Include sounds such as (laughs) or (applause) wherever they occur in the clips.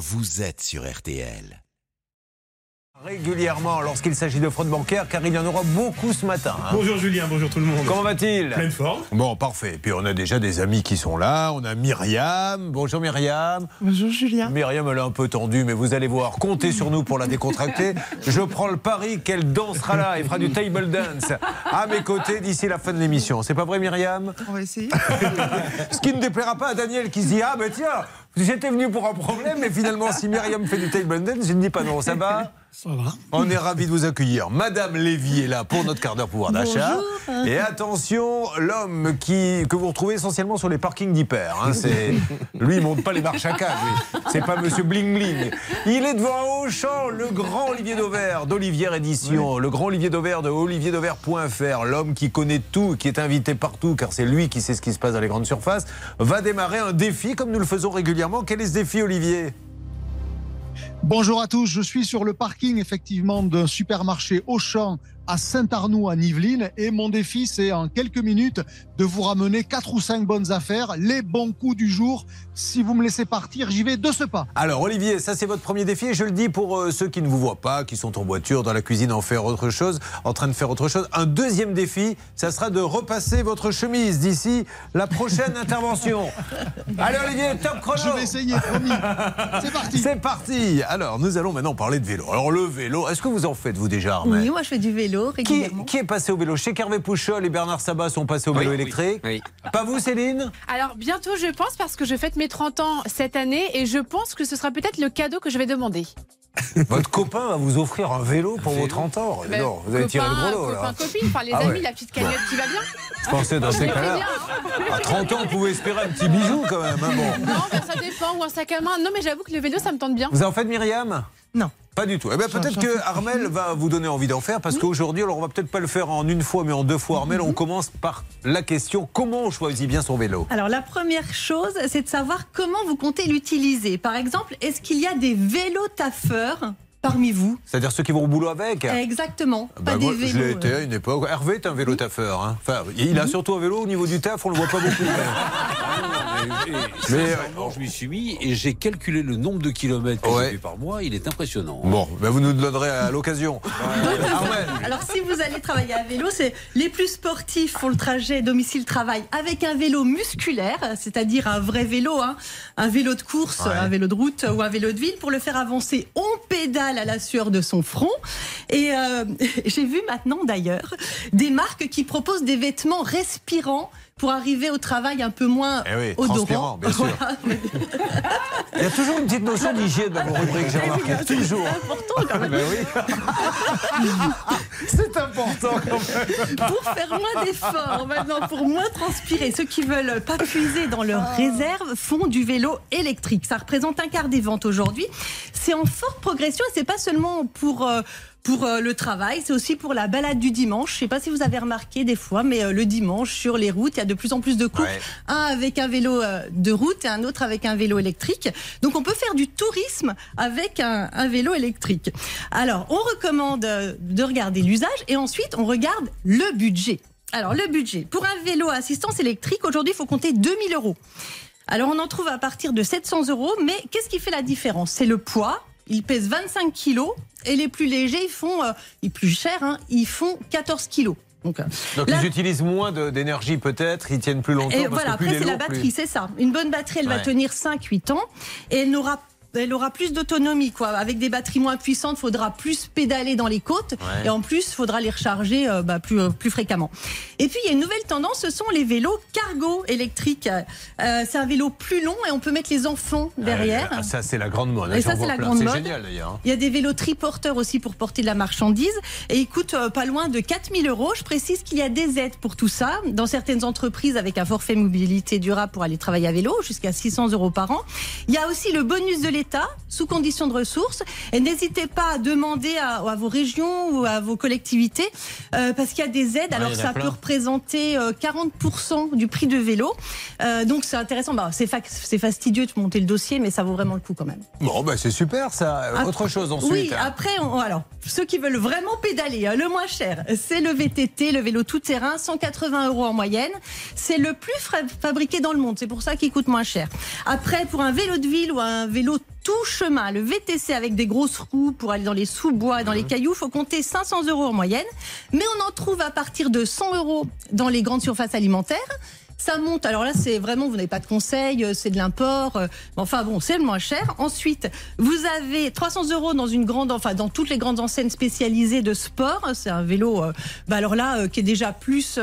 vous êtes sur RTL. Régulièrement lorsqu'il s'agit de fraude bancaire, car il y en aura beaucoup ce matin. hein. Bonjour Julien, bonjour tout le monde. Comment va-t-il? Pleine forme. Bon, parfait. Puis on a déjà des amis qui sont là. On a Myriam. Bonjour Myriam. Bonjour Julien. Myriam, elle est un peu tendue, mais vous allez voir. Comptez sur nous pour la décontracter. (laughs) Je prends le pari qu'elle dansera là et fera du table dance à mes côtés d'ici la fin de l'émission. C'est pas vrai, Myriam? On va essayer. (laughs) Ce qui ne déplaira pas à Daniel qui se dit Ah, ben tiens, j'étais venu pour un problème, mais finalement, si Myriam fait du table dance, je ne dis pas non. Ça va Ça va. On est ravis de vous accueillir. Madame Lévy est là pour notre quart d'heure pouvoir d'achat. Et attention, l'homme qui que vous retrouvez essentiellement sur les parkings d'hyper. hein, c'est (laughs) lui, il monte pas les marches à lui. C'est pas Monsieur Bling Bling. Il est devant Auchan, le grand Olivier Dauvert d'Olivier Édition, le grand Olivier Dauvert de olivierdauvert.fr, l'homme qui connaît tout, qui est invité partout, car c'est lui qui sait ce qui se passe dans les grandes surfaces, va démarrer un défi comme nous le faisons régulièrement. Quel est ce défi, Olivier? Bonjour à tous, je suis sur le parking effectivement d'un supermarché Auchan à Saint-Arnoux à Yvelines et mon défi c'est en quelques minutes de vous ramener quatre ou cinq bonnes affaires, les bons coups du jour. Si vous me laissez partir, j'y vais de ce pas. Alors Olivier, ça c'est votre premier défi et je le dis pour euh, ceux qui ne vous voient pas, qui sont en voiture, dans la cuisine, en faire autre chose, en train de faire autre chose. Un deuxième défi, ça sera de repasser votre chemise d'ici la prochaine (laughs) intervention. Allez Olivier, top chrono. Je vais essayer, promis. (laughs) C'est parti. C'est parti. Alors nous allons maintenant parler de vélo. Alors le vélo, est-ce que vous en faites vous déjà Armel? Oui, moi je fais du vélo qui, régulièrement. qui est passé au vélo? Chez Hervé Pouchol et Bernard Sabat sont passés au vélo électrique. Oui. Pas vous Céline? Alors bientôt je pense parce que je fête mes 30 ans cette année et je pense que ce sera peut-être le cadeau que je vais demander. (laughs) Votre copain va vous offrir un vélo pour vos 30 ans. Ben, non, vous avez tiré le copain, gros lot là. copain, copine, enfin les Ah amis, ouais. la petite cagnotte qui va bien. Je pensais dans ces cas-là. bien. À 30 ans, on pouvait espérer un petit bisou quand même. hein, bon. Non, ben, ça dépend, ou un sac à main. Non mais j'avoue que le vélo ça me tente bien. Vous en faites Myriam? Non. Pas du tout. Eh ben, peut-être que Armel va vous donner envie d'en faire parce qu'aujourd'hui, alors on va peut-être pas le faire en une fois mais en deux fois. Armel, on commence par la question comment on choisit bien son vélo? Alors la première chose, c'est de savoir comment vous comptez l'utiliser. Par exemple, est-ce qu'il y a des vélos taffeurs parmi vous C'est-à-dire ceux qui vont au boulot avec Exactement. Bah, pas moi, des je l'ai vélos. été à une époque. Hervé est un vélo taffeur. hein. Enfin, il a surtout un vélo au niveau du taf, on le voit pas beaucoup. Mais, (laughs) Mais, sincèrement, je m'y suis mis et j'ai calculé le nombre de kilomètres que Ouais. j'ai fait par mois. Il est impressionnant. Bon, ben vous nous le donnerez à l'occasion. Armel, (laughs) Alors si vous allez travailler à vélo, c'est les plus sportifs font le trajet domicile-travail avec un vélo musculaire, c'est-à-dire un vrai vélo, hein, un vélo de course, Ouais. un vélo de route ou un vélo de ville. Pour le faire avancer, on pédale à la sueur de son front. Et euh, (laughs) j'ai vu maintenant d'ailleurs des marques qui proposent des vêtements respirants pour arriver au travail un peu moins Eh oui, odorant. transpirant, bien sûr. Voilà. (laughs) il y a toujours une petite notion d'hygiène dans vos rubriques, j'ai remarqué. Toujours. C'est important quand même. Ben oui. (laughs) C'est important quand même. pour faire moins d'efforts, maintenant, pour moins transpirer. Ceux qui veulent pas puiser dans leurs réserves font du vélo électrique. Ça représente un quart des ventes aujourd'hui. C'est en forte progression et c'est pas seulement pour euh, pour euh, le travail, c'est aussi pour la balade du dimanche. Je sais pas si vous avez remarqué des fois, mais euh, le dimanche sur les routes, il y a de plus en plus de couples, Ouais. un avec un vélo euh, de route et un autre avec un vélo électrique. Donc on peut faire du tourisme avec un, un vélo électrique. Alors on recommande de regarder l'usage et ensuite on regarde le budget. Alors le budget pour un vélo à assistance électrique aujourd'hui il faut compter 2000 euros. Alors on en trouve à partir de 700 euros, mais qu'est-ce qui fait la différence? C'est le poids. Ils pèsent 25 kilos et les plus légers, ils font, euh, les plus chers, hein, ils font 14 kilos. Donc, euh, Donc ils utilisent moins d'énergie peut-être, ils tiennent plus longtemps. et parce voilà, que plus après c'est la plus- batterie, c'est ça. Une bonne batterie, elle va tenir 5-8 ans et elle n'aura elle aura plus d'autonomie quoi. Avec des batteries moins puissantes, il faudra plus pédaler dans les côtes Ouais. et en plus, il faudra les recharger euh, bah, plus euh, plus fréquemment. Et puis il y a une nouvelle tendance, ce sont les vélos cargo électriques. Euh, c'est un vélo plus long et on peut mettre les enfants derrière. Ah, ça c'est la grande mode. Et J'en ça, c'est la plein. grande C'est mode. génial d'ailleurs. hein. Il y a des vélos triporteurs aussi pour porter de la marchandise et ils coûtent euh, pas loin de 4000 euros. Je précise qu'il y a des aides pour tout ça dans certaines entreprises avec un forfait mobilité durable pour aller travailler à vélo jusqu'à 600 euros par an. Il y a aussi le bonus de l'État sous condition de ressources et n'hésitez pas à demander à, à vos régions ou à vos collectivités euh, parce qu'il y a des aides. Alors ça plein. peut représenter euh, 40% du prix de vélo. Euh, donc c'est intéressant. Bah, c'est fastidieux de monter le dossier mais ça vaut vraiment le coup quand même. Bon, bah c'est super ça. Après- Autre chose ensuite. Oui, hein. après, on- alors, ceux qui veulent vraiment pédaler, hein, le moins cher, c'est le VTT, le vélo tout terrain, 180 euros en moyenne. C'est le plus fabriqué dans le monde, c'est pour ça qu'il coûte moins cher. Après, pour un vélo de ville ou un vélo tout chemin, le VTC avec des grosses roues pour aller dans les sous-bois, dans les cailloux, faut compter 500 euros en moyenne. Mais on en trouve à partir de 100 euros dans les grandes surfaces alimentaires. Ça monte. Alors là, c'est vraiment, vous n'avez pas de conseils, euh, c'est de l'import. euh, Enfin bon, c'est le moins cher. Ensuite, vous avez 300 euros dans une grande, enfin dans toutes les grandes enseignes spécialisées de sport. C'est un vélo, euh, bah alors là, qui est déjà plus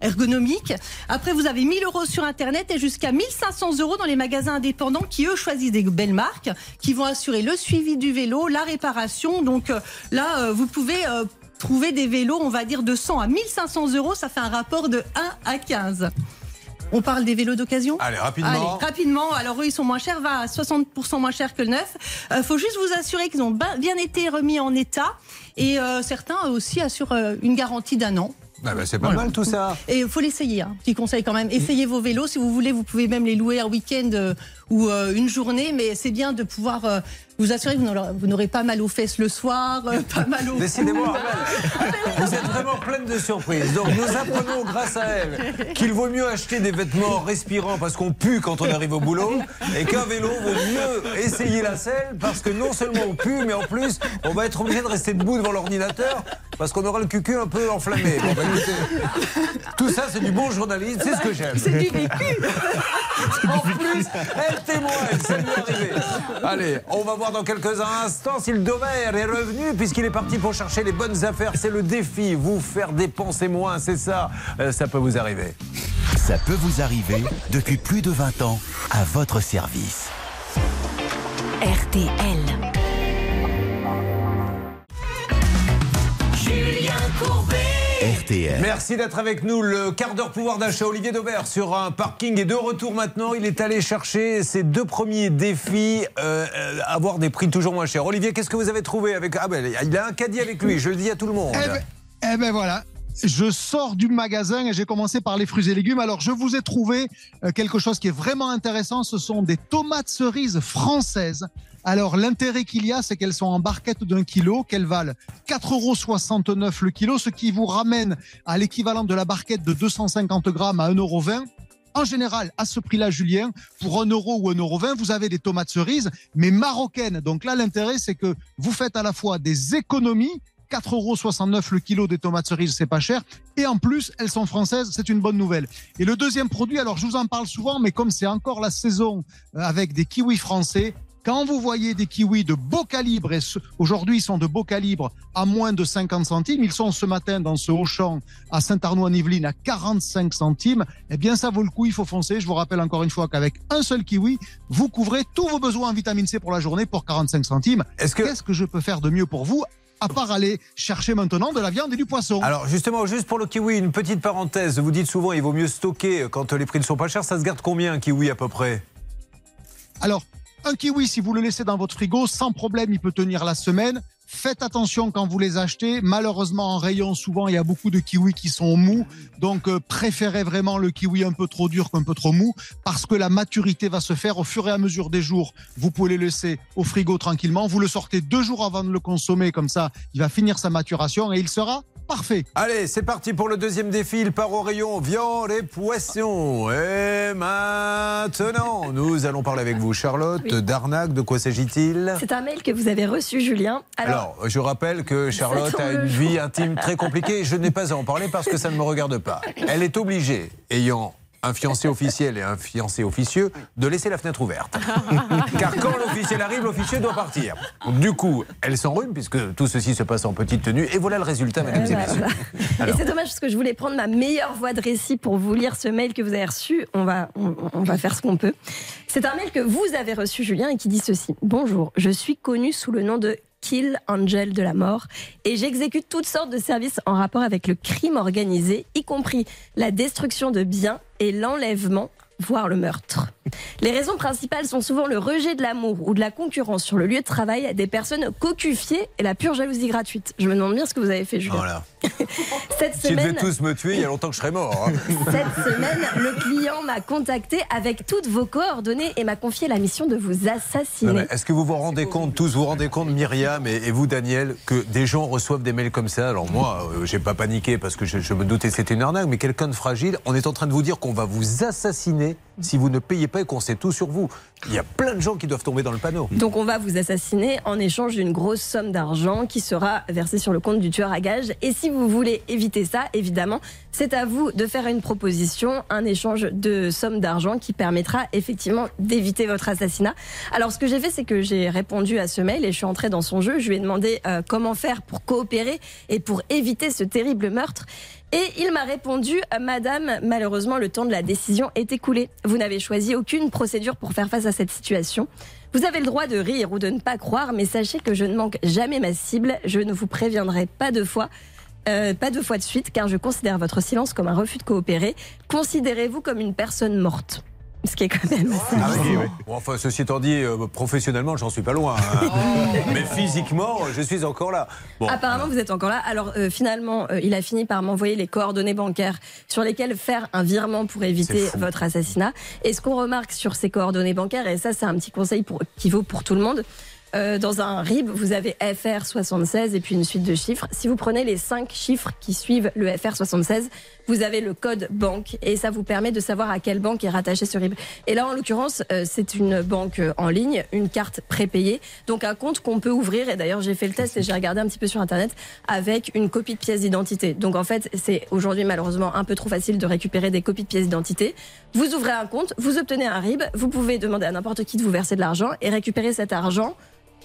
ergonomique. Après, vous avez 1000 euros sur Internet et jusqu'à 1500 euros dans les magasins indépendants qui eux choisissent des belles marques, qui vont assurer le suivi du vélo, la réparation. Donc là, vous pouvez trouver des vélos, on va dire de 100 à 1500 euros. Ça fait un rapport de 1 à 15. On parle des vélos d'occasion Allez, rapidement. Allez, rapidement. Alors eux, ils sont moins chers, va à 60% moins cher que le neuf. Il faut juste vous assurer qu'ils ont bien été remis en état. Et euh, certains aussi assurent euh, une garantie d'un an. Ah bah, c'est pas Voilà. mal tout ça. Et il faut l'essayer, hein. petit conseil quand même. Essayez vos vélos si vous voulez, vous pouvez même les louer un week-end euh, ou euh, une journée, mais c'est bien de pouvoir euh, vous assurer que vous n'aurez- pas mal aux fesses le soir, euh, pas (laughs) mal aux Décidément, Armelle, vous êtes vraiment pleine de surprises. Donc nous apprenons grâce à elle qu'il vaut mieux acheter des vêtements respirants parce qu'on pue quand on arrive au boulot et qu'un vélo vaut mieux essayer la selle parce que non seulement on pue mais en plus on va être obligé de rester debout devant l'ordinateur parce qu'on aura le cucu un peu enflammé. Bon, bah, écoutez, tout ça c'est du bon journalisme, c'est ce que j'aime. C'est du vécu. En plus, elle ça lui est arrivé. Allez, on va voir dans quelques instants si le Dover est revenu puisqu'il est parti pour chercher les bonnes affaires. C'est le défi, vous faire dépenser moins, c'est ça. Euh, ça peut vous arriver. Ça peut vous arriver depuis plus de 20 ans à votre service. RTL. RTL. Merci d'être avec nous. Le quart d'heure pouvoir d'achat, Olivier Dauvert, sur un parking est de retour maintenant. Il est allé chercher ses deux premiers défis, euh, euh, avoir des prix toujours moins chers. Olivier, qu'est-ce que vous avez trouvé avec Ah ben, il a un caddie avec lui. Je le dis à tout le monde. Eh ben, eh ben voilà. Je sors du magasin et j'ai commencé par les fruits et légumes. Alors, je vous ai trouvé euh, quelque chose qui est vraiment intéressant. Ce sont des tomates cerises françaises. Alors, l'intérêt qu'il y a, c'est qu'elles sont en barquette d'un kilo, qu'elles valent 4,69 euros le kilo, ce qui vous ramène à l'équivalent de la barquette de 250 grammes à 1,20 euros. En général, à ce prix-là, Julien, pour 1 euro ou 1,20 euro, vous avez des tomates cerises, mais marocaines. Donc là, l'intérêt, c'est que vous faites à la fois des économies, 4,69 euros le kilo des tomates cerises, c'est pas cher. Et en plus, elles sont françaises, c'est une bonne nouvelle. Et le deuxième produit, alors je vous en parle souvent, mais comme c'est encore la saison euh, avec des kiwis français, quand vous voyez des kiwis de beau calibre, et aujourd'hui ils sont de beau calibre à moins de 50 centimes, ils sont ce matin dans ce Auchan à Saint-Arnaud-en-Yvelines à 45 centimes, eh bien ça vaut le coup, il faut foncer. Je vous rappelle encore une fois qu'avec un seul kiwi, vous couvrez tous vos besoins en vitamine C pour la journée pour 45 centimes. Est-ce que Qu'est-ce que je peux faire de mieux pour vous à part aller chercher maintenant de la viande et du poisson? Alors justement, juste pour le kiwi, une petite parenthèse. Vous dites souvent il vaut mieux stocker quand les prix ne sont pas chers. Ça se garde combien un kiwi à peu près? Alors, un kiwi, si vous le laissez dans votre frigo, sans problème, il peut tenir la semaine. Faites attention quand vous les achetez. Malheureusement, en rayon, souvent, il y a beaucoup de kiwis qui sont mous. Donc, euh, préférez vraiment le kiwi un peu trop dur qu'un peu trop mou parce que la maturité va se faire au fur et à mesure des jours. Vous pouvez le laisser au frigo tranquillement. Vous le sortez deux jours avant de le consommer. Comme ça, il va finir sa maturation et il sera parfait. Allez, c'est parti pour le deuxième défi. Il part au rayon viande et poisson. Et maintenant, nous allons parler avec vous, Charlotte Oui. d'Arnaque. De quoi s'agit-il? C'est un mail que vous avez reçu, Julien. Alors, Alors, je rappelle que Charlotte a une jour. vie intime très compliquée et je n'ai pas à en parler parce que ça ne me regarde pas. Elle est obligée, ayant un fiancé officiel et un fiancé officieux, de laisser la fenêtre ouverte. (laughs) Car quand l'officiel arrive, l'officieux doit partir. Du coup, elle s'enrhume puisque tout ceci se passe en petite tenue. Et voilà le résultat, mesdames et messieurs. voilà. Et c'est dommage parce que je voulais prendre ma meilleure voix de récit pour vous lire ce mail que vous avez reçu. On va, on, on va faire ce qu'on peut. C'est un mail que vous avez reçu, Julien, et qui dit ceci. Bonjour, je suis connu sous le nom de Kill Angel de la mort et j'exécute toutes sortes de services en rapport avec le crime organisé, y compris la destruction de biens et l'enlèvement voire le meurtre. Les raisons principales sont souvent le rejet de l'amour ou de la concurrence sur le lieu de travail des personnes cocufiées et la pure jalousie gratuite. Je me demande bien ce que vous avez fait, Julien. Voilà. (laughs) Cette semaine, tous me tuer, il y a longtemps que je serais mort. hein. (laughs) cette semaine, le client m'a contacté avec toutes vos coordonnées et m'a confié la mission de vous assassiner. Est-ce que vous vous rendez compte, tous vous rendez compte, Myriam et, et vous, Daniel, que des gens reçoivent des mails comme ça? Alors moi, euh, j'ai pas paniqué parce que je, je me doutais que c'était une arnaque, mais quelqu'un de fragile, on est en train de vous dire qu'on va vous assassiner si vous ne payez pas et qu'on sait tout sur vous. Il y a plein de gens qui doivent tomber dans le panneau. Donc on va vous assassiner en échange d'une grosse somme d'argent qui sera versée sur le compte du tueur à gages. Et si vous voulez éviter ça, évidemment, c'est à vous de faire une proposition, un échange de somme d'argent qui permettra effectivement d'éviter votre assassinat. Alors ce que j'ai fait, c'est que j'ai répondu à ce mail et je suis entrée dans son jeu. Je lui ai demandé euh, comment faire pour coopérer et pour éviter ce terrible meurtre. Et il m'a répondu, Madame, malheureusement, le temps de la décision est écoulé. Vous n'avez choisi aucune procédure pour faire face à cette situation. Vous avez le droit de rire ou de ne pas croire, mais sachez que je ne manque jamais ma cible. Je ne vous préviendrai pas deux fois. euh, pas deux fois de suite, car je considère votre silence comme un refus de coopérer. Considérez-vous comme une personne morte. Ce qui est quand même assez Ah oui, oui. Bon, enfin, ceci étant dit, euh, professionnellement, j'en suis pas loin. hein. (laughs) Mais physiquement, je suis encore là. Bon, Apparemment, vous êtes encore là. Alors, euh, finalement, euh, il a fini par m'envoyer les coordonnées bancaires sur lesquelles faire un virement pour éviter votre assassinat. Et ce qu'on remarque sur ces coordonnées bancaires, et ça, c'est un petit conseil pour, qui vaut pour tout le monde. euh, dans un RIB, vous avez FR76 et puis une suite de chiffres. Si vous prenez les cinq chiffres qui suivent le FR76, vous avez le code banque et ça vous permet de savoir à quelle banque est rattaché ce RIB. Et là, en l'occurrence, euh, c'est une banque euh, en ligne, une carte prépayée, donc un compte qu'on peut ouvrir. Et d'ailleurs, j'ai fait le test et j'ai regardé un petit peu sur Internet avec une copie de pièce d'identité. Donc en fait, c'est aujourd'hui malheureusement un peu trop facile de récupérer des copies de pièces d'identité. Vous ouvrez un compte, vous obtenez un RIB, vous pouvez demander à n'importe qui de vous verser de l'argent et récupérer cet argent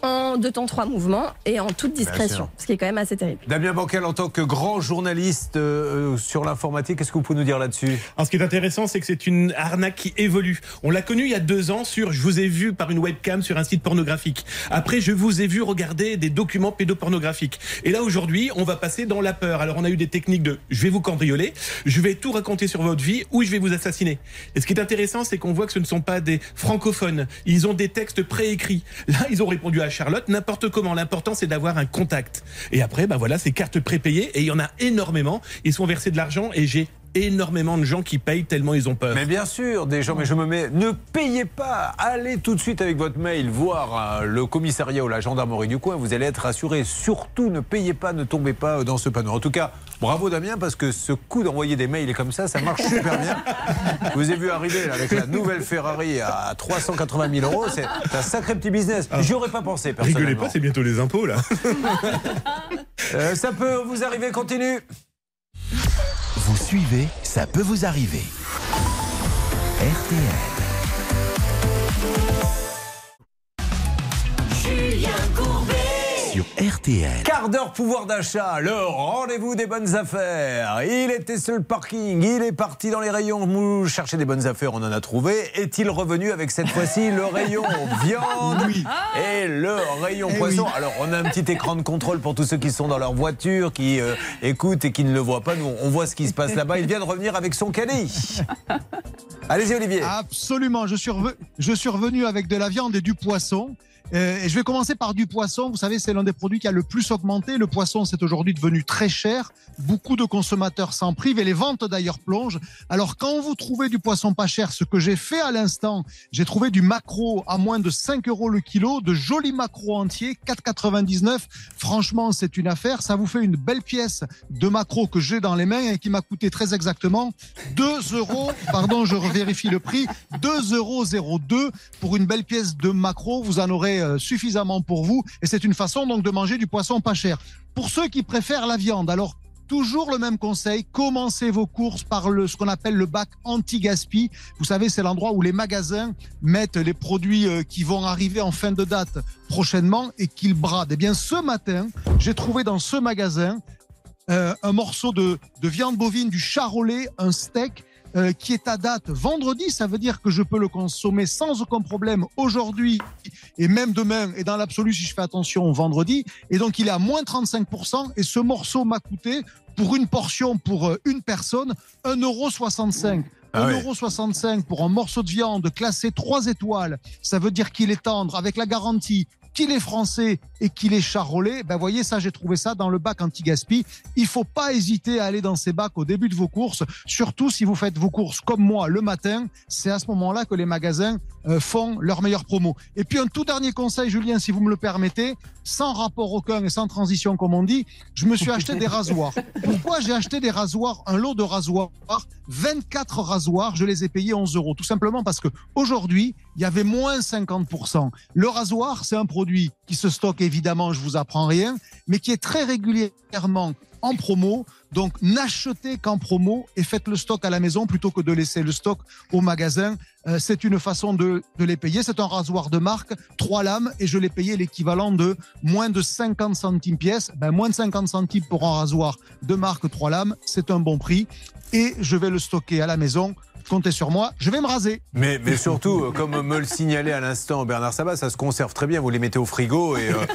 en deux temps trois mouvements et en toute discrétion, ce qui est quand même assez terrible. Damien Bancal, en tant que grand journaliste euh, euh, sur l'informatique, qu'est-ce que vous pouvez nous dire là-dessus? Alors, ce qui est intéressant, c'est que c'est une arnaque qui évolue. On l'a connue il y a deux ans sur je vous ai vu par une webcam sur un site pornographique. Après, je vous ai vu regarder des documents pédopornographiques. Et là, aujourd'hui, on va passer dans la peur. Alors, on a eu des techniques de je vais vous cambrioler, je vais tout raconter sur votre vie ou je vais vous assassiner. Et ce qui est intéressant, c'est qu'on voit que ce ne sont pas des francophones. Ils ont des textes préécrits. Là, ils ont répondu à Charlotte n'importe comment. L'important, c'est d'avoir un contact. Et après, bah voilà, ces cartes prépayées. Et il y en a énormément. Ils sont versés de l'argent et j'ai énormément de gens qui payent tellement ils ont peur. Mais bien sûr, des gens, mais je me mets. Ne payez pas Allez tout de suite avec votre mail voir euh, le commissariat ou la gendarmerie du coin, vous allez être rassurés. Surtout, ne payez pas, ne tombez pas dans ce panneau. En tout cas, bravo Damien, parce que ce coup d'envoyer des mails comme ça, ça marche super bien. Je vous ai vu arriver là, avec la nouvelle Ferrari à 380 000 euros, c'est un sacré petit business. J'y aurais pas pensé, personnellement. Rigolez pas, c'est bientôt les impôts là. Euh, ça peut vous arriver, continue. Vous suivez, ça peut vous arriver. RTL. Sur RTL. Quart d'heure pouvoir d'achat, le rendez-vous des bonnes affaires. Il était sur le parking, il est parti dans les rayons nous chercher des bonnes affaires, on en a trouvé. Est-il revenu avec cette fois-ci le rayon (laughs) viande et le rayon Eh poisson? oui. Alors on a un petit écran de contrôle pour tous ceux qui sont dans leur voiture, qui euh, écoutent et qui ne le voient pas. Nous, on voit ce qui se passe là-bas. Il vient de revenir avec son caddie. Allez-y Olivier. Absolument. Je suis, je suis revenu avec de la viande et du poisson. Euh, et je vais commencer par du poisson. Vous savez, c'est l'un des produits qui a le plus augmenté. Le poisson, c'est aujourd'hui devenu très cher. Beaucoup de consommateurs s'en privent et les ventes d'ailleurs plongent. Alors, quand vous trouvez du poisson pas cher, ce que j'ai fait à l'instant, j'ai trouvé du maquereau à moins de 5 euros le kilo, de jolis maquereaux entiers, 4,99. Franchement, c'est une affaire. Ça vous fait une belle pièce de maquereau que j'ai dans les mains et qui m'a coûté très exactement 2 euros. Pardon, je vérifie le prix. 2,02 euros pour une belle pièce de maquereau. Vous en aurez euh, suffisamment pour vous. Et c'est une façon donc de manger du poisson pas cher. Pour ceux qui préfèrent la viande, alors toujours le même conseil, commencez vos courses par le, ce qu'on appelle le bac anti-gaspi. Vous savez, c'est l'endroit où les magasins mettent les produits euh, qui vont arriver en fin de date prochainement et qu'ils bradent. Eh bien, ce matin, j'ai trouvé dans ce magasin euh, un morceau de, de viande bovine du charolais, un steak euh, qui est à date vendredi. Ça veut dire que je peux le consommer sans aucun problème aujourd'hui et même demain. Et dans l'absolu, si je fais attention, vendredi. Et donc, il est à moins 35%. Et ce morceau m'a coûté, pour une portion, pour euh, une personne, 1,65€. Ah ouais. 1,65€ pour un morceau de viande classé 3 étoiles. Ça veut dire qu'il est tendre avec la garantie qu'il est français et qu'il est charolais, ben voyez ça, j'ai trouvé ça dans le bac anti-gaspi. Il faut pas hésiter à aller dans ces bacs au début de vos courses, surtout si vous faites vos courses comme moi le matin. C'est à ce moment-là que les magasins font leur meilleure promo. Et puis un tout dernier conseil, Julien, si vous me le permettez, sans rapport aucun et sans transition comme on dit, je me suis acheté des rasoirs. (laughs) Pourquoi j'ai acheté des rasoirs, un lot de rasoirs, 24 rasoirs, je les ai payés 11 euros, tout simplement parce que aujourd'hui, il y avait moins 50%. Le rasoir, c'est un produit qui se stocke évidemment, je vous apprends rien, mais qui est très régulièrement en promo. Donc n'achetez qu'en promo et faites le stock à la maison plutôt que de laisser le stock au magasin. Euh, c'est une façon de, de les payer. C'est un rasoir de marque, trois lames, et je l'ai payé l'équivalent de moins de 50 centimes pièce. Ben, moins de 50 centimes pour un rasoir de marque, trois lames, c'est un bon prix. Et je vais le stocker à la maison. Comptez sur moi, je vais me raser. Mais, mais surtout, euh, comme me le signalait à l'instant Bernard Sabat, ça se conserve très bien. Vous les mettez au frigo et euh, (laughs)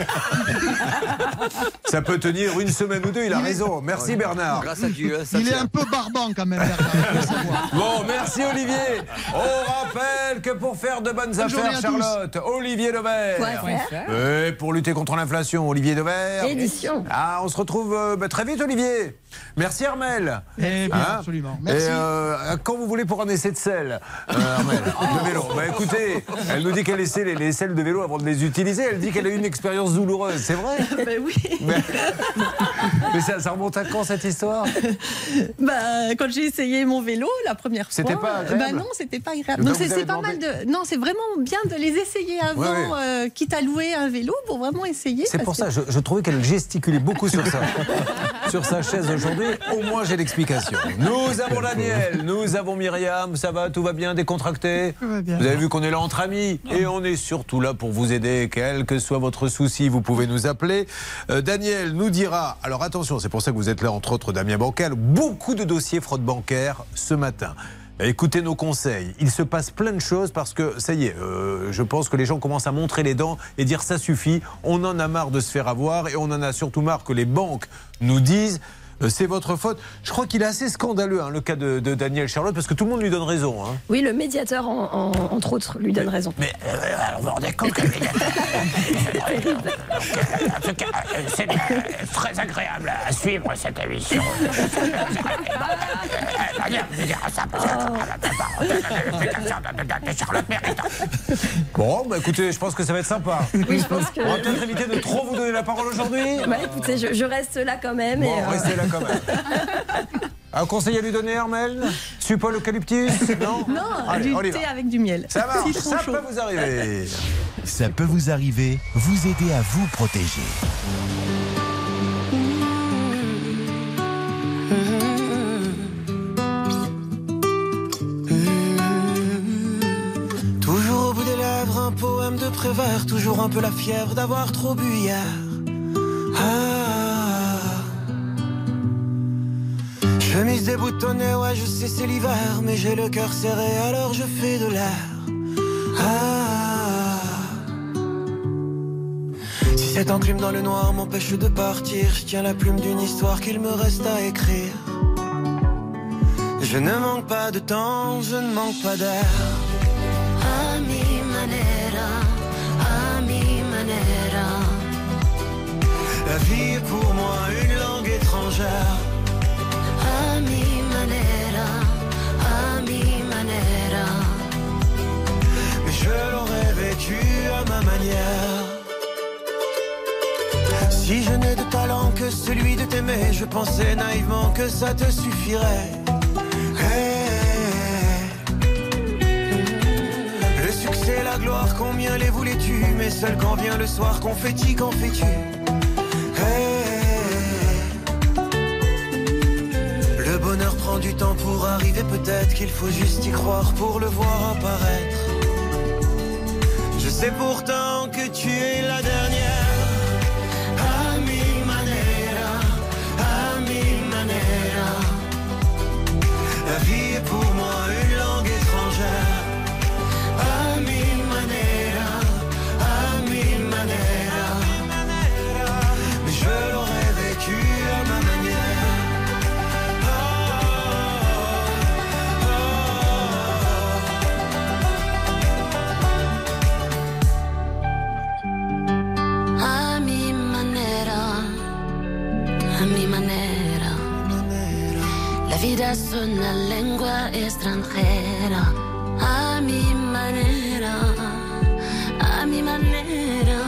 ça peut tenir une semaine ou deux. Il a raison. Merci Bernard. Grâce à Dieu. ça Il est un peu barbant quand même, Bernard. (laughs) Bon, merci Olivier. On rappelle que pour faire de bonnes Bonne affaires, à tous. Charlotte, Olivier Devers. Et pour lutter contre l'inflation, Olivier Devers. Édition. Ah, on se retrouve euh, bah, très vite, Olivier. Merci, Armel. Eh bien, Hein? absolument. Et Merci. euh, quand vous voulez pour un essai de sel, euh, de (laughs) vélo. Bah écoutez, elle nous dit qu'elle essaie les, les selles de vélo avant de les utiliser. Elle dit qu'elle a eu une expérience douloureuse. C'est vrai (laughs) Ben oui. Mais, mais ça, ça remonte à quand cette histoire? Bah, quand j'ai essayé mon vélo la première fois. C'était pas agréable Bah non, c'était pas agréable. Donc c'est pas mal de. Non, c'est vraiment bien de les essayer avant, Ouais, ouais. euh, quitte à louer un vélo pour vraiment essayer. C'est parce pour que- ça, je, je trouvais qu'elle gesticulait beaucoup sur ça. sur sa chaise aujourd'hui. Au moins, j'ai l'explication. Nous avons Daniel, nous avons Myriam. Ça va, tout va bien, décontracté Tout va bien. Vous avez vu qu'on est là entre amis et on est surtout là pour vous aider. Quel que soit votre souci, vous pouvez nous appeler. Euh, Daniel nous dira. Alors attention, c'est pour ça que vous êtes là, entre autres, Damien Bancal. Beaucoup de dossiers fraude bancaire ce matin. Écoutez nos conseils. Il se passe plein de choses parce que ça y est, euh, je pense que les gens commencent à montrer les dents et dire ça suffit. On en a marre de se faire avoir et on en a surtout marre que les banques nous disent. Euh, C'est votre faute. Je crois qu'il est assez scandaleux, hein, le cas de, de Daniel Charlotte, parce que tout le monde lui donne raison. hein. Oui, le médiateur, en- en- entre autres, lui donne raison. Mais euh, alors, vous vous rendez compte que le médiateur- En tout (laughs) cas, euh, c'est euh, très agréable à suivre cette émission. (laughs) Bon, bah écoutez, je pense que ça va être sympa. Oui, je pense que. On va peut-être éviter de trop vous donner la parole aujourd'hui. Bah écoutez, je, je reste là quand même. Bon, et, euh, restez là quand même. (laughs) Un conseil à lui donner, Armel? Suppol eucalyptus Non Non, Allez, du thé avec du miel. Ça marche, ça chaud. peut vous arriver. Ça peut vous arriver, vous aider à vous protéger. Toujours au bout des lèvres, un poème de Prévert, toujours un peu la fièvre d'avoir trop bu hier. Ah. Chemise déboutonnée, ouais, je sais, c'est l'hiver, mais j'ai le cœur serré, alors je fais de l'air. Ah. Si cette enclume dans le noir m'empêche de partir, je tiens la plume d'une histoire qu'il me reste à écrire. Je ne manque pas de temps, je ne manque pas d'air. A mi manera, a mi manera. La vie est pour moi une langue étrangère. A manera, mi manera. Je l'aurais vécu à ma manière. Si je n'ai de talent que celui de t'aimer, je pensais naïvement que ça te suffirait. Hey. Le succès, la gloire, combien les voulais-tu? Mais seul quand vient le soir, confetti, qu'en fais-tu? Hey. Prend du temps pour arriver, peut-être qu'il faut juste y croire pour le voir apparaître. Je sais pourtant que tu es la dernière. La vie La vida es una lengua extranjera, a mi manera, a mi manera.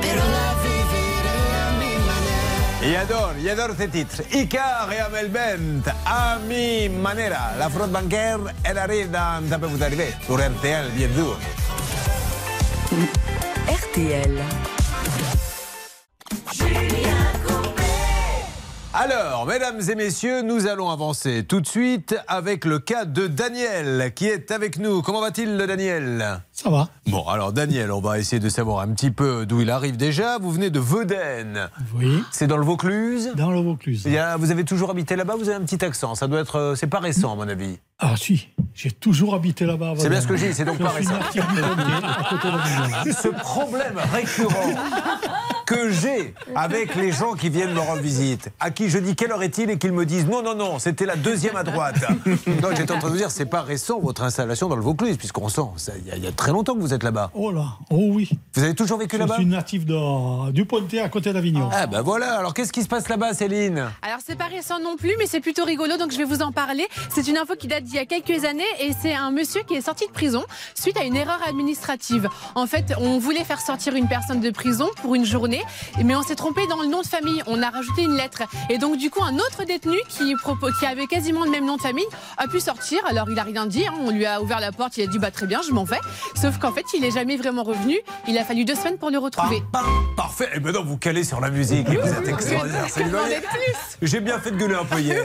Pero la viviré a mi manera. Il adore, il adore ces titres. Icar et Amel Bent, à mi manera. La fraude bancaire, elle arrive dans Ça peut vous arriver. Sur RTL, bien sûr. RTL. Alors, mesdames et messieurs, nous allons avancer tout de suite avec le cas de Daniel qui est avec nous. Comment va-t-il, Daniel? Ça va. Bon, alors Daniel, on va essayer de savoir un petit peu d'où il arrive déjà. Vous venez de Veuden. Oui. C'est dans le Vaucluse? Dans le Vaucluse. Il y a- Vous avez toujours habité là-bas? Vous avez un petit accent. Ça doit être. euh, C'est pas récent, à mon avis. Ah si, j'ai toujours habité là-bas. C'est bien ce que dis, c'est donc Je pas récent. Ce problème récurrent que j'ai avec les gens qui viennent me rendre visite, à qui je dis quelle heure est-il et qu'ils me disent non, non, non, c'était la deuxième à droite. Donc j'étais en train de vous dire, c'est pas récent votre installation dans le Vaucluse, puisqu'on sent, il y a- il y, a très longtemps que vous êtes là-bas. Oh là, oh oui. Vous avez toujours vécu Je là-bas suis natif de, du Pontet à côté d'Avignon. Ah ben voilà, alors qu'est-ce qui se passe là-bas, Céline? Alors c'est pas récent non plus, mais c'est plutôt rigolo, donc je vais vous en parler. C'est une info qui date d'il y a quelques années et c'est un monsieur qui est sorti de prison suite à une erreur administrative. En fait, on voulait faire sortir une personne de prison pour une journée, mais on s'est trompé dans le nom de famille. On a rajouté une lettre et donc du coup un autre détenu qui, avait quasiment le même nom de famille a pu sortir. Alors il a rien dit, hein. on lui a ouvert la porte, il a dit bah très bien, je m'en vais. Sauf qu'en fait il est jamais vraiment revenu. Il a fallu deux semaines pour le retrouver. Parfait, et maintenant vous calez sur la musique et vous êtes extraordinaire. J'ai bien fait de gueuler un peu hier.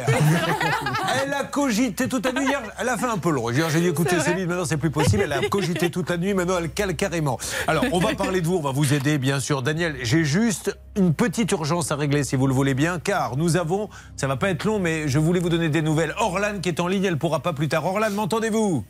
Elle a cogité toute la nuit hier. Elle a fait un peu long. Hier, J'ai dit écoutez. Céline, maintenant c'est plus possible. Elle a cogité toute la nuit. Maintenant, elle cale carrément. Alors, on va parler de vous. On va vous aider, bien sûr. Daniel, j'ai juste une petite urgence à régler, si vous le voulez bien, car nous avons, ça va pas être long, mais je voulais vous donner des nouvelles. Orlan qui est en ligne, elle pourra pas plus tard. Orlan, m'entendez-vous?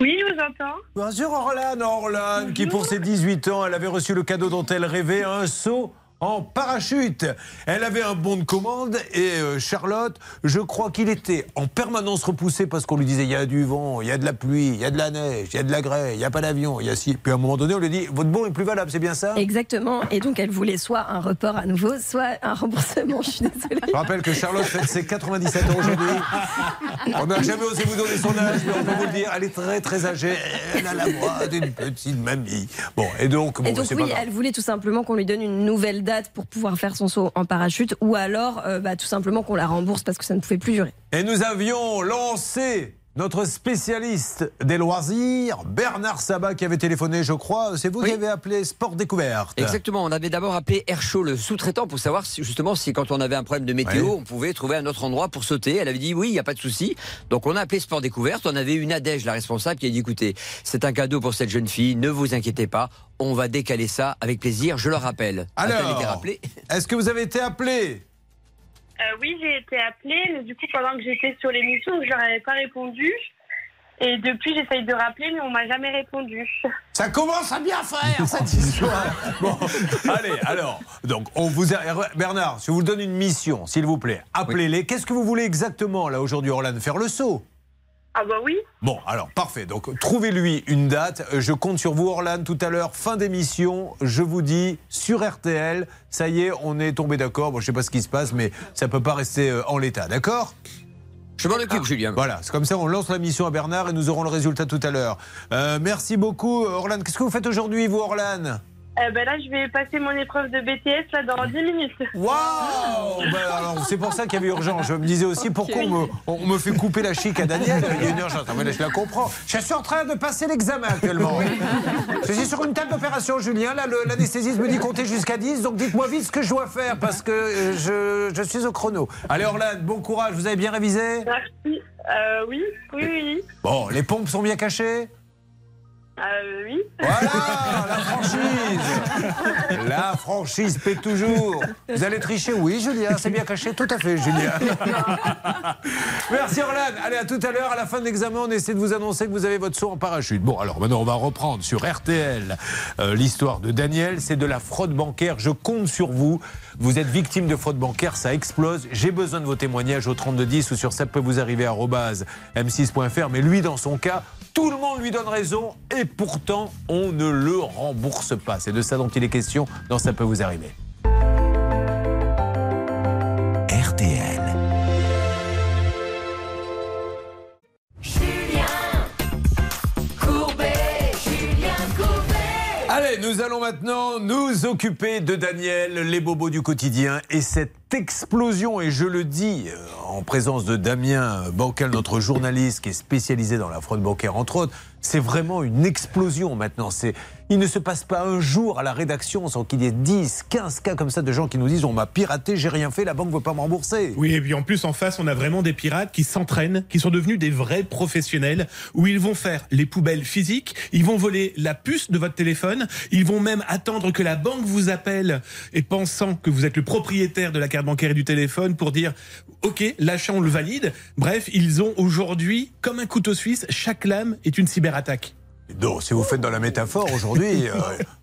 Oui, je vous entends. Bien sûr, Orlan, Orlan, qui pour ses 18 ans, elle avait reçu le cadeau dont elle rêvait, un saut en parachute. Elle avait un bon de commande et euh, Charlotte, je crois qu'il était en permanence repoussé parce qu'on lui disait il y a du vent, il y a de la pluie, il y a de la neige, il y a de la grêle, il n'y a pas d'avion, il y a si. Puis à un moment donné, on lui dit votre bon est plus valable, c'est bien ça? Exactement. Et donc, elle voulait soit un report à nouveau, soit un remboursement. Je suis désolée. Je rappelle que Charlotte fête ses 97 ans aujourd'hui. On n'a jamais osé vous donner son âge, mais on peut vous le dire, elle est très très âgée. Elle a la voix d'une petite mamie. Bon, et donc, bon, Et donc oui, pas elle voulait tout simplement qu'on lui donne une nouvelle date pour pouvoir faire son saut en parachute, ou alors euh, bah, tout simplement qu'on la rembourse parce que ça ne pouvait plus durer. Et nous avions lancé notre spécialiste des loisirs, Bernard Sabat, qui avait téléphoné, je crois. C'est vous qui avez appelé Sport Découverte. Exactement, on avait d'abord appelé Air Show, le sous-traitant, pour savoir si, justement si quand on avait un problème de météo, on pouvait trouver un autre endroit pour sauter. Elle avait dit oui, il n'y a pas de souci. Donc on a appelé Sport Découverte, on avait une Adège, la responsable, qui a dit écoutez, c'est un cadeau pour cette jeune fille, ne vous inquiétez pas, on va décaler ça avec plaisir, je le rappelle. Alors, est-ce que vous avez été appelé? Euh, oui, j'ai été appelée, mais du coup, pendant que j'étais sur l'émission, je leur avais pas répondu. Et depuis, j'essaye de rappeler, mais on m'a jamais répondu. (laughs) Ça commence à bien faire cette (laughs) histoire. Bon, allez, alors, donc on vous a... Bernard, je vous donne une mission, s'il vous plaît. Appelez-les. Qu'est-ce que vous voulez exactement là aujourd'hui, Orlane Faire le saut? Ah bah oui. Bon, alors parfait. Donc trouvez-lui une date. Je compte sur vous, Orlane, tout à l'heure, fin d'émission. Je vous dis sur RTL. Ça y est, on est tombé d'accord. Bon, je sais pas ce qui se passe, mais ça peut pas rester euh, en l'état, d'accord? Je m'en occupe, Julien. Voilà, c'est comme ça, on lance la mission à Bernard et nous aurons le résultat tout à l'heure. Euh, merci beaucoup, Orlane. Qu'est-ce que vous faites aujourd'hui, vous, Orlane? Euh, ben là, je vais passer mon épreuve de BTS là dans 10 minutes. Waouh Ben alors, C'est pour ça qu'il y avait urgence. Je me disais aussi pourquoi on me, on me fait couper la chic à Daniel. Il y a une urgence. Ah, mais là, je la comprends. Je suis en train de passer l'examen actuellement. Je suis sur une table d'opération, Julien. Là, l'anesthésiste me dit compter jusqu'à 10. Donc dites-moi vite ce que je dois faire parce que euh, je, je suis au chrono. Allez, Orlane, bon courage. Vous avez bien révisé? Merci. Euh, oui, oui, oui. Bon, les pompes sont bien cachées? Euh, oui. Voilà, la franchise. La franchise paie toujours. Vous allez tricher Oui, Julien, c'est bien caché. Tout à fait, Julien. Merci, Orlane. Allez, à tout à l'heure. À la fin de l'examen, on essaie de vous annoncer que vous avez votre saut en parachute. Bon, alors maintenant, on va reprendre sur RTL euh, l'histoire de Daniel. C'est de la fraude bancaire. Je compte sur vous. Vous êtes victime de fraude bancaire, ça explose. J'ai besoin de vos témoignages au 3210 ou sur ça peut vous arriver m6.fr. Mais lui, dans son cas, tout le monde lui donne raison et pourtant, on ne le rembourse pas. C'est de ça dont il est question dans Ça peut vous arriver. Allons maintenant nous occuper de Daniel, les bobos du quotidien. Et cette explosion, et je le dis euh, en présence de Damien Bancal, notre journaliste qui est spécialisé dans la fraude bancaire entre autres, c'est vraiment une explosion maintenant. C'est, il ne se passe pas un jour à la rédaction sans qu'il y ait 10, 15 cas comme ça de gens qui nous disent on m'a piraté, j'ai rien fait, la banque ne veut pas me rembourser. Oui, et puis en plus, en face, on a vraiment des pirates qui s'entraînent, qui sont devenus des vrais professionnels, où ils vont faire les poubelles physiques, ils vont voler la puce de votre téléphone, ils vont même attendre que la banque vous appelle et pensant que vous êtes le propriétaire de la carte bancaire et du téléphone pour dire OK, l'achat, on le valide. Bref, ils ont aujourd'hui, comme un couteau suisse, chaque lame est une cyberattaque. Non, si vous faites dans la métaphore aujourd'hui, (laughs) euh,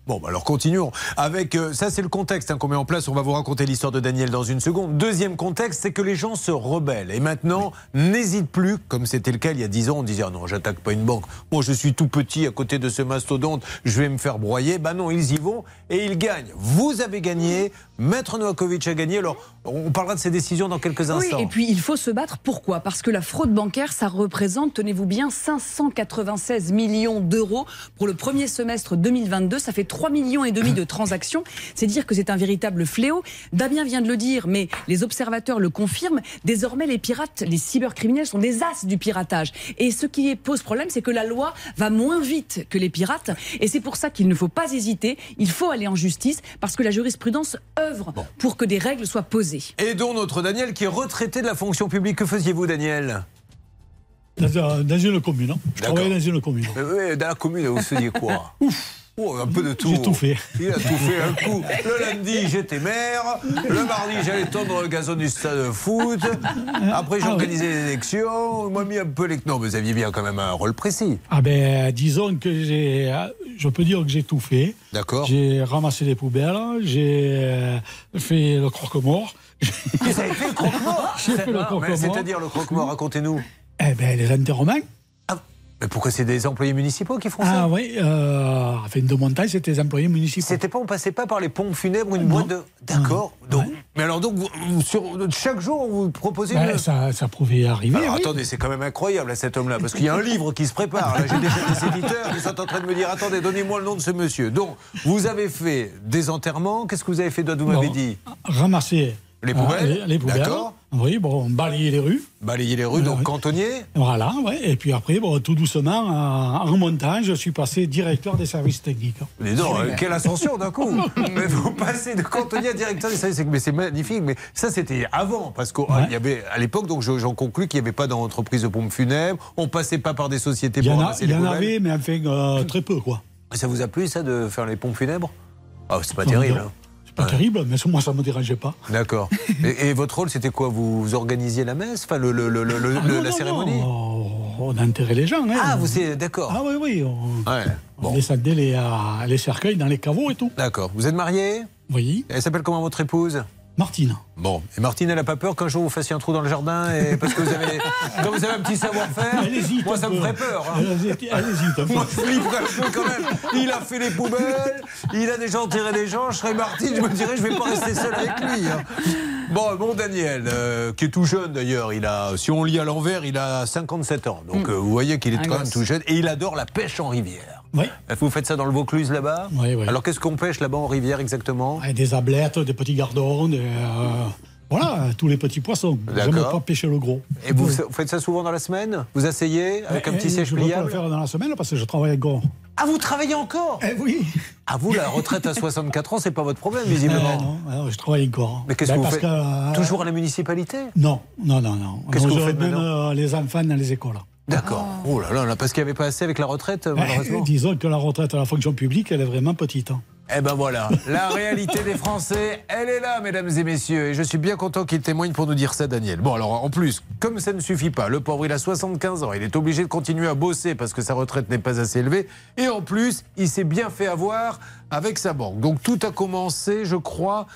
bon, bah alors continuons. Avec euh, ça, c'est le contexte hein, qu'on met en place. On va vous raconter l'histoire de Daniel dans une seconde. Deuxième contexte, c'est que les gens se rebellent et maintenant n'hésitent plus, comme c'était le cas il y a 10 ans, on disait ah non, j'attaque pas une banque. Moi, je suis tout petit à côté de ce mastodonte, je vais me faire broyer. Bah non, ils y vont et ils gagnent. Vous avez gagné, Maître Novakovic a gagné. Alors, on parlera de ces décisions dans quelques Oui, instants. et puis il faut se battre. Pourquoi? Parce que la fraude bancaire, ça représente, tenez-vous bien, 596 millions d'euros pour le premier semestre 2022. Ça fait 3 millions et demi de transactions. C'est dire que c'est un véritable fléau. Damien vient de le dire, mais les observateurs le confirment. Désormais, les pirates, les cybercriminels sont des as du piratage. Et ce qui pose problème, c'est que la loi va moins vite que les pirates. Et c'est pour ça qu'il ne faut pas hésiter. Il faut aller en justice parce que la jurisprudence œuvre pour que des règles soient posées. Et dont notre Daniel qui est retraité de la fonction publique. Que faisiez-vous, Daniel? Dans, dans une commune. hein. Je travaillais dans une commune. Mais oui, dans la commune, vous faisiez quoi? Oh, un peu de tout. J'ai tout fait. Il a tout fait un coup. Le lundi, j'étais maire. Le mardi, j'allais tendre le gazon du stade de foot. Après, Ah j'organisais les élections. On m'a mis un peu les. Non, mais vous aviez bien quand même un rôle précis. Ah ben, disons que j'ai, je peux dire que j'ai tout fait. D'accord. J'ai ramassé les poubelles, j'ai euh, fait le croque-mort. Vous avez fait le croque-mort? (laughs) J'ai fait le Mais croque-mort. C'est-à-dire le croque-mort, racontez-nous. Eh ben, les enterrements. Mais pourquoi c'est des employés municipaux qui font ça Ah oui, euh, enfin, de montagne, c'était les employés municipaux. C'était pas, on passait pas par les pompes funèbres, une boîte de. D'accord. Donc, mais alors donc, vous- sur, chaque jour, on vous proposait Ben, une. ça, ça pouvait arriver. Alors oui. attendez, c'est quand même incroyable là, cet homme-là, parce qu'il y a un livre qui se prépare. Là, j'ai déjà des éditeurs qui sont en train de me dire attendez, donnez-moi le nom de ce monsieur. Donc, vous avez fait des enterrements. Qu'est-ce que vous avez fait d'autre Vous m'avez dit? Ramasser Les euh, poubelles les, les poubelles. D'accord. Oui, bon, balayer les rues. balayer les rues, donc oui. cantonnier. Voilà, ouais. Et puis après, bon, tout doucement, en en je suis passé directeur des services techniques. Mais non, euh, quelle ascension d'un coup (laughs) Mais vous passez de cantonnier à directeur des services, mais c'est magnifique. Mais ça, c'était avant, parce qu'à y avait à l'époque, donc je- j'en conclus qu'il n'y avait pas d'entreprise de pompes funèbres. On passait pas par des sociétés Il y en, a, y avait, mais enfin, euh, très peu, quoi. Ça vous a plu ça de faire les pompes funèbres? Ah, c'est pas Oh, terrible. hein. Pas terrible, mais moi, ça ne me dérangeait pas. D'accord. (laughs) Et, et votre rôle, c'était quoi? Vous, vous organisiez la messe? Enfin, le, le- le- le- le- Ah, non, la non, cérémonie? non, on enterrait les gens. hein. Ah, vous êtes d'accord. Ah oui, oui. On, Ouais. on descendait les, euh, les cercueils dans les caveaux et tout. D'accord. Vous êtes marié? Oui. Elle s'appelle comment votre épouse? Martine. Bon, et Martine, elle n'a pas peur qu'un jour vous fassiez un trou dans le jardin et parce que vous avez, (laughs) comme vous avez un petit savoir-faire, moi ça me ferait peur. hein. Elle hésite- elle hésite un peu. Moi je flipperais un peu quand même. Il a fait les poubelles, il a déjà enterré des gens. Je serais Martine, je me dirais, je vais pas rester seul avec lui. hein. Bon, bon Daniel, euh, qui est tout jeune d'ailleurs, il a, si on lit à l'envers, il a 57 ans. Donc euh, vous voyez qu'il est Un quand même tout jeune et il adore la pêche en rivière. Oui. Vous faites ça dans le Vaucluse là-bas Oui, oui. Alors qu'est-ce qu'on pêche là-bas en rivière exactement Des ablettes, des petits gardons, des, euh, voilà, tous les petits poissons. J'aime pas pêcher le gros. Et vous, vous faites ça souvent dans la semaine Vous asseyez avec un Eh, petit eh, siège Je ne peux pas le pliable faire dans la semaine parce que je travaille avec gros. Ah, vous travaillez encore Eh oui. Ah, vous, la retraite à (laughs) 64 ans, c'est pas votre problème, visiblement. Non, non, je travaille encore. Mais qu'est-ce Ben, que vous faites que, euh, Toujours à la municipalité Non, non, non, non. Qu'est-ce que vous faites même maintenant euh, les enfants dans les écoles. D'accord. Oh là là, là, parce qu'il n'y avait pas assez avec la retraite, Eh, malheureusement. disons que la retraite à la fonction publique, elle est vraiment petite. hein. Eh ben voilà, la réalité des Français, elle est là, mesdames et messieurs. Et je suis bien content qu'il témoigne pour nous dire ça, Daniel. Bon, alors en plus, comme ça ne suffit pas, le pauvre, il a 75 ans, il est obligé de continuer à bosser parce que sa retraite n'est pas assez élevée. Et en plus, il s'est bien fait avoir avec sa banque. Donc tout a commencé, je crois.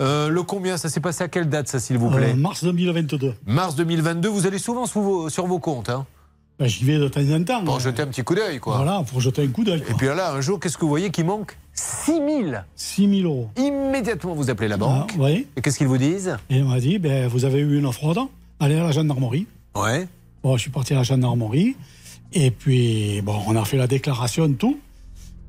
Euh, le combien Ça s'est passé à quelle date, ça, s'il vous plaît Euh, mars 2022. Mars 2022, vous allez souvent sur vos, sur vos comptes, hein Ben, J'y vais de temps en temps. Pour hein. jeter un petit coup d'œil, quoi. Voilà, pour jeter un coup d'œil. Et puis là, un jour, qu'est-ce que vous voyez qui manque? 6 000 6 000 euros. Immédiatement, vous appelez la banque. Ah, oui. Et qu'est-ce qu'ils vous disent? Et on m'a dit, ben, vous avez eu une fraude, allez à la gendarmerie. Ouais. Bon, je suis parti à la gendarmerie. Et puis, bon, on a fait la déclaration, tout.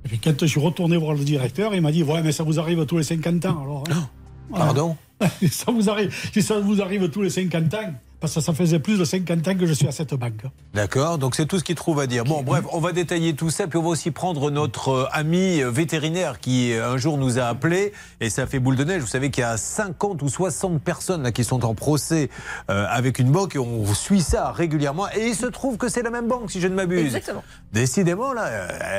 Et puis quand je suis retourné voir le directeur, il m'a dit Ouais, mais ça vous arrive tous les 50 ans. Alors, hein. Voilà. Pardon? (laughs) Ça, vous arrive, ça vous arrive tous les 50 ans parce que ça faisait plus de 50 ans que je suis à cette banque. D'accord, donc c'est tout ce qu'il trouve à dire. Bon, bref, on va détailler tout ça, puis on va aussi prendre notre euh, ami vétérinaire qui euh, un jour nous a appelé, et ça fait boule de neige. Vous savez qu'il y a 50 ou 60 personnes là, qui sont en procès euh, avec une banque, et on suit ça régulièrement, et il se trouve que c'est la même banque, si je ne m'abuse. Exactement. Décidément, là,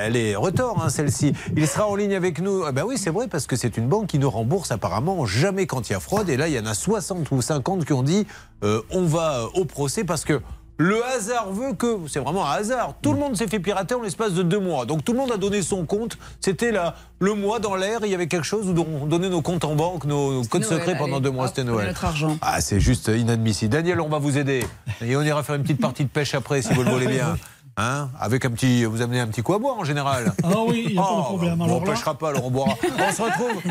elle est retort, hein, celle-ci. Il sera en ligne avec nous. Ah Ben oui, c'est vrai, parce que c'est une banque qui ne rembourse apparemment jamais quand il y a fraude. Et là, il y en a 60 ou 50 qui ont dit euh, on va euh, au procès parce que. Le hasard veut que, c'est vraiment un hasard, tout le monde s'est fait pirater en l'espace de deux mois. Donc tout le monde a donné son compte. C'était là, le mois dans l'air, il y avait quelque chose où on donnait nos comptes en banque, nos, codes Noël, secrets pendant allez, deux mois. C'était Noël. notre argent. Ah, c'est juste inadmissible. Daniel, on va vous aider. Et on ira faire une petite partie de pêche après, si vous le voulez bien. Hein Avec un petit. Vous amenez un petit coup à boire en général. Ah oui, il n'y a pas de problème. Bon, on ne pêchera pas, alors on boira. On se retrouve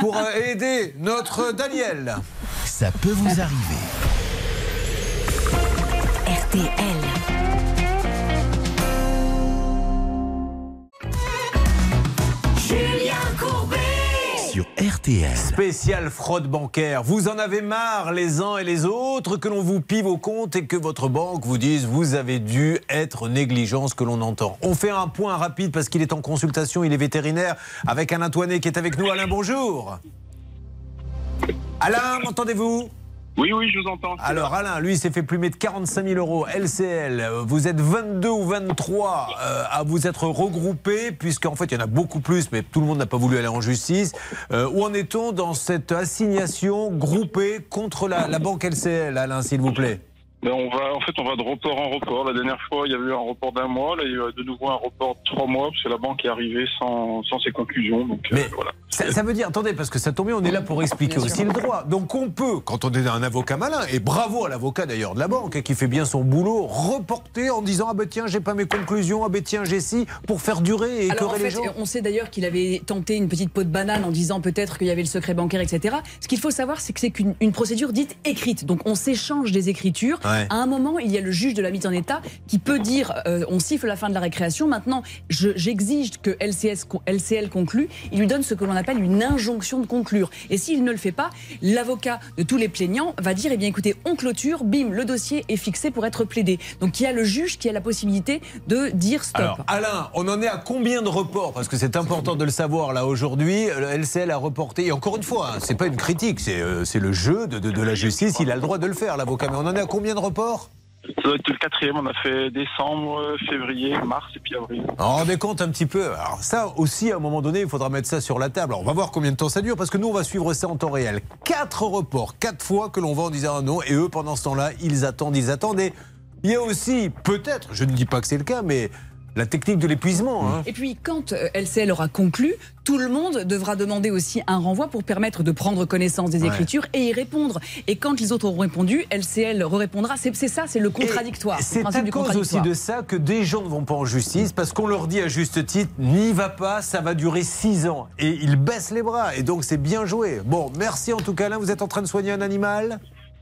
pour euh, aider notre Daniel. Ça peut vous arriver. RTL. Julien Courbet sur RTL. Spécial fraude bancaire. Vous en avez marre les uns et les autres que l'on vous pive au compte et que votre banque vous dise vous avez dû être négligent, ce que l'on entend. On fait un point rapide parce qu'il est en consultation, il est vétérinaire avec Alain Toinet qui est avec nous. Alain, bonjour. Alain, m'entendez-vous? Oui, oui, je vous entends. Alors Alain, lui, il s'est fait plumer de 45 000 euros LCL. Vous êtes 22 ou 23 euh, à vous être regroupés, puisqu'en fait, il y en a beaucoup plus, mais tout le monde n'a pas voulu aller en justice. Euh, où en est-on dans cette assignation groupée contre la, la banque LCL, Alain, s'il vous plaît? Ben, on va, en fait, on va de report en report. La dernière fois, il y avait eu un report d'un mois. Là, il y a eu de nouveau un report de trois mois, parce que la banque est arrivée sans, sans ses conclusions. Donc, euh, voilà. ça, ça veut dire, attendez, parce que ça tombe bien, on est là pour expliquer aussi le droit. Donc on peut, quand on est un avocat malin, et bravo à l'avocat d'ailleurs de la banque, hein, qui fait bien son boulot, reporter en disant Ah ben tiens, j'ai pas mes conclusions, ah ben tiens, j'ai si, pour faire durer et Alors en écœurer fait, les gens. on sait d'ailleurs qu'il avait tenté une petite peau de banane en disant peut-être qu'il y avait le secret bancaire, etc. Ce qu'il faut savoir, c'est que c'est qu'une une procédure dite écrite. Donc on s'échange des écritures. Ouais. À un moment, il y a le juge de la mise en état qui peut dire euh, on siffle la fin de la récréation. Maintenant, je- j'exige que LCS, LCL conclue. Il lui donne ce que l'on appelle une injonction de conclure. Et s'il ne le fait pas, l'avocat de tous les plaignants va dire eh bien écoutez, on clôture, bim, le dossier est fixé pour être plaidé. Donc il y a le juge qui a la possibilité de dire stop. Alors, Alain, on en est à combien de reports? Parce que c'est important de le savoir là aujourd'hui. Le LCL a reporté, et encore une fois, hein, c'est pas une critique, c'est euh, le jeu de, de- de la justice, il a le droit de le faire, l'avocat. Mais on en est à combien de reports Ça doit être le quatrième. On a fait décembre, février, mars et puis avril. Alors, rendez compte un petit peu Alors ça aussi, à un moment donné, il faudra mettre ça sur la table. Alors, on va voir combien de temps ça dure, parce que nous, on va suivre ça en temps réel. Quatre reports, quatre fois que l'on va en disant un non, et eux, pendant ce temps-là, ils attendent, ils attendent. Et il y a aussi, peut-être, je ne dis pas que c'est le cas, mais la technique de l'épuisement. hein. Et puis, quand euh, LCL aura conclu, tout le monde devra demander aussi un renvoi pour permettre de prendre connaissance des Ouais. écritures et y répondre. Et quand les autres auront répondu, LCL répondra. C'est c'est ça, c'est le contradictoire. C'est à du cause aussi de ça que des gens ne vont pas en justice parce qu'on leur dit à juste titre n'y va pas, ça va durer six ans. Et ils baissent les bras. Et donc c'est bien joué. Bon, merci en tout cas. Là, vous êtes en train de soigner un animal?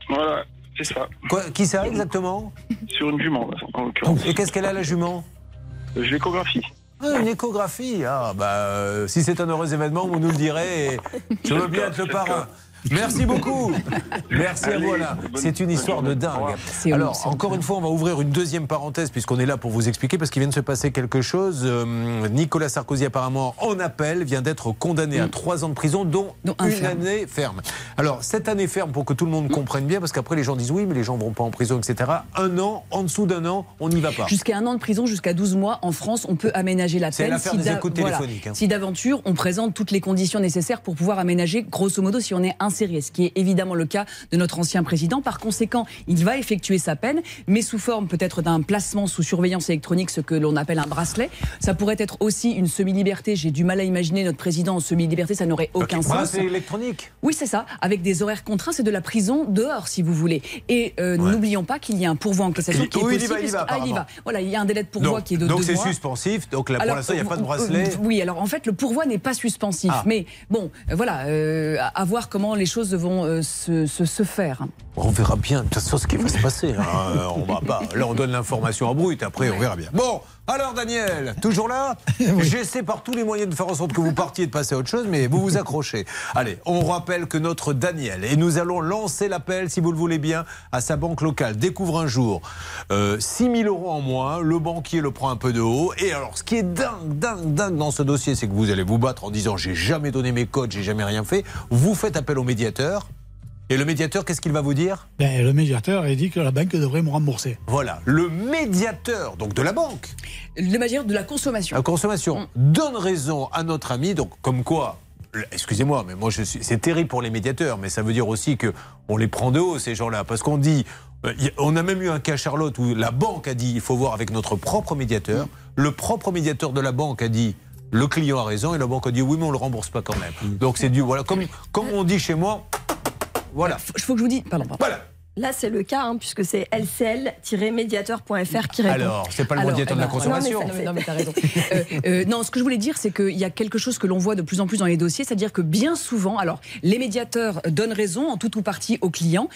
Voilà, c'est ça. Quoi, Qui ça exactement? Sur une jument, en l'occurrence. Et qu'est-ce qu'elle a la jument? Euh, L'échographie. Ah, Une échographie. Ah, bah, euh, si c'est un heureux événement, vous nous le direz. Et je veux bien être le parrain. Merci beaucoup. Merci à vous. Alain. C'est une histoire de dingue. C'est Alors, c'est encore une fois, on va ouvrir une deuxième parenthèse puisqu'on est là pour vous expliquer parce qu'il vient de se passer quelque chose. Euh, Nicolas Sarkozy, apparemment, en appel, vient d'être condamné à trois ans de prison, dont, Dont un une ferme. année ferme. Alors, cette année ferme, pour que tout le monde comprenne bien, parce qu'après les gens disent oui, mais les gens vont pas en prison, etc. Un an, en dessous d'un an, on n'y va pas. Jusqu'à un an de prison, jusqu'à 12 mois, en France, on peut aménager la C'est peine. l'affaire des d'a- écoutes téléphoniques, hein. Si d'aventure, on présente toutes les conditions nécessaires pour pouvoir aménager, grosso modo, si on est inséré, ce qui est évidemment le cas de notre ancien président. Par conséquent, il va effectuer sa peine, mais sous forme peut-être d'un placement sous surveillance électronique, ce que l'on appelle un bracelet. Ça pourrait être aussi une semi-liberté. J'ai du mal à imaginer notre président en semi-liberté, ça n'aurait aucun sens. Bracelet électronique? Oui, c'est ça. Avec des horaires contraints, c'est de la prison dehors, si vous voulez. Et euh, n'oublions pas qu'il y a un pourvoi en cassation qui est oui, il y possible. va, il y va, Ah, il y va. Voilà, il y a un délai de pourvoi Donc- qui est de donc deux c'est mois. suspensif. Donc là, pour l'instant, il n'y a pas de euh, bracelet. Oui, alors en fait, le pourvoi n'est pas suspensif. Ah. Mais bon, euh, voilà, euh, à voir comment les choses vont euh, se, faire. On verra bien de toute façon ce qui va se passer. hein. On va pas. Là, on donne l'information en brut. Après, on verra bien. Bon, Alors Daniel, toujours là (laughs) J'essaie par tous les moyens de faire en sorte que vous partiez de passer à autre chose, mais vous vous accrochez. Allez, on rappelle que notre Daniel, et nous allons lancer l'appel, si vous le voulez bien, à sa banque locale. Découvre un jour euh, 6 000 euros en moins, le banquier le prend un peu de haut. Et alors, ce qui est dingue, dingue, dingue dans ce dossier, c'est que vous allez vous battre en disant j'ai jamais donné mes codes, j'ai jamais rien fait. Vous faites appel au médiateur. Et le médiateur, qu'est-ce qu'il va vous dire? Ben, le médiateur, il dit que la banque devrait me rembourser. Voilà, le médiateur, donc de la banque, Le médiateur de la consommation. la consommation, donne raison à notre ami, donc comme quoi. Excusez-moi, mais moi je suis. C'est terrible pour les médiateurs, mais ça veut dire aussi que on les prend de haut ces gens-là, parce qu'on dit. euh, On a même eu un cas Charlotte où la banque a dit il faut voir avec notre propre médiateur. Le propre médiateur de la banque a dit le client a raison et la banque a dit oui mais on le rembourse pas quand même. Donc c'est du voilà comme comme on dit chez moi. Voilà. Il faut que je vous dise. Pardon, pardon. Voilà. Là, c'est le cas, hein, puisque c'est lcl-médiateur.fr qui répond. Alors, c'est pas le médiateur de la ben, consommation. Non, mais, non, mais t'as raison. (laughs) Euh, euh, non, ce que je voulais dire, c'est qu'il y a quelque chose que l'on voit de plus en plus dans les dossiers, c'est-à-dire que bien souvent, alors, les médiateurs donnent raison en tout ou partie aux clients,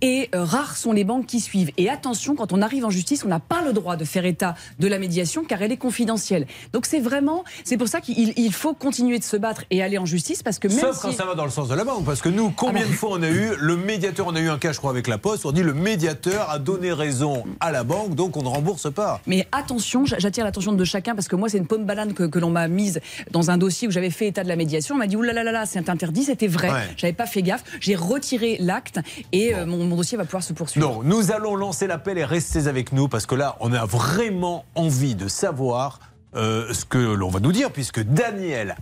et euh, rares sont les banques qui suivent. Et attention, quand on arrive en justice, on n'a pas le droit de faire état de la médiation, car elle est confidentielle. Donc c'est vraiment, c'est pour ça qu'il il faut continuer de se battre et aller en justice, parce que même Sauf si... quand ça va dans le sens de la banque. Parce que nous, combien de fois on a eu le médiateur, on a eu un cas, je crois, avec la Poste, on dit le médiateur a donné raison à la banque, donc on ne rembourse pas. Mais attention, j'attire l'attention de chacun parce que moi, c'est une pomme banane que, que l'on m'a mise dans un dossier où j'avais fait état de la médiation. On m'a dit, oulala, là, là, là, c'est interdit, c'était vrai. Ouais. J'avais pas fait gaffe. J'ai retiré l'acte et euh, mon, mon dossier va pouvoir se poursuivre. Non, nous allons lancer l'appel et restez avec nous parce que là, on a vraiment envie de savoir euh, ce que l'on va nous dire, puisque Daniel,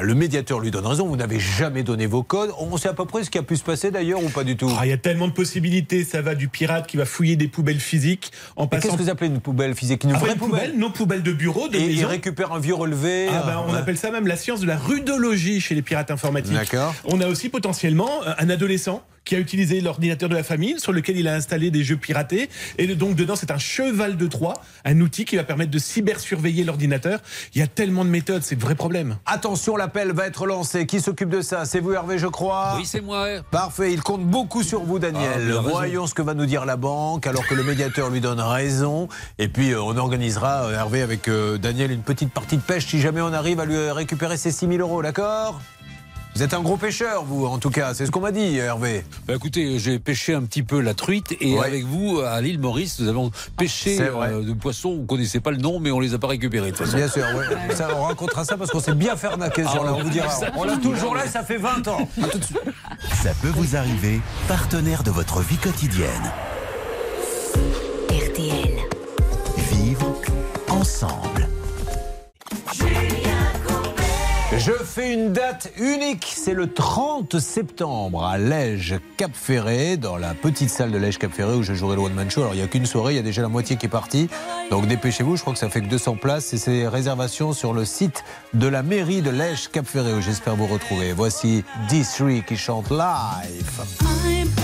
le médiateur lui donne raison, vous n'avez jamais donné vos codes. On sait à peu près ce qui a pu se passer d'ailleurs ou pas du tout? Ah, Il y a tellement de possibilités. Ça va du pirate qui va fouiller des poubelles physiques en passant. Qu'est-ce que vous appelez une poubelle physique? Une Ah, vraie une poubelle, poubelle, nos poubelles de bureau, de Et il récupère un vieux relevé Ah euh, on ouais. appelle ça même la science de la rudologie chez les pirates informatiques. D'accord. On a aussi potentiellement euh, un adolescent qui a utilisé l'ordinateur de la famille sur lequel il a installé des jeux piratés. Et donc dedans, c'est un cheval de Troie, un outil qui va permettre de cybersurveiller l'ordinateur. Il y a tellement de méthodes, c'est le vrai problème. Attention, l'appel va être lancé. Qui s'occupe de ça? C'est vous, Hervé, je crois? Oui, c'est moi. Parfait, il compte beaucoup sur vous, Ah, Daniel. raison. Voyons ce que va nous dire la banque, alors que le médiateur lui donne raison. Et puis, euh, on organisera, euh, Hervé, avec euh, Daniel, une petite partie de pêche si jamais on arrive à lui récupérer ses 6 000 euros, d'accord? Vous êtes un gros pêcheur, vous, en tout cas. C'est ce qu'on m'a dit, Hervé. Bah écoutez, j'ai pêché un petit peu la truite et Ouais. avec vous, à l'île Maurice, nous avons pêché euh, de poissons. On ne connaissait pas le nom, mais on les a pas récupérés de toute façon. Bien sûr, ouais. Ça, on racontera ça parce qu'on s'est bien fait arnaquer ce Ah, jour-là, on vous dira. ça- On l'a toujours là, ça fait 20 ans. À tout de suite. Ça peut vous arriver, partenaire de votre vie quotidienne. RTL. Vivre ensemble. Je fais une date unique, c'est le 30 septembre à Lège Cap Ferré, dans la petite salle de Lège Cap Ferré où je jouerai le One Man Show. Alors il n'y a qu'une soirée, il y a déjà la moitié qui est partie. Donc dépêchez-vous, je crois que ça fait que 200 places et c'est réservation sur le site de la mairie de Lège Cap Ferré où j'espère vous retrouver. Voici D3 qui chante live.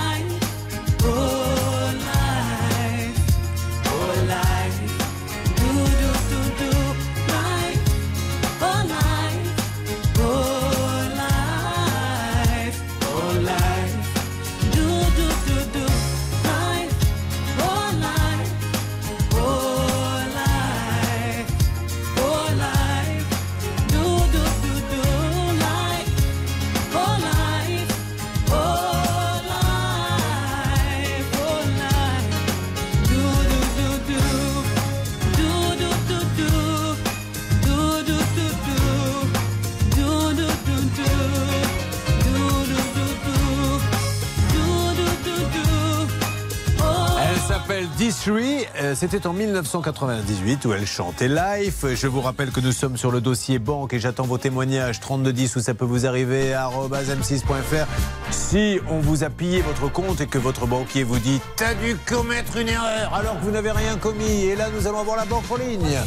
s'appelle Disri, euh, c'était en 1998 où elle chantait Life. Je vous rappelle que nous sommes sur le dossier banque et j'attends vos témoignages 3210 où ça peut vous arriver arobase m6.fr. Si on vous a pillé votre compte et que votre banquier vous dit t'as dû commettre une erreur alors que vous n'avez rien commis et là nous allons avoir la banque en ligne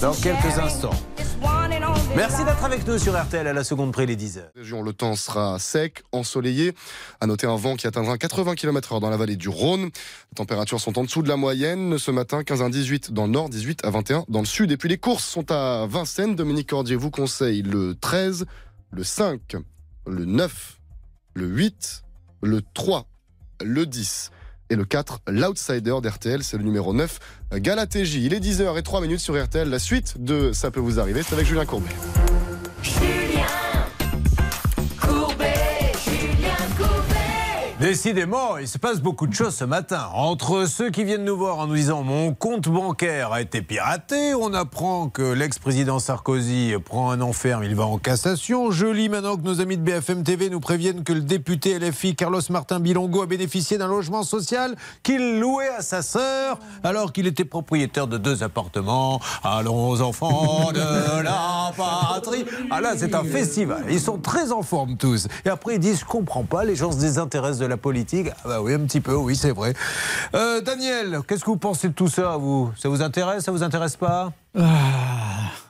dans quelques instants. Merci d'être avec nous sur RTL à la seconde près les 10 heures. le temps sera sec, ensoleillé. À noter un vent qui atteindra 80 km/h dans la vallée du Rhône. Les températures sont en dessous de la moyenne. Ce matin, 15 à 18 dans le nord, 18 à 21 dans le sud. Et puis les courses sont à Vincennes. Dominique Cordier vous conseille le 13, le 5, le 9, le 8, le 3, le 10 et le 4, l'outsider d'RTL, c'est le numéro 9, Galatégie. Il est 10h et 3 minutes sur RTL. La suite de Ça peut vous arriver, c'est avec Julien Courbet. Décidément, il se passe beaucoup de choses ce matin. Entre ceux qui viennent nous voir en nous disant mon compte bancaire a été piraté, on apprend que l'ex-président Sarkozy prend un enferme, il va en cassation. Je lis maintenant que nos amis de BFM TV nous préviennent que le député LFI Carlos Martin Bilongo a bénéficié d'un logement social qu'il louait à sa sœur alors qu'il était propriétaire de deux appartements. Allons enfants de (laughs) la patrie. Ah là, c'est un festival. Ils sont très en forme tous. Et après, ils disent Je comprends pas, les gens se désintéressent de la politique. Ah bah oui, un petit peu, oui, c'est vrai. Euh, Daniel, qu'est-ce que vous pensez de tout ça, vous? Ça vous intéresse Ça vous intéresse pas?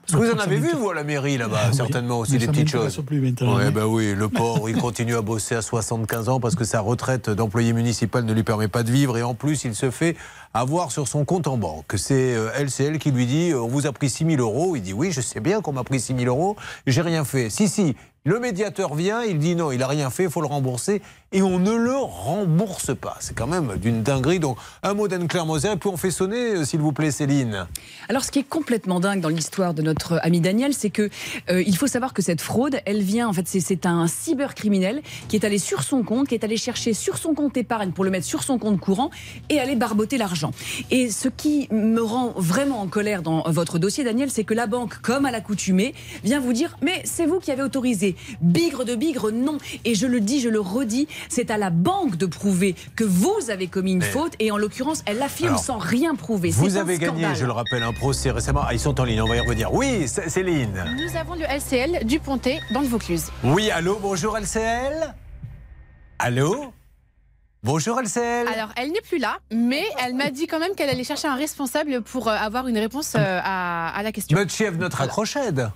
Parce que vous en avez vu, vous, à la mairie, là-bas, Ah certainement aussi, Mais des petites choses. plus maintenant, Ouais, hein. bah oui, le pauvre, il continue à bosser à 75 ans parce que sa retraite d'employé municipal ne lui permet pas de vivre et en plus, il se fait avoir sur son compte en banque. C'est euh, LCL qui lui dit euh, On vous a pris 6 000 euros. Il dit Oui, je sais bien qu'on m'a pris 6 000 euros, j'ai rien fait. Si, si. Le médiateur vient, il dit non, il a rien fait, il faut le rembourser, et on ne le rembourse pas. C'est quand même d'une dinguerie. Donc, un mot d'Anne-Claire Moser, et puis on fait sonner, euh, s'il vous plaît, Céline. Alors, ce qui est complètement dingue dans l'histoire de notre ami Daniel, c'est que euh, il faut savoir que cette fraude, elle vient, en fait, c'est- un cybercriminel qui est allé sur son compte, qui est allé chercher sur son compte épargne pour le mettre sur son compte courant et aller barboter l'argent. Et ce qui me rend vraiment en colère dans votre dossier, Daniel, c'est que la banque, comme à l'accoutumée, vient vous dire mais c'est vous qui avez autorisé. Bigre de bigre, non. Et je le dis, je le redis, c'est à la banque de prouver que vous avez commis une Mais- faute et en l'occurrence, elle l'affirme Alors, sans rien prouver. Vous avez gagné, je le rappelle, un procès récemment. Ah, ils sont en ligne, on va y revenir. Oui, Céline. Nous avons le LCL du Pontet dans le Vaucluse. Oui, allô, bonjour LCL Allô Bonjour LCL Alors, elle n'est plus là, mais elle m'a dit quand même qu'elle allait chercher un responsable pour euh, avoir une réponse euh, à, à la question. Notre chef, notre accrochède.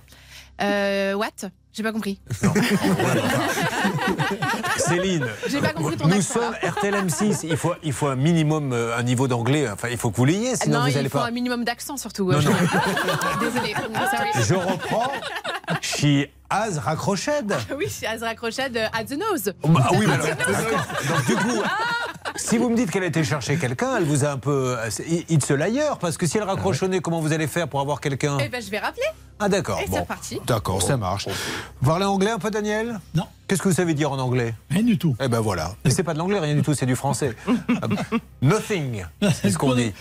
Euh, what? J'ai pas compris. (laughs) (laughs) Céline, J'ai pas compris ton nous accent, sommes là. RTLM6. Il faut, il faut un minimum, euh, un niveau d'anglais. Enfin, il faut que vous l'ayez, sinon non, vous il n'allez faut pas. un minimum d'accent surtout. Non, euh, non. (laughs) Sorry. Je reprends. She has raccrochède. Oui, c'est Azra Crochet de At the Nose. Bah oui, mais alors, d'accord. Donc du coup, si vous me dites qu'elle a été chercher quelqu'un, elle vous a un peu. c'est- It's a liar, parce que si elle nez, comment vous allez faire pour avoir quelqu'un? Eh ben, je vais rappeler. Ah d'accord. Et c'est bon. reparti. D'accord, ça marche. Vous parlez anglais un peu, Daniel? Non. Qu'est-ce que vous savez dire en anglais? Rien du tout. Eh ben voilà. Mais c'est pas de l'anglais, rien du tout, c'est du français. Ah, (laughs) Nothing, c'est ce qu'on dit.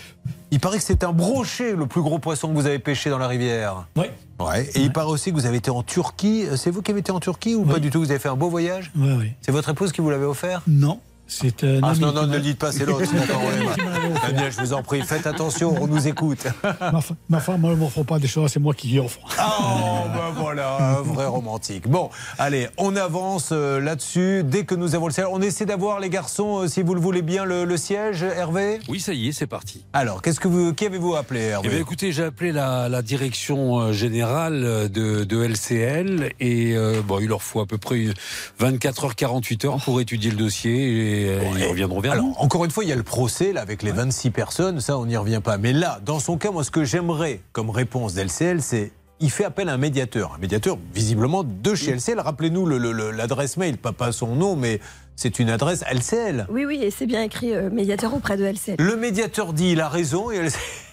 Il paraît que c'est un brochet, le plus gros poisson que vous avez pêché dans la rivière. Oui. Ouais. Et il paraît aussi que vous avez été en Turquie. C'est vous qui avez été en Turquie ou pas du tout? Vous avez fait un beau voyage? Oui, oui. C'est votre épouse qui vous l'avait offert? Non. C'est un Ah ami non, non, ne le dites pas, c'est l'autre. (laughs) Daniel, je vous en prie, faites attention, on nous écoute. ma, ma femme ne m'offre pas des choses, c'est moi qui y offre. Oh, ben voilà, un vrai romantique. Bon, allez, on avance euh, là-dessus. Dès que nous avons le siège, on essaie d'avoir, les garçons, euh, si vous le voulez bien, le, le siège, Hervé? Oui, ça y est, c'est parti. Alors, qu'est-ce que vous, qui avez-vous appelé, Eh Hervé bien, écoutez, j'ai appelé la, la direction euh, générale de, de LCL et euh, bon, il leur faut à peu près 24 heures, 48 heures pour étudier le dossier et euh, ils reviendront vers Alors, nous. encore une fois, il y a le procès là, avec les 26 personnes, ça, on n'y revient pas. Mais là, dans son cas, moi, ce que j'aimerais comme réponse d'LCL, c'est il fait appel à un médiateur. Un médiateur, visiblement, de chez LCL. Rappelez-nous le- le- le- l'adresse mail, pas, pas son nom, mais c'est une adresse LCL. Oui, oui, et c'est bien écrit euh, médiateur auprès de LCL. Le médiateur dit il a raison et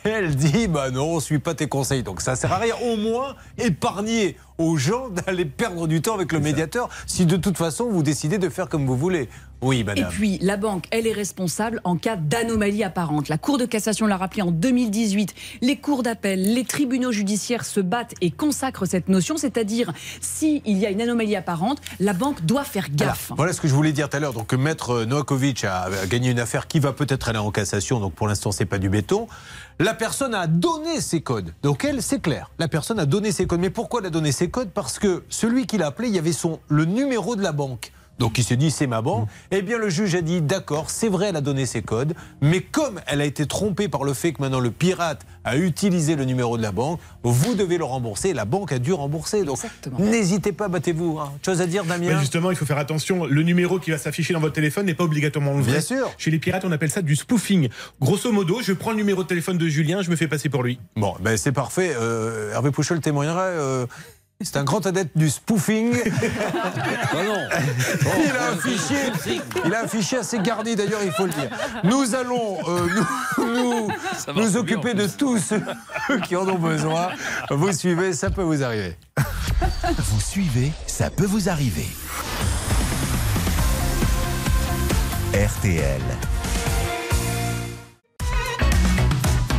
elle dit bah non, on ne suit pas tes conseils. Donc ça sert à rien. Au moins, épargner aux gens d'aller perdre du temps avec le médiateur si de toute façon vous décidez de faire comme vous voulez. Oui, Et madame. puis, la banque, elle est responsable en cas d'anomalie apparente. La Cour de cassation l'a rappelé en 2018. Les cours d'appel, les tribunaux judiciaires se battent et consacrent cette notion, c'est-à-dire s'il y a une anomalie apparente, la banque doit faire gaffe. Voilà ce que je voulais dire tout à l'heure. Donc, Maître Novakovic a, a gagné une affaire qui va peut-être aller en cassation. Donc, pour l'instant, c'est pas du béton. La personne a donné ses codes. Donc, elle, c'est clair. La personne a donné ses codes. Mais pourquoi elle a donné ses codes? Parce que celui qui l'a appelé, il y avait son, le numéro de la banque. Donc il s'est dit c'est ma banque. Eh bien le juge a dit d'accord, c'est vrai, elle a donné ses codes, mais comme elle a été trompée par le fait que maintenant le pirate a utilisé le numéro de la banque, vous devez le rembourser. La banque a dû rembourser. Donc n'hésitez pas, battez-vous. hein. Chose à dire, Damien justement, il faut faire attention. Le numéro qui va s'afficher dans votre téléphone n'est pas obligatoirement le vrai. Bien sûr. Chez les pirates, on appelle ça du spoofing. Grosso modo, je prends le numéro de téléphone de Julien, je me fais passer pour lui. Bon, ben c'est parfait. Euh, Hervé Pouchol témoignerait. euh, c'est un grand adepte du spoofing. (laughs) Ah non. (laughs) il, a un fichier, il a un fichier assez garni, d'ailleurs, il faut le dire. Nous allons euh, nous, (laughs) nous, occuper de plus. tous ceux qui en ont besoin. Vous suivez, ça peut vous arriver. Vous suivez, ça peut vous arriver. RTL.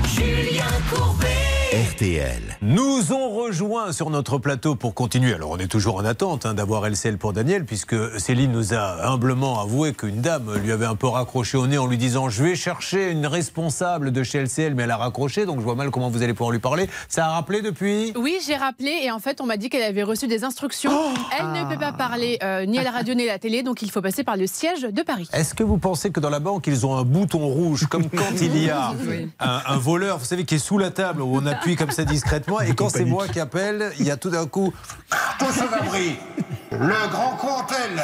Julien Courbet. RTL. Nous ont rejoint sur notre plateau pour continuer. Alors, on est toujours en attente hein, d'avoir LCL pour Daniel, puisque Céline nous a humblement avoué qu'une dame lui avait un peu raccroché au nez en lui disant Je vais chercher une responsable de chez LCL, mais elle a raccroché, donc je vois mal comment vous allez pouvoir lui parler. Ça a rappelé depuis? Oui, j'ai rappelé et en fait, on m'a dit qu'elle avait reçu des instructions. Oh Elle ne peut pas parler euh, ni à la radio ni à la télé, donc il faut passer par le siège de Paris. Est-ce que vous pensez que dans la banque, ils ont un bouton rouge, comme quand il y a (laughs) un, un voleur, vous savez, qui est sous la table, où on appuie comme ça discrètement, et quand c'est moi qui appelle, il y a tout d'un coup. Tous. Le grand coup en telle.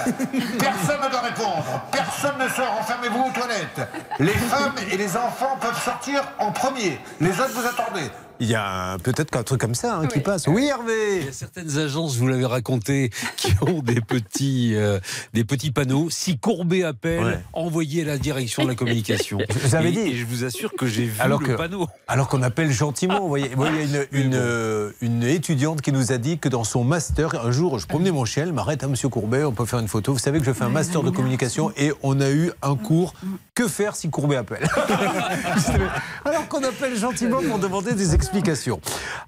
Personne ne doit répondre. Personne ne sort. Enfermez-vous aux toilettes. Les femmes et les enfants peuvent sortir en premier. Les autres, vous attendez. Il y a peut-être qu'un truc comme ça hein, qui passe. Oui, Hervé Il y a certaines agences, vous l'avez raconté, (laughs) qui ont des petits, euh, des petits panneaux. Si Courbet appelle, Ouais. envoyez à la direction de la communication. (laughs) vous Et- dit. Et je vous assure que j'ai vu Alors le que- panneau. Alors qu'on appelle gentiment, vous voyez. Il y a une, une, euh, une étudiante qui nous a dit que dans son master, un jour, je promenais mon chien, elle m'arrête à Monsieur Courbet, on peut faire une photo. Vous savez que je fais un master de communication et on a eu un cours Que faire si Courbet appelle? (laughs) Alors qu'on appelle gentiment pour demander des explications.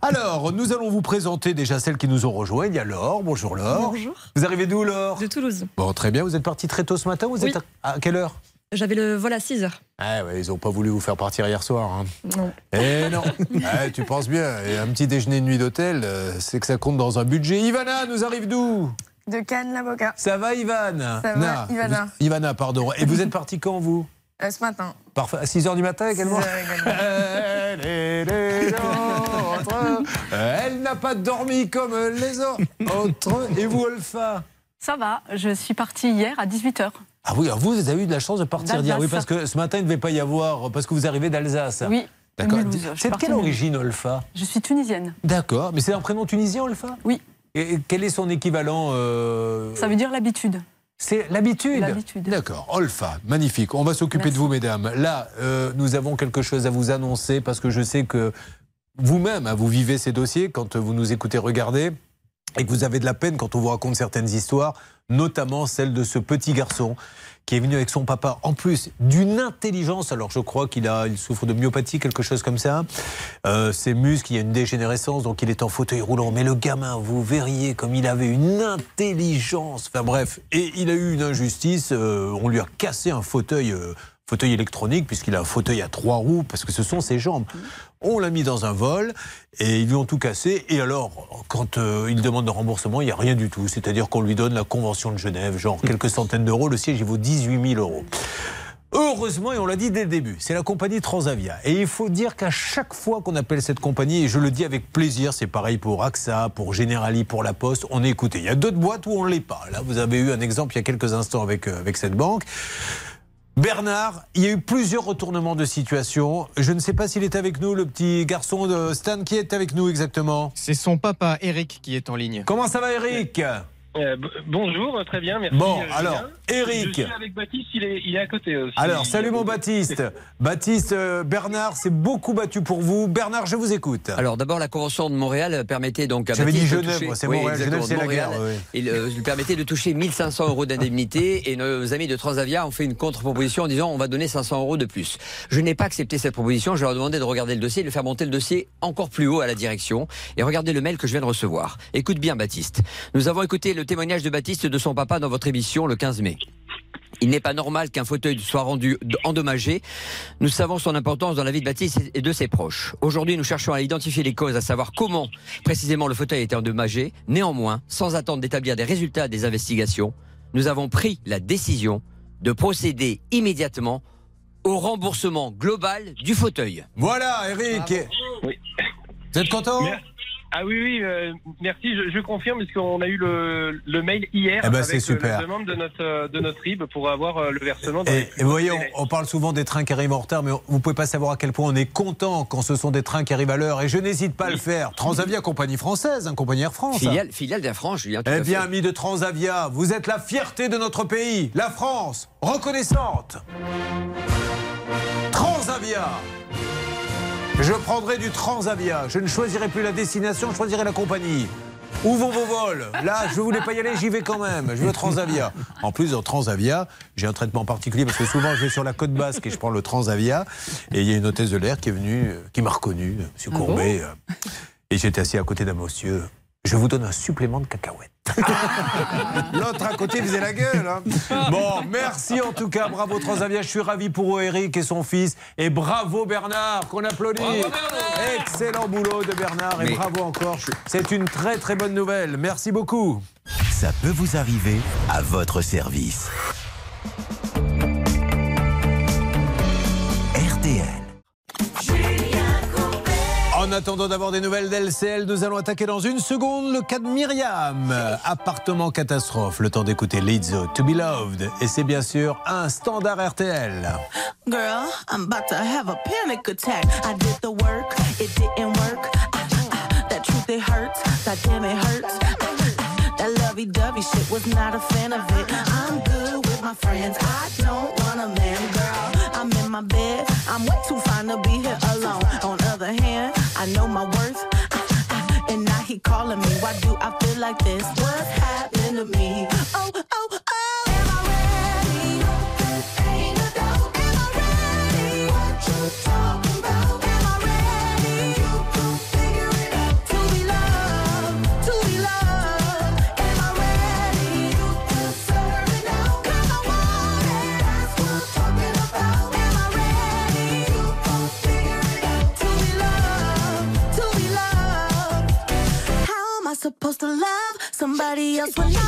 Alors, nous allons vous présenter déjà celles qui nous ont rejoints. Il y a Laure. Bonjour Laure. Bonjour. Vous arrivez d'où Laure De Toulouse. Bon, très bien. Vous êtes parti très tôt ce matin Vous Oui. êtes à, à quelle heure J'avais le vol à 6 heures. Ah ouais, ils n'ont pas voulu vous faire partir hier soir. hein. Non. Eh (laughs) non Ah, Tu penses bien. Et un petit déjeuner de nuit d'hôtel, euh, c'est que ça compte dans un budget. Ivana nous arrive d'où De Cannes, l'avocat. Ça va Ivan Ça va, Ivana. Ivana, pardon. Et vous êtes parti quand vous Euh, ce matin. Parfait. À 6h du matin également 6 heures également. (laughs) Elle est les. Elle n'a pas dormi comme les autres. Et vous, Olfa Ça va, je suis partie hier à 18h. Ah oui, alors vous, vous avez eu de la chance de partir d'hier. Oui, parce que ce matin, il ne devait pas y avoir. Parce que vous arrivez d'Alsace. Oui, D'accord. C'est de quelle origine, Olfa Je suis tunisienne. D'accord. Mais c'est un prénom tunisien, Olfa Oui. Et quel est son équivalent euh, Ça veut dire l'habitude. C'est l'habitude. D'accord. Olfa, magnifique. On va s'occuper de vous, mesdames. Là, euh, nous avons quelque chose à vous annoncer parce que je sais que vous-même, hein, vous vivez ces dossiers quand vous nous écoutez regarder. Et que vous avez de la peine quand on vous raconte certaines histoires, notamment celle de ce petit garçon qui est venu avec son papa, en plus d'une intelligence, alors je crois qu'il a, il souffre de myopathie, quelque chose comme ça. Euh, ses muscles, il y a une dégénérescence, donc il est en fauteuil roulant. Mais le gamin, vous verriez comme il avait une intelligence. Enfin bref, et il a eu une injustice. euh, on lui a cassé un fauteuil. euh, fauteuil électronique, puisqu'il a un fauteuil à trois roues, parce que ce sont ses jambes. On l'a mis dans un vol et ils lui ont tout cassé. Et alors, quand euh, il demande de remboursement, il n'y a rien du tout. C'est-à-dire qu'on lui donne la Convention de Genève, genre quelques centaines d'euros. Le siège, il vaut 18 000 euros. Heureusement, et on l'a dit dès le début, c'est la compagnie Transavia. Et il faut dire qu'à chaque fois qu'on appelle cette compagnie, et je le dis avec plaisir, c'est pareil pour AXA, pour Generali, pour La Poste, on est écouté. Il y a d'autres boîtes où on ne l'est pas. Là, vous avez eu un exemple il y a quelques instants avec, euh, avec cette banque. Bernard, il y a eu plusieurs retournements de situation. Je ne sais pas s'il est avec nous, le petit garçon de Stan. Qui est avec nous exactement? C'est son papa, Eric, qui est en ligne. Comment ça va, Eric? Euh, bonjour, très bien, merci. Bon, euh, alors, Julien. Eric. Je suis avec Baptiste, il est, il est à côté aussi. Alors, salut mon Baptiste. Baptiste, euh, Bernard, c'est beaucoup battu pour vous. Bernard, je vous écoute. Alors d'abord, la Convention de Montréal permettait donc à J'avais dit Baptiste de Genève, toucher- c'est Oui, Montréal. Genève, c'est la guerre, oui. Il euh, lui permettait de toucher 1500 euros d'indemnité et nos amis de Transavia ont fait une contre-proposition en disant on va donner 500 euros de plus. Je n'ai pas accepté cette proposition. Je leur ai demandé de regarder le dossier et de faire monter le dossier encore plus haut à la direction et regardez le mail que je viens de recevoir. Écoute bien, Baptiste. Nous avons écouté le témoignage de Baptiste de son papa dans votre émission le 15 mai. Il n'est pas normal qu'un fauteuil soit rendu endommagé. Nous savons son importance dans la vie de Baptiste et de ses proches. Aujourd'hui, nous cherchons à identifier les causes, à savoir comment précisément le fauteuil a été endommagé. Néanmoins, sans attendre d'établir des résultats des investigations, nous avons pris la décision de procéder immédiatement au remboursement global du fauteuil. Voilà, Eric. Vous êtes content? Ah oui, oui, euh, merci, je, je confirme, parce qu'on a eu le, le mail hier Eh ben, avec c'est euh, super. la demande de notre, euh, de notre RIB pour avoir le versement. dans les Et, et vous voyez, on, parle souvent des trains qui arrivent en retard, mais on- vous pouvez pas savoir à quel point on est content quand ce sont des trains qui arrivent à l'heure. Et je n'hésite pas à le faire. Transavia, compagnie française, hein, compagnie Air France. Filiale, filiale d'Air France, Julien. tout Eh bien, amis de Transavia, vous êtes la fierté de notre pays, la France, reconnaissante. Transavia. Je prendrai du Transavia. Je ne choisirai plus la destination, je choisirai la compagnie. Où vont vos vols? Là, je voulais pas y aller, j'y vais quand même. Je veux Transavia. En plus, dans Transavia, j'ai un traitement particulier parce que souvent, je vais sur la côte basque et je prends le Transavia. Et il y a une hôtesse de l'air qui est venue, euh, qui m'a reconnu, Monsieur Ah bon? Courbet. euh, et j'étais assis à côté d'un monsieur. Je vous donne un supplément de cacahuètes. (laughs) L'autre à côté faisait la gueule. hein. Bon, merci en tout cas. Bravo Transavia. Je suis ravi pour eux, Eric et son fils. Et bravo Bernard, qu'on applaudit. Excellent boulot de Bernard. Et Mais- bravo encore. C'est une très très bonne nouvelle. Merci beaucoup. Ça peut vous arriver à votre service. Attendant d'avoir des nouvelles d'LCL, nous allons attaquer dans une seconde le cas de Myriam. Appartement catastrophe. Le temps d'écouter Lizzo, To Be Loved. Et c'est bien sûr un standard RTL. Girl, I'm about to have a panic attack. I did the work, it didn't work. Ah, ah, that truth, it hurts. That damn, it hurts. Ah, that lovey dovey shit was not a fan of it. I'm good with my friends. I don't want a man, girl. I'm in my bed. I'm way too fine to be here alone. On other hand, I know my worth. (laughs) And now he calling me. Why do I feel like this? What's happened to me? Oh, oh, videos will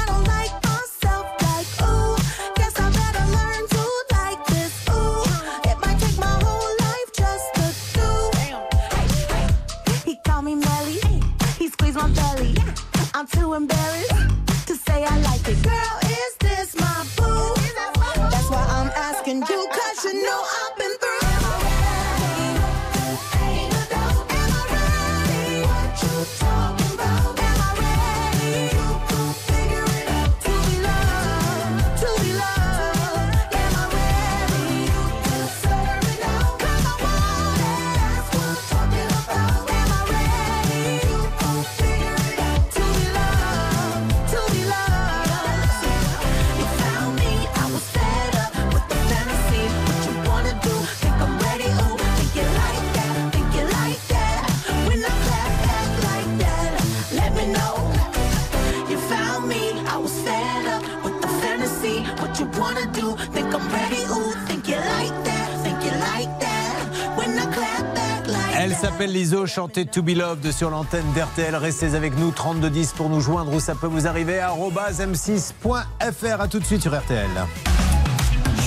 chantez To Be Loved sur l'antenne d'RTL. Restez avec nous, 3210 pour nous joindre où ça peut vous arriver, arobase m6.fr. À tout de suite sur RTL.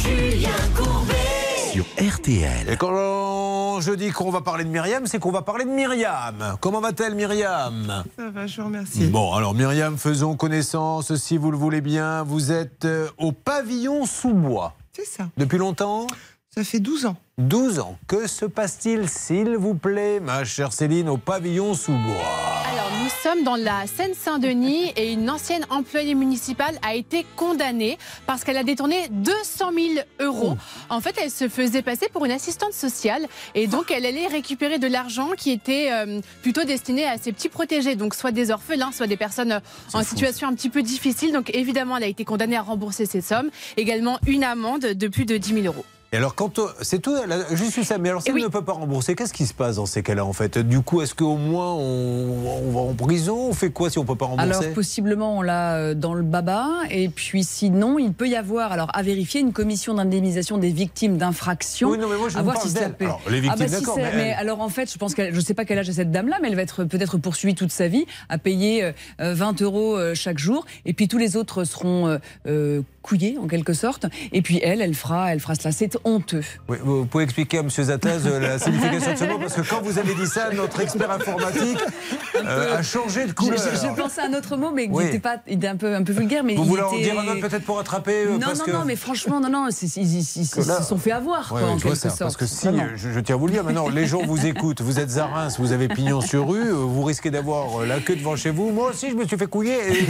Julien Courbet. Sur RTL. Et quand je dis qu'on va parler de Myriam, c'est qu'on va parler de Myriam. Comment va-t-elle, Myriam? Ça va, je vous remercie. Bon, alors Myriam, faisons connaissance, si vous le voulez bien. Vous êtes euh, au pavillon sous bois. C'est ça. Depuis longtemps? Ça fait 12 ans. 12 ans. Que se passe-t-il, s'il vous plaît, ma chère Céline, au pavillon sous bois Alors, nous sommes dans la Seine-Saint-Denis et une ancienne employée municipale a été condamnée parce qu'elle a détourné 200 000 euros. En fait, elle se faisait passer pour une assistante sociale et donc elle allait récupérer de l'argent qui était euh, plutôt destiné à ses petits protégés, donc soit des orphelins, soit des personnes euh, en situation un petit peu difficile. Donc évidemment, elle a été condamnée à rembourser ces sommes. Également une amende de plus de 10 000 euros. Et alors, quand on- c'est tout, juste eu ça. Mais alors, si elle ne peut pas rembourser, qu'est-ce qui se passe dans ces cas-là, en fait? Du coup, est-ce qu'au moins on, on va en prison? On fait quoi si on ne peut pas rembourser? Alors possiblement on l'a euh, dans le baba et puis sinon il peut y avoir alors à vérifier une commission d'indemnisation des victimes d'infractions. Oui, non, mais moi, je à vous voir parle si ça d'elle. Alors, les victimes, Ah bah, si d'accord, c'est- mais alors en fait je pense qu'elle je sais pas quel âge a cette dame là mais elle va être peut-être poursuivie toute sa vie à payer euh, euh, 20 euros euh, chaque jour et puis tous les autres seront euh, couillés en quelque sorte et puis elle elle fera elle fera cela c'est honteux. Oui, vous pouvez expliquer à M. Zataz euh, la signification de ce mot Parce que quand vous avez dit ça, notre expert informatique euh, a changé de couleur. je- je pensais à un autre mot, mais qui Oui. pas, il était un peu, un peu vulgaire, mais Vous voulez en était- dire un autre peut-être pour rattraper euh, Non, parce non, que... non, mais franchement, non, non, ils, se sont fait avoir, Ouais, quoi, en quelque ça, sorte. parce que si, je, je tiens à vous le dire, maintenant, les gens vous écoutent, vous êtes à Reims, vous avez pignon sur rue, vous risquez d'avoir la queue devant chez vous. Moi aussi, je me suis fait couiller et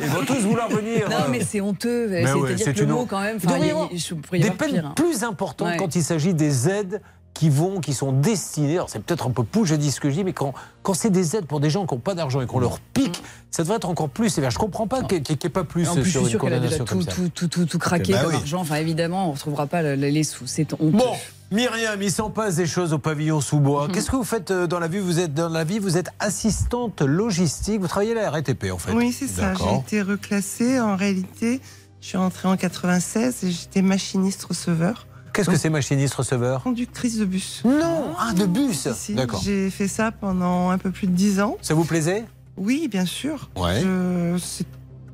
ils vont tous vouloir venir. Non, mais c'est honteux. C'est-à-dire ouais, c'est que le mot, quand même, Il y il y des peines pire, hein. plus importantes Ouais. quand il s'agit des aides qui vont, qui sont destinées. Alors c'est peut-être un peu pou, je dis ce que je dis, mais quand, quand c'est des aides pour des gens qui n'ont pas d'argent et qu'on leur pique, ça devrait être encore plus sévère. Je comprends pas qu'il n'y ait pas plus, En plus, je sur suis une sûr qu'elle a déjà tout, tout, tout, tout, tout craqué Bah comme oui. argent. Enfin, évidemment, on ne retrouvera pas le- les sous. C'est honteux. Bon, Myriam, il s'en passe des choses au pavillon sous bois. Mhm. Qu'est-ce que vous faites euh, dans la vie? Vous êtes dans la vie, vous êtes assistante logistique. Vous travaillez à la RATP en fait. Oui, c'est ça. J'ai été reclassée. En réalité, je suis rentrée en 96 et j'étais machiniste receveur. Qu'est-ce que c'est machiniste receveur? Conductrice de bus. Non, ah, de bus Si, si. D'accord. J'ai fait ça pendant un peu plus de 10 ans. Ça vous plaisait? Oui, bien sûr. Ouais.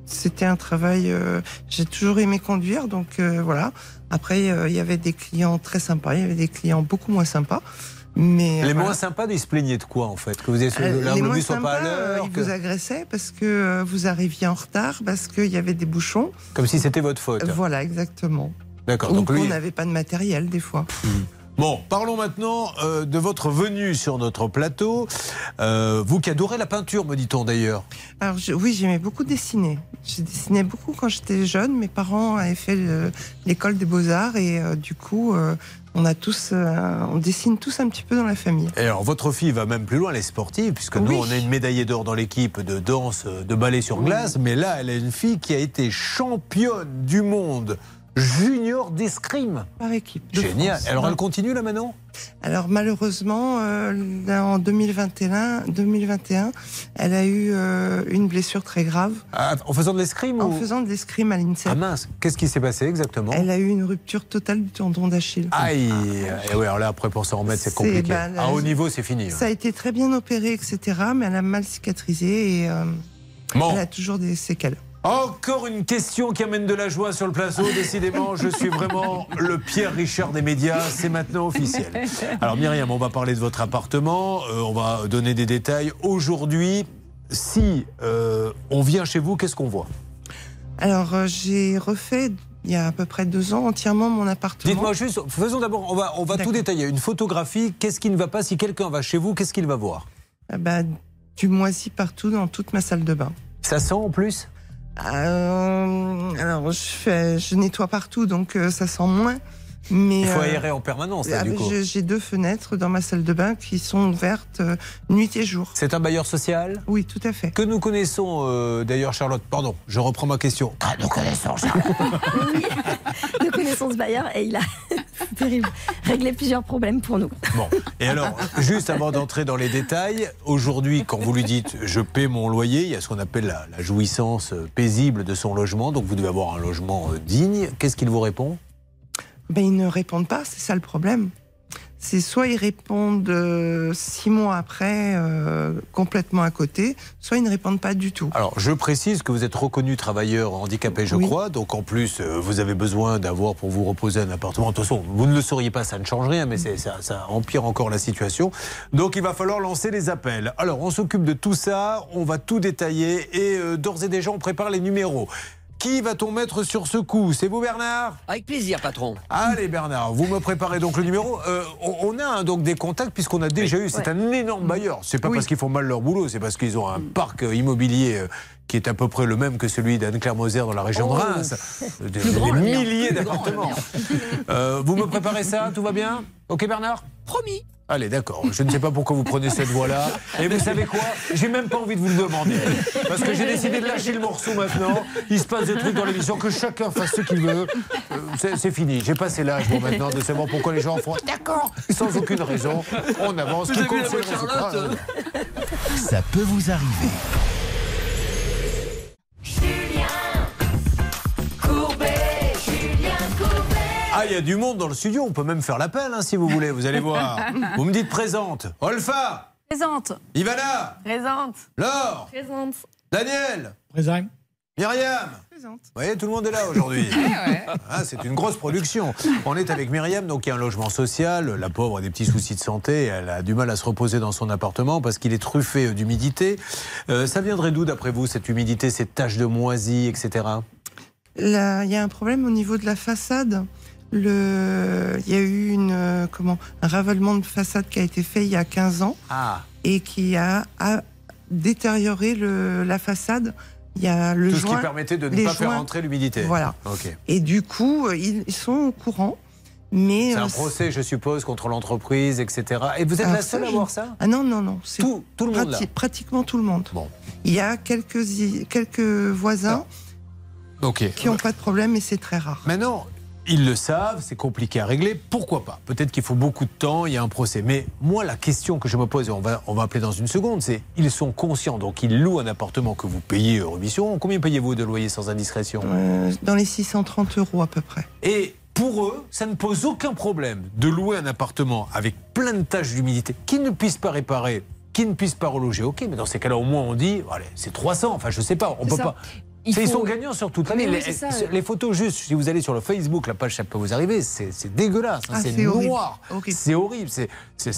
C'était un travail. euh, J'ai toujours aimé conduire, donc euh, voilà. Après, euh, il y avait des clients très sympas, il y avait des clients beaucoup moins sympas. Mais Les voilà. moins sympas, ils se plaignaient de quoi en fait Que vous ayez Euh, là, les le moins soit pas à sympas, euh, l'heure ils que- vous agressaient parce que euh, vous arriviez en retard, parce qu'il y avait des bouchons. Comme si c'était votre faute. Voilà, exactement. D'accord. Donc lui. n'avait pas de matériel des fois. Bon, parlons maintenant euh, de votre venue sur notre plateau. Euh, vous qui adorez la peinture, me dit-on d'ailleurs. Alors je- oui, j'aimais beaucoup dessiner. J'ai dessiné beaucoup quand j'étais jeune. Mes parents avaient fait le- l'école des beaux-arts et euh, du coup, euh, on a tous, euh, on dessine tous un petit peu dans la famille. Et alors, votre fille va même plus loin, elle est sportive, puisque nous, Oui. on a une médaillée d'or dans l'équipe de danse, euh, de ballet sur glace, mais là, elle est une fille qui a été championne du monde junior d'escrime. Par équipe. de Génial. France. Alors, elle continue là maintenant? Alors malheureusement, euh, là, en 2021, 2021, elle a eu euh, une blessure très grave. Ah, En faisant de l'escrime En ou- faisant de l'escrime à l'INSEP. Ah mince, qu'est-ce qui s'est passé exactement? Elle a eu une rupture totale du tendon d'Achille. Aïe Et ouais, alors là, après, pour s'en remettre, c'est compliqué. là, à haut niveau, c'est fini. Ça a été très bien opéré, etc. Mais elle a mal cicatrisé et euh, Bon. elle a toujours des séquelles. Encore une question qui amène de la joie sur le plateau. Décidément, je suis vraiment le Pierre Richard des médias. C'est maintenant officiel. Alors Myriam, on va parler de votre appartement. euh, on va donner des détails. Aujourd'hui, si euh, on vient chez vous, qu'est-ce qu'on voit? Alors euh, j'ai refait il y a à peu près deux ans entièrement mon appartement. Dites-moi juste, faisons d'abord, on va, on va tout détailler. Une photographie, qu'est-ce qui ne va pas Si quelqu'un va chez vous, qu'est-ce qu'il va voir? Ah bah, du moisi partout dans toute ma salle de bain. Ça sent en plus? Alors, je, fais, je nettoie partout, donc euh, ça sent moins. Mais, Il faut euh, aérer en permanence, là, ah, du coup. J'ai deux fenêtres dans ma salle de bain qui sont ouvertes euh, nuit et jour. C'est un bailleur social? Oui, tout à fait. Que nous connaissons euh, d'ailleurs, Charlotte. Pardon, je reprends ma question. Ah, nous connaissons Charlotte. (laughs) Nous connaissons ce bailleur et il a (laughs) terrible, réglé plusieurs problèmes pour nous. Bon, et alors, juste avant d'entrer dans les détails, aujourd'hui, quand vous lui dites je paie mon loyer, il y a ce qu'on appelle la, la jouissance paisible de son logement, donc vous devez avoir un logement digne. Qu'est-ce qu'il vous répond? Ben, ils ne répondent pas, c'est ça le problème. c'est soit ils répondent euh, six mois après, euh, complètement à côté, soit ils ne répondent pas du tout. Alors, je précise que vous êtes reconnu travailleur handicapé, je crois. Donc, en plus, euh, vous avez besoin d'avoir pour vous reposer un appartement. De toute façon, vous ne le sauriez pas, ça ne change rien, mais ça, ça empire encore la situation. Donc, il va falloir lancer les appels. Alors, on s'occupe de tout ça. On va tout détailler. Et euh, d'ores et déjà, on prépare les numéros. Qui va-t-on mettre sur ce coup? C'est vous, Bernard? Avec plaisir, patron. Allez, Bernard, vous me préparez donc le numéro. Euh, on a donc des contacts puisqu'on a déjà eu. C'est un énorme bailleur. C'est pas parce qu'ils font mal leur boulot, c'est parce qu'ils ont un parc euh, immobilier. euh, qui est à peu près le même que celui d'Anne-Claire Moser dans la région Oh. de Reims. (laughs) Des, milliers d'appartements. Euh, vous me préparez ça? Tout va bien? Ok, Bernard? Promis. Allez, d'accord. Je ne sais pas pourquoi vous prenez cette voie-là. (laughs) Et vous savez quoi? J'ai même pas envie de vous le demander. Parce que j'ai décidé de lâcher le morceau maintenant. Il se passe des trucs dans l'émission, que chacun fasse ce qu'il veut. Euh, c'est fini. J'ai passé l'âge bon, maintenant de savoir pourquoi les gens font d'accord sans aucune raison. On avance. Vous compte. Charlotte Ça peut vous arriver. Ah, il y a du monde dans le studio. On peut même faire l'appel hein, si vous voulez. Vous allez voir. (laughs) Vous me dites présente. Olfa Présente. Ivana Présente. Laure Présente. Daniel Présent. Myriam Vous voyez, tout le monde est là aujourd'hui. (laughs) Ah, c'est une grosse production. On est avec Myriam, donc il y a un logement social. La pauvre a des petits soucis de santé. Elle a du mal à se reposer dans son appartement parce qu'il est truffé euh, d'humidité. Euh, ça viendrait d'où, d'après vous, cette humidité, ces taches de moisie, etc. Là, il y a un problème au niveau de la façade. Le... Il y a eu une, euh, comment, un ravalement de façade qui a été fait il y a 15 ans Ah, et qui a, a détérioré le, la façade. Il y a le tout ce qui permettait de ne pas faire entrer l'humidité. Voilà. Et du coup, euh, ils, ils sont au courant. Mais C'est un euh, procès, je suppose, contre l'entreprise, etc. Et vous êtes la seule à voir ça? Ah non, non, non. C'est Tout- tout le monde, là. Pratiquement tout le monde. Bon. Il y a quelques, quelques voisins Ok. qui n'ont pas de problème, mais c'est très rare. Maintenant, ils le savent, c'est compliqué à régler. Pourquoi pas? Peut-être qu'il faut beaucoup de temps, il y a un procès. Mais moi, la question que je me pose, et on va, on va appeler dans une seconde, c'est ils sont conscients, donc ils louent un appartement que vous payez Eurovision. Combien payez-vous de loyer sans indiscrétion? Euh, dans les 630 euros à peu près. Et pour eux, ça ne pose aucun problème de louer un appartement avec plein de taches d'humidité qu'ils ne puissent pas réparer, qu'ils ne puissent pas reloger. Ok, mais dans ces cas-là, au moins on dit, allez, c'est 300. Enfin, je sais pas, on peut ça. pas. Il Ils faut- sont gagnants sur toute l'année. les, les photos, juste, si vous allez sur le Facebook, la page, ça peut vous arriver, c'est dégueulasse, hein, Ah, c'est noir, c'est horrible, c'est-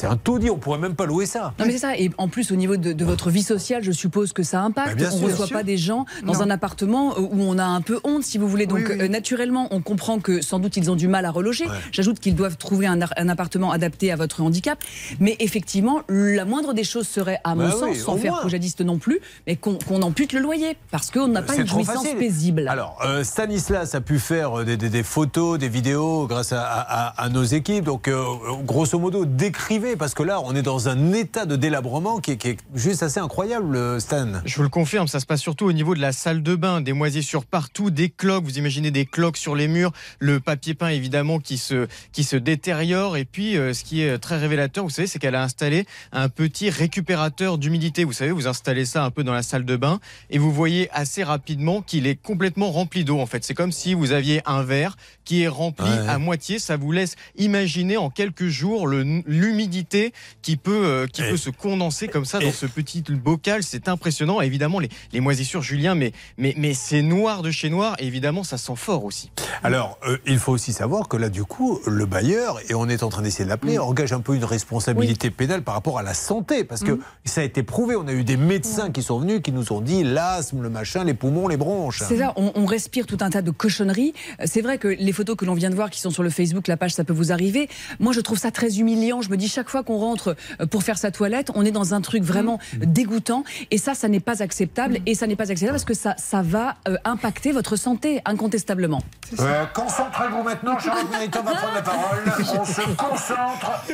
un taudis, on pourrait même pas louer ça. Non mais c'est ça, et en plus au niveau de, de votre vie sociale, je suppose que ça impacte. Bah, bien on sûr. ne reçoit Bien pas sûr. des gens dans Non. un appartement euh, où on a un peu honte, si vous voulez. Donc euh, naturellement, on comprend que sans doute ils ont du mal à reloger. J'ajoute qu'ils doivent trouver un, ar- un appartement adapté à votre handicap. Mais effectivement, la moindre des choses serait, à mon Bah sens, oui, sans faire moins. progadiste non plus, mais qu'on ampute le loyer parce qu'on n'a pas C'est une jouissance facile. paisible. Alors, euh, Stanislas a pu faire euh, des, des- des photos, des vidéos grâce à, à- à nos équipes. Donc, euh, grosso modo, décrivez, parce que là, on est dans un état de délabrement qui est, qui est juste assez incroyable, Stan. Je vous le confirme, ça se passe surtout au niveau de la salle de bain, des moisissures partout, des cloques, vous imaginez des cloques sur les murs, le papier peint évidemment qui se, qui se détériore et puis euh, ce qui est très révélateur, vous savez, c'est qu'elle a installé un petit récupérateur d'humidité. Vous savez, vous installez ça un peu dans la salle de bain et vous voyez assez rapidement qu'il est complètement rempli d'eau en fait. C'est comme si vous aviez un verre qui est rempli Ouais. à moitié, ça vous laisse imaginer en quelques jours l'humidité qui peut, euh, qui peut se condenser comme ça dans ce petit bocal. C'est impressionnant. Évidemment, les, les moisissures, Julien, mais, mais, mais c'est noir de chez noir. Et évidemment, ça sent fort aussi. Alors, euh, il faut aussi savoir que là, du coup, le bailleur, et on est en train d'essayer de l'appeler, engage un peu une responsabilité pénale par rapport à la santé, parce que ça a été prouvé. On a eu des médecins qui sont venus, qui nous ont dit l'asthme, le machin, les poumons, les bronches. C'est ça, on, on respire tout un tas de cochonneries. C'est vrai que les photos que l'on vient de voir qui sont sur le Facebook, la page Ça peut vous arriver, moi je trouve ça très humiliant. Je me dis chaque fois qu'on rentre euh, pour faire sa toilette, on est dans un truc vraiment Mm. euh, dégoûtant. Et ça, ça n'est pas acceptable. Et ça n'est pas acceptable parce que ça, ça va euh, impacter votre santé, incontestablement. Euh, Concentrez-vous maintenant, Charlotte Mériton va prendre la parole. (laughs) On se concentre.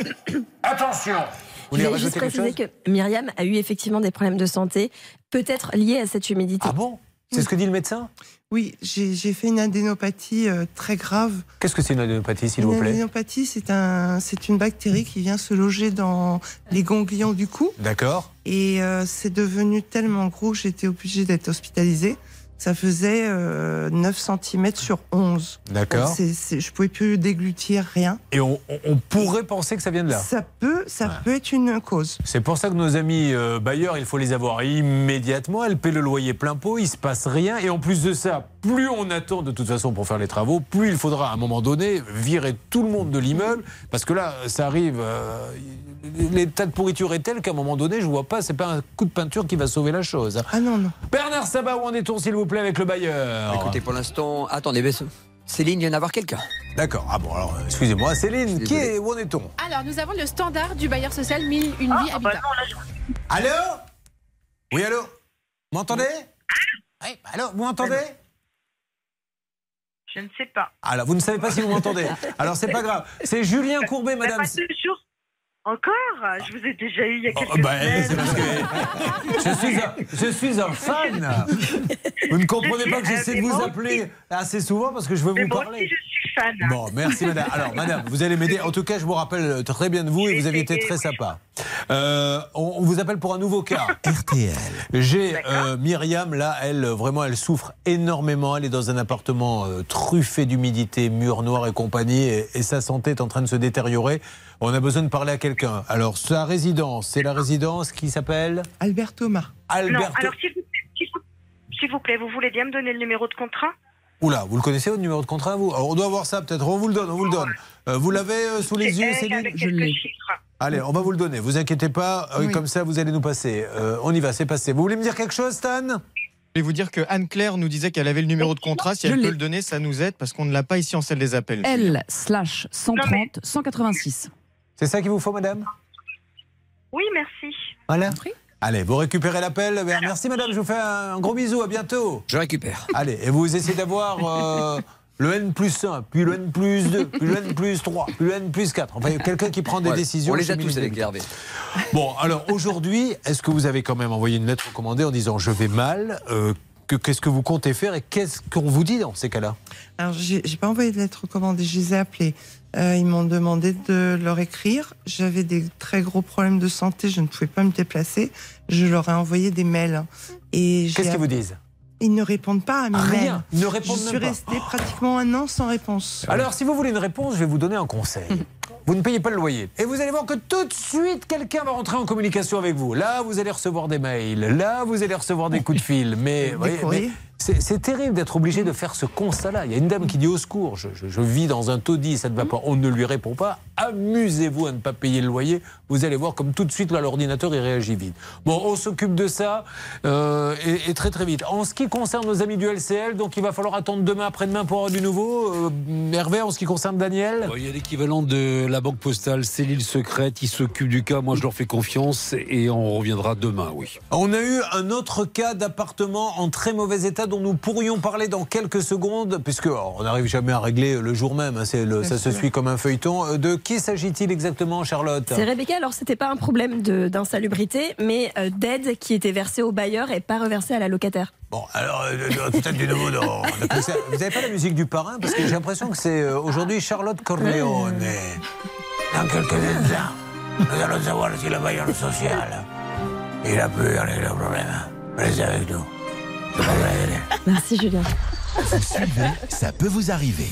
Attention. Je vais juste préciser que Myriam a eu effectivement des problèmes de santé, peut-être liés à cette humidité. Ah bon? C'est ce que dit le médecin Oui, j'ai fait une adénopathie euh, très grave. Qu'est-ce que c'est une adénopathie, s'il vous Une plaît adénopathie, c'est un, c'est une bactérie qui vient se loger dans les ganglions du cou. D'accord. Et euh, c'est devenu tellement gros que j'étais obligée d'être hospitalisée. Ça faisait euh, 9 cm sur 11. D'accord. Je pouvais plus déglutir rien. Et on, pourrait penser que ça vient de là. Ça peut, ça peut être une cause. C'est pour ça que nos amis euh, bailleurs, il faut les avoir immédiatement. Elles paient le loyer plein pot, il se passe rien. Et en plus de ça, plus on attend de toute façon pour faire les travaux, plus il faudra à un moment donné virer tout le monde de l'immeuble. Parce que là, ça arrive. euh, L'état de pourriture est tel qu'à un moment donné, je vois pas, c'est pas un coup de peinture qui va sauver la chose. Ah non, non. Bernard Sabat, où en est-on, s'il vous plaît, avec le bailleur? Écoutez, pour l'instant, attendez, mais Céline vient d'avoir quelqu'un. D'accord. Ah bon, alors, euh, excusez-moi, Céline, qui est, où en est-on? Alors, nous avons le standard du bailleur social 1000 une Ah, vie bah habitat. Allô? Oui, allô? Vous m'entendez? Oui, allô, vous m'entendez? Je ne sais pas. Alors, vous ne savez pas si vous m'entendez. Alors, c'est pas grave. C'est Julien Courbet, madame. Pas toujours. Encore? Je vous ai déjà eu il y a quelques Oh, bah, semaines. c'est parce que je suis, un, je suis un fan. (laughs) Vous ne comprenez Je pas que j'essaie de vous appeler assez souvent parce que je veux Mais vous moi parler. aussi, je suis fan. Bon, merci madame. Alors madame, vous allez m'aider. En tout cas, je vous rappelle très bien de vous et vous aviez été très sympa. Euh, on, on vous appelle pour un nouveau cas. (laughs) RTL. J'ai euh, Myriam, là, elle, vraiment, elle souffre énormément. Elle est dans un appartement euh, truffé d'humidité, murs noirs et compagnie, et, et sa santé est en train de se détériorer. On a besoin de parler à quelqu'un. Alors, sa résidence, c'est la résidence qui s'appelle? Albert Thomas. Albert. Non, alors s'il vous, vous plaît, vous voulez bien me donner le numéro de contrat? Oula, vous le connaissez votre numéro de contrat, vous? Alors, On doit avoir ça peut-être. On vous le donne, on vous le donne. Euh, vous l'avez euh, sous les yeux, Céline? quelques chiffres. Allez, on va vous le donner. Vous inquiétez pas. euh, Oui. Comme ça, vous allez nous passer. Euh, on y va, c'est passé. Vous voulez me dire quelque chose, Stan? Je voulais vous dire que Anne-Claire nous disait qu'elle avait le numéro de contrat. Si Je elle peut l'ai. le donner, ça nous aide parce qu'on ne l'a pas ici en salle des appels. L slash 130 186. C'est ça qu'il vous faut, madame? Oui, merci. Voilà. Allez, vous récupérez l'appel. Merci, madame. Je vous fais un gros bisou. À bientôt. Je récupère. Allez, et vous essayez d'avoir euh, le N plus 1, puis le N plus 2, puis le N plus 3, puis le N plus 4. Enfin, il y a quelqu'un qui prend des Ouais, décisions. On les a tous avec. Hervé. Bon, alors aujourd'hui, est-ce que vous avez quand même envoyé une lettre recommandée en disant je vais mal euh, que- Qu'est-ce que vous comptez faire et qu'est-ce qu'on vous dit dans ces cas-là? Alors, j'ai j'ai pas envoyé de lettre recommandée, je les ai appelés. Euh, ils m'ont demandé de leur écrire. J'avais des très gros problèmes de santé, je ne pouvais pas me déplacer. Je leur ai envoyé des mails. Et Qu'est-ce qu'ils vous disent? Ils ne répondent pas à mes Rien. mails. Ils ne répondent Je suis pas. restée pratiquement un an sans réponse. Alors, si vous voulez une réponse, je vais vous donner un conseil. (laughs) Vous ne payez pas le loyer. Et vous allez voir que tout de suite, quelqu'un va rentrer en communication avec vous. Là, vous allez recevoir des mails. Là, vous allez recevoir des coups de fil. Mais, vous voyez, mais c'est c'est terrible d'être obligé de faire ce constat-là. Il y a une dame qui dit au secours, je, je- je vis dans un taudis, ça ne va pas. On ne lui répond pas. Amusez-vous à ne pas payer le loyer. Vous allez voir comme tout de suite, là, l'ordinateur, il réagit vite. Bon, on s'occupe de ça euh, et, et très très vite. En ce qui concerne nos amis du LCL, donc il va falloir attendre demain, après-demain pour avoir du nouveau. Euh, Hervé, en ce qui concerne Daniel Bon, Il y a l'équivalent de la banque postale, cellule secrète, ils s'occupent du cas, moi je leur fais confiance et on reviendra demain, oui. On a eu un autre cas d'appartement en très mauvais état dont nous pourrions parler dans quelques secondes, puisque oh, on n'arrive jamais à régler le jour même, hein, le- ça se suit comme un feuilleton. Euh, De qui s'agit-il exactement, Charlotte C'est Rebecca, alors c'était pas un problème d'insalubrité, mais euh, d'aide qui était versée au bailleur et pas reversée à la locataire. Bon, alors, euh, euh, peut-être du nouveau dans. Vous n'avez pas la musique du parrain? Parce que j'ai l'impression que c'est aujourd'hui Charlotte Corleone. Dans quelques instants, nous allons savoir si le bailleur social il a pu régler le problème. Restez avec nous. Merci Julien. Vous suivez, ça peut vous arriver.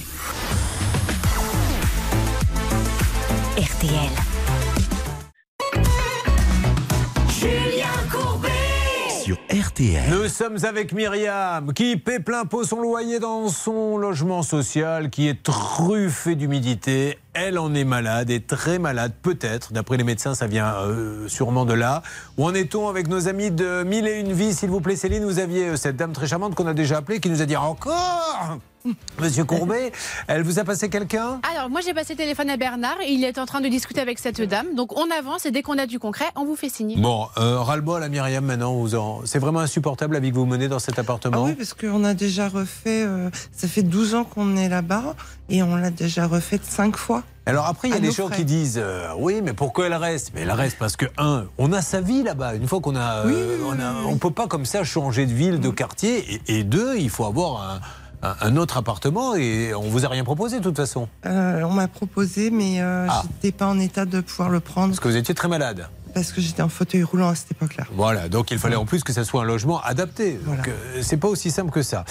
RTL. Julien Courbet Nous sommes avec Myriam qui paie plein pot son loyer dans son logement social qui est truffé d'humidité. Elle en est malade et très malade, peut-être. D'après les médecins, ça vient euh, sûrement de là. Où en est-on avec nos amis de Mille et une vies S'il vous plaît, Céline, vous aviez euh, cette dame très charmante qu'on a déjà appelée qui nous a dit encore Monsieur Courbet, elle vous a passé quelqu'un? Alors, moi, j'ai passé le téléphone à Bernard. et Il est en train de discuter avec cette dame. Donc, on avance et dès qu'on a du concret, on vous fait signer. Bon, euh, ras-le-bol à Myriam maintenant. vous en- C'est vraiment insupportable la vie que vous menez dans cet appartement Ah oui, parce qu'on a déjà refait. euh, ça fait 12 ans qu'on est là-bas et on l'a déjà refait cinq fois. Alors après, il y a des gens frais. qui disent euh, oui, mais pourquoi elle reste? Mais elle reste parce que un, on a sa vie là-bas. Une fois qu'on a, euh, on a, on peut pas comme ça changer de ville, de quartier. Et, et deux, il faut avoir un, un- un autre appartement et on vous a rien proposé de toute façon Euh, on m'a proposé, mais euh, Ah. j'étais pas en état de pouvoir le prendre. parce que vous étiez très malade. parce que j'étais en fauteuil roulant à cette époque-là. Voilà, donc il fallait en plus que ça soit un logement adapté. Donc euh, c'est pas aussi simple que ça.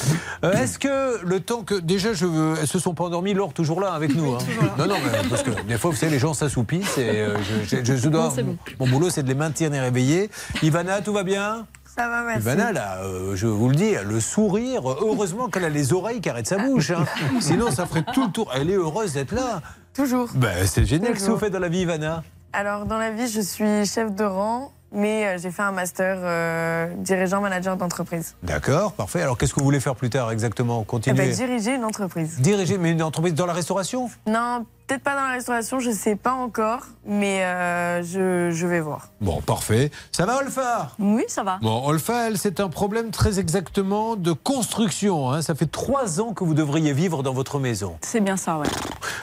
Euh, Est-ce que le temps que déjà je veux, elles se sont pas endormies, Laure toujours là avec nous. hein non non, mais parce que des fois vous savez les gens s'assoupissent et euh, je, je- je dois, Non, c'est bon. mon boulot c'est de les maintenir réveillés. Ivana, tout va bien? Ça va, merci. Ivana, là, euh, je vous le dis, le sourire, heureusement qu'elle a les oreilles qui arrêtent sa bouche. hein. (laughs) Sinon, ça ferait tout le tour. Elle est heureuse d'être là. Toujours. Ben, c'est génial. Qu'est-ce que vous faites dans la vie, Ivana? Alors, dans la vie, je suis chef de rang, mais euh, j'ai fait un master euh, dirigeant manager d'entreprise. D'accord, parfait. Alors, qu'est-ce que vous voulez faire plus tard exactement? Eh Continuer ben, diriger une entreprise. Diriger, mais une entreprise dans la restauration? Non, peut-être pas dans la restauration, je sais pas encore, mais euh, je, je vais voir. Bon, parfait. Ça va, Olfa? Oui, ça va. Bon, Olfa, elle, c'est un problème très exactement de construction. hein. Ça fait trois ans que vous devriez vivre dans votre maison. C'est bien ça, ouais.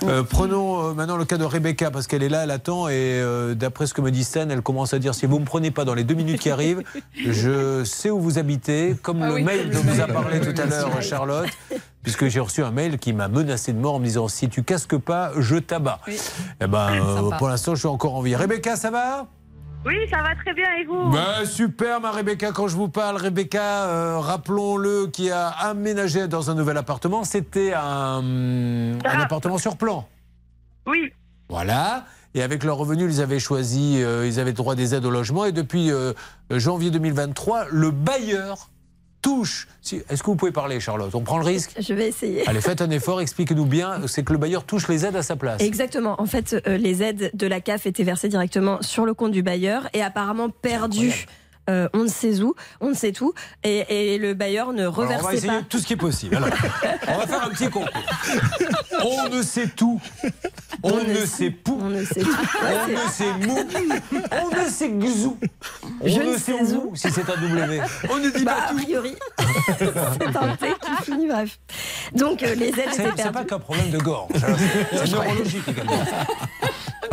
Euh, prenons euh, maintenant le cas de Rebecca, parce qu'elle est là, elle attend, et d'après ce que me dit Stan, elle commence à dire si vous ne me prenez pas dans les deux minutes qui arrivent, (laughs) je sais où vous habitez, comme Ah le oui, mail dont vous a parlé tout à l'heure, (laughs) Charlotte. Puisque j'ai reçu un mail qui m'a menacé de mort en me disant si tu casques pas, je t'abats. Eh ben, (laughs) euh, pour l'instant, je suis encore en vie. Rebecca, ça va? Oui, ça va très bien et vous? Ben, super, ma Rebecca, quand je vous parle, Rebecca, euh, rappelons-le, qui a aménagé dans un nouvel appartement, c'était un, un appartement sur plan. Oui. Voilà. Et avec leur revenu, ils avaient choisi, euh, ils avaient droit des aides au logement. Et depuis euh, janvier 2023, le bailleur touche. si- Est-ce que vous pouvez parler, Charlotte? On prend le risque Je vais essayer. Allez, faites un effort, expliquez-nous bien. C'est que le bailleur touche les aides à sa place. Exactement. En fait, euh, les aides de la CAF étaient versées directement sur le compte du bailleur et apparemment perdues. Euh, on ne sait où, on ne sait tout, et, et le bailleur ne Alors, on va essayer pas. tout ce qui est possible. Alors, (laughs) on va faire un petit concours. (laughs) On ne sait tout. On, ne sait pou. On ne sait tout. On ne (laughs) sait mou. On ne sait gzou. On Je ne ne sait sais où, si c'est un W. On ne dit Bah, pas a tout. priori, c'est un T qui finit bref. Donc euh, les aides C'est pas qu'un problème de gorge. C'est neurologique également.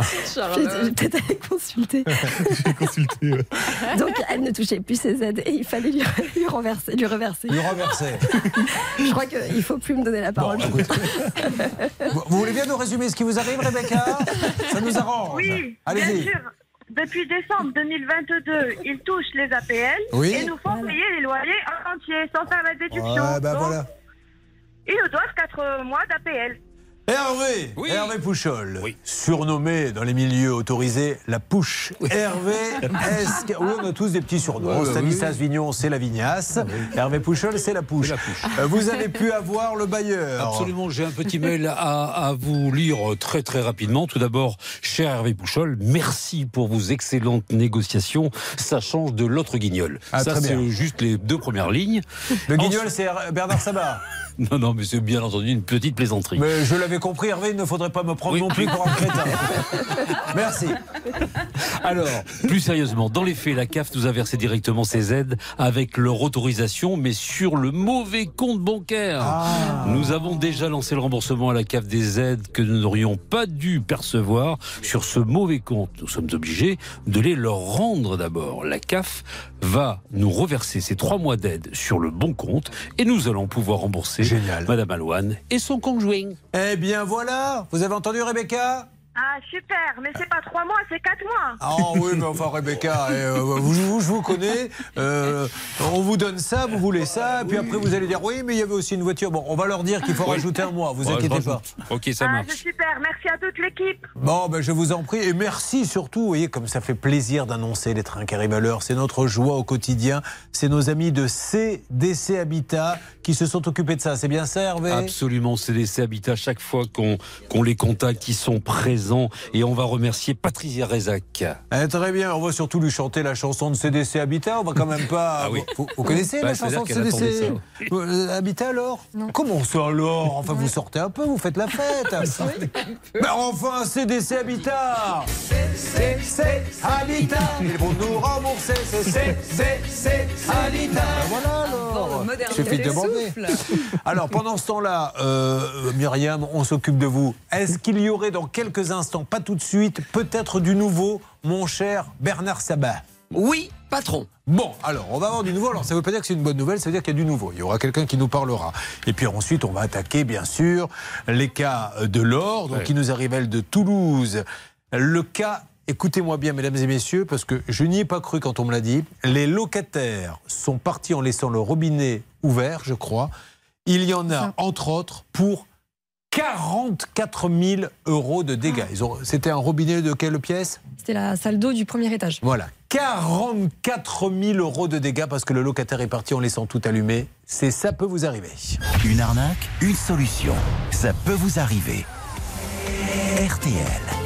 Je vais je vais peut-être aller consulter. (laughs) (laughs) Donc elle ne touchait plus ses aides et il fallait lui, (laughs) lui renverser, lui reverser. Lui reverser. Je crois qu'il faut plus me donner la parole. Vous vous voulez bien nous résumer ce qui vous arrive, Rebecca? Ça nous arrange. Oui, bien Allez-y. sûr. Depuis décembre 2022, ils touchent les APL Oui. et nous font payer les loyers en entier sans faire la déduction. Ouais, bah Donc, voilà. Ils nous doivent 4 mois d'APL. Hervé, Hervé Pouchol, surnommé dans les milieux autorisés la Pouche. Hervé, est-ce que... Oui, on a tous des petits surnoms. Stanislas Vignon, c'est la Vignasse. Hervé Pouchol, c'est la Pouche. Euh, Vous avez pu avoir le bailleur. Absolument, j'ai un petit mail à, à vous lire très très rapidement. Tout d'abord, cher Hervé Pouchol, merci pour vos excellentes négociations. Ça change de l'autre guignol. Ah, Ça, c'est juste les deux premières lignes. Le guignol, c'est Bernard Sabat. (laughs) (laughs) Non, non, mais c'est bien entendu une petite plaisanterie. Mais je l'avais compris, Hervé, il ne faudrait pas me prendre non plus pour un crétin. (laughs) Merci. Alors, plus sérieusement, dans les faits, la CAF nous a versé directement ces aides avec leur autorisation, mais sur le mauvais compte bancaire. Ah. Nous avons déjà lancé le remboursement à la CAF des aides que nous n'aurions pas dû percevoir sur ce mauvais compte. Nous sommes obligés de les leur rendre d'abord. La CAF va nous reverser ces trois mois d'aide sur le bon compte et nous allons pouvoir rembourser Madame Alouane et son conjoint. Eh bien voilà, vous avez entendu Rebecca? Ah, super, mais c'est pas 3 mois, c'est 4 mois. Ah oui, mais enfin Rebecca, (laughs) euh, vous, vous- je vous connais. euh, on vous donne ça, vous voulez ça, puis après vous allez dire oui, mais il y avait aussi une voiture. Bon, on va leur dire qu'il faut Oui. rajouter un mois. Vous Ouais, inquiétez pas. Ok, ça ah, marche. c'est super, merci à toute l'équipe. Bon, ben, je vous en prie. Et merci surtout. Vous voyez, comme ça fait plaisir d'annoncer les trains qui arrivent à l'heure. C'est notre joie au quotidien. C'est nos amis de CDC Habitat qui se sont occupés de ça. C'est bien ça, Hervé? Absolument, CDC Habitat, chaque fois qu'on les contacte, ils sont présents. Et on va remercier Patricia Rezac. Eh, très bien, on va surtout lui chanter la chanson de CDC Habitat. On va quand même pas. Ah oui. vous, vous connaissez Bah, la chanson de CDC Euh, Habitat alors Comment ça alors Enfin, vous sortez un peu, vous faites la fête. (laughs) Mais enfin, CDC Habitat CDC Habitat (laughs) Ils vont nous rembourser. C'est CDC Habitat Ben Voilà alors Suffit de demander. (laughs) Alors, pendant ce temps-là, euh, Myriam, on s'occupe de vous. Est-ce qu'il y aurait dans quelques instants, pas tout de suite, peut-être du nouveau, mon cher Bernard Sabat? Oui, patron. Bon, alors, on va avoir du nouveau. Alors, ça ne veut pas dire que c'est une bonne nouvelle, ça veut dire qu'il y a du nouveau. Il y aura quelqu'un qui nous parlera. Et puis ensuite, on va attaquer, bien sûr, les cas de l'or, donc qui nous arrivent, elle, de Toulouse. Le cas écoutez-moi bien, mesdames et messieurs, parce que je n'y ai pas cru quand on me l'a dit. Les locataires sont partis en laissant le robinet ouvert, je crois. Il y en a, entre autres, pour 44 000 euros de dégâts. C'était un robinet de quelle pièce? C'était la salle d'eau du premier étage. Voilà. 44 000 euros de dégâts parce que le locataire est parti en laissant tout allumé. C'est ça peut vous arriver. Une arnaque, une solution. Ça peut vous arriver. RTL.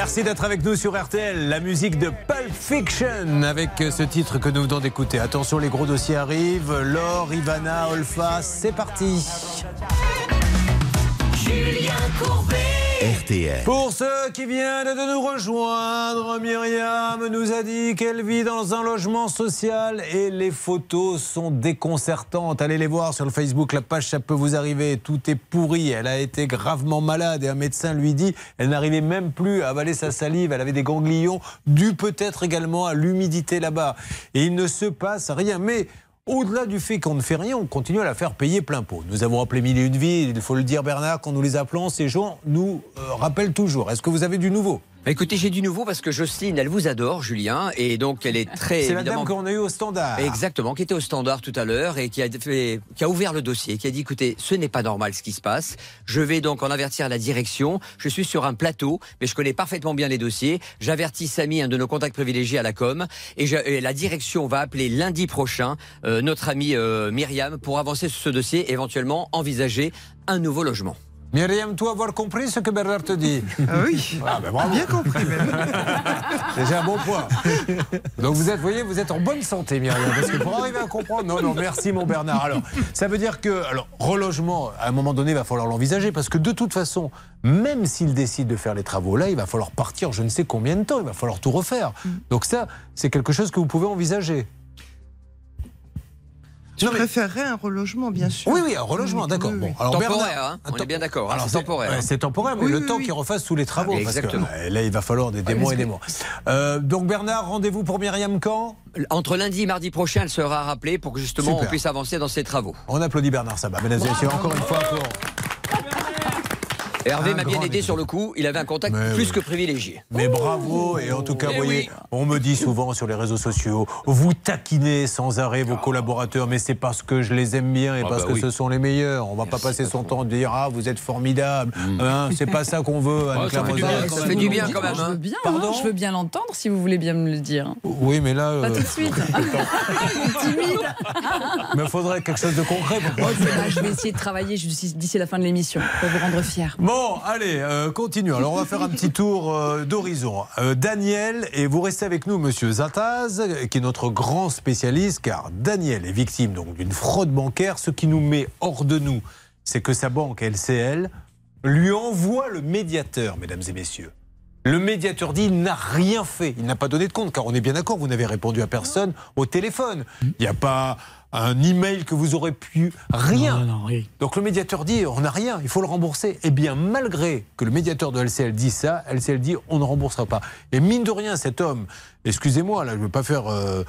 Merci d'être avec nous sur RTL. La musique de Pulp Fiction avec ce titre que nous venons d'écouter. Attention, les gros dossiers arrivent. Laure, Ivana, Olfa, c'est parti. Pour ceux qui viennent de nous rejoindre, Myriam nous a dit qu'elle vit dans un logement social et les photos sont déconcertantes. Allez les voir sur le Facebook, la page Ça peut vous arriver. Tout est pourri. Elle a été gravement malade et un médecin lui dit elle n'arrivait même plus à avaler sa salive. Elle avait des ganglions, dû peut-être également à l'humidité là-bas. Et il ne se passe rien. Mais au-delà du fait qu'on ne fait rien, on continue à la faire payer plein pot. Nous avons appelé mille et une il faut le dire Bernard, quand nous les appelons, ces gens nous euh, rappellent toujours. Est-ce que vous avez du nouveau? Écoutez, j'ai du nouveau parce que Jocelyne, elle vous adore, Julien, et donc elle est très. (laughs) C'est la évidemment- dame qu'on a eue au standard. Exactement, qui était au standard tout à l'heure et qui a, fait, qui a ouvert le dossier, qui a dit écoutez, ce n'est pas normal ce qui se passe. Je vais donc en avertir la direction. Je suis sur un plateau, mais je connais parfaitement bien les dossiers. J'avertis Samy, un de nos contacts privilégiés à la com, et, je- et la direction va appeler lundi prochain euh, notre amie euh, Myriam pour avancer sur ce dossier, éventuellement envisager un nouveau logement. Myriam, toi, avoir compris ce que Bernard te dit Ah oui, Ah, ben bravo. bien compris. même. (laughs) Déjà un bon point. Donc vous êtes, voyez, vous êtes en bonne santé, Myriam, parce que pour arriver à comprendre, non, non, merci mon Bernard. Alors, ça veut dire que, alors, relogement, à un moment donné, il va falloir l'envisager, parce que de toute façon, même s'il décide de faire les travaux là, il va falloir partir, je ne sais combien de temps, il va falloir tout refaire. Donc ça, c'est quelque chose que vous pouvez envisager. Je préférerais un relogement, bien sûr. Oui, oui, un relogement, d'accord. Bon, alors temporaire, Bernard, hein, on est bien d'accord. hein, Alors, c'est temporaire. ouais, c'est temporaire, mais Oui, le oui, temps oui. qu'ils refassent tous les travaux. Ah, parce exactement. que, euh, là, il va falloir des, des mois et des mois. Euh, donc Bernard, rendez-vous pour Myriam quand? Entre lundi et mardi prochain, elle sera rappelée pour que justement Super. on puisse avancer dans ces travaux. On applaudit Bernard Sabat. Mesdames et messieurs, encore une fois pour Hervé Un m'a bien aidé sur le coup. Il avait un contact Mais plus oui. que privilégié. Mais bravo, et en tout cas, vous voyez, oui. on me dit souvent sur les réseaux sociaux, vous taquinez sans arrêt vos collaborateurs, mais c'est parce que je les aime bien et Ah parce bah que oui. ce sont les meilleurs. On va pas passer son temps à dire ah vous êtes formidable. Hein, c'est pas ça qu'on veut. (laughs) Anne Ah, ça fait du bien, Ça même. fait du bien quand même. Je veux hein. bien, hein, Pardon je veux bien l'entendre si vous voulez bien me le dire. Oui, mais là, Pas euh, tout de suite. (laughs) Timide. mais il faudrait quelque chose de concret pour faire. Ah, je vais essayer de travailler d'ici d'ici la fin de l'émission pour vous rendre fier. Bon, allez, euh. Alors, on va faire un petit tour euh, d'horizon. Euh, Daniel, et vous restez avec nous, monsieur Zataz, qui est notre grand spécialiste, car Daniel est victime donc d'une fraude bancaire. Ce qui nous met hors de nous, c'est que sa banque LCL lui envoie le médiateur, mesdames et messieurs. Le médiateur dit il n'a rien fait, il n'a pas donné de compte, car on est bien d'accord, vous n'avez répondu à personne au téléphone. Il n'y a pas un email que vous aurez pu rien. Non, non, rien. Donc le médiateur dit on n'a rien, il faut le rembourser. Eh bien, malgré que le médiateur de LCL dit ça, LCL dit on ne remboursera pas. Et mine de rien, cet homme, excusez-moi, là je ne veux pas faire euh,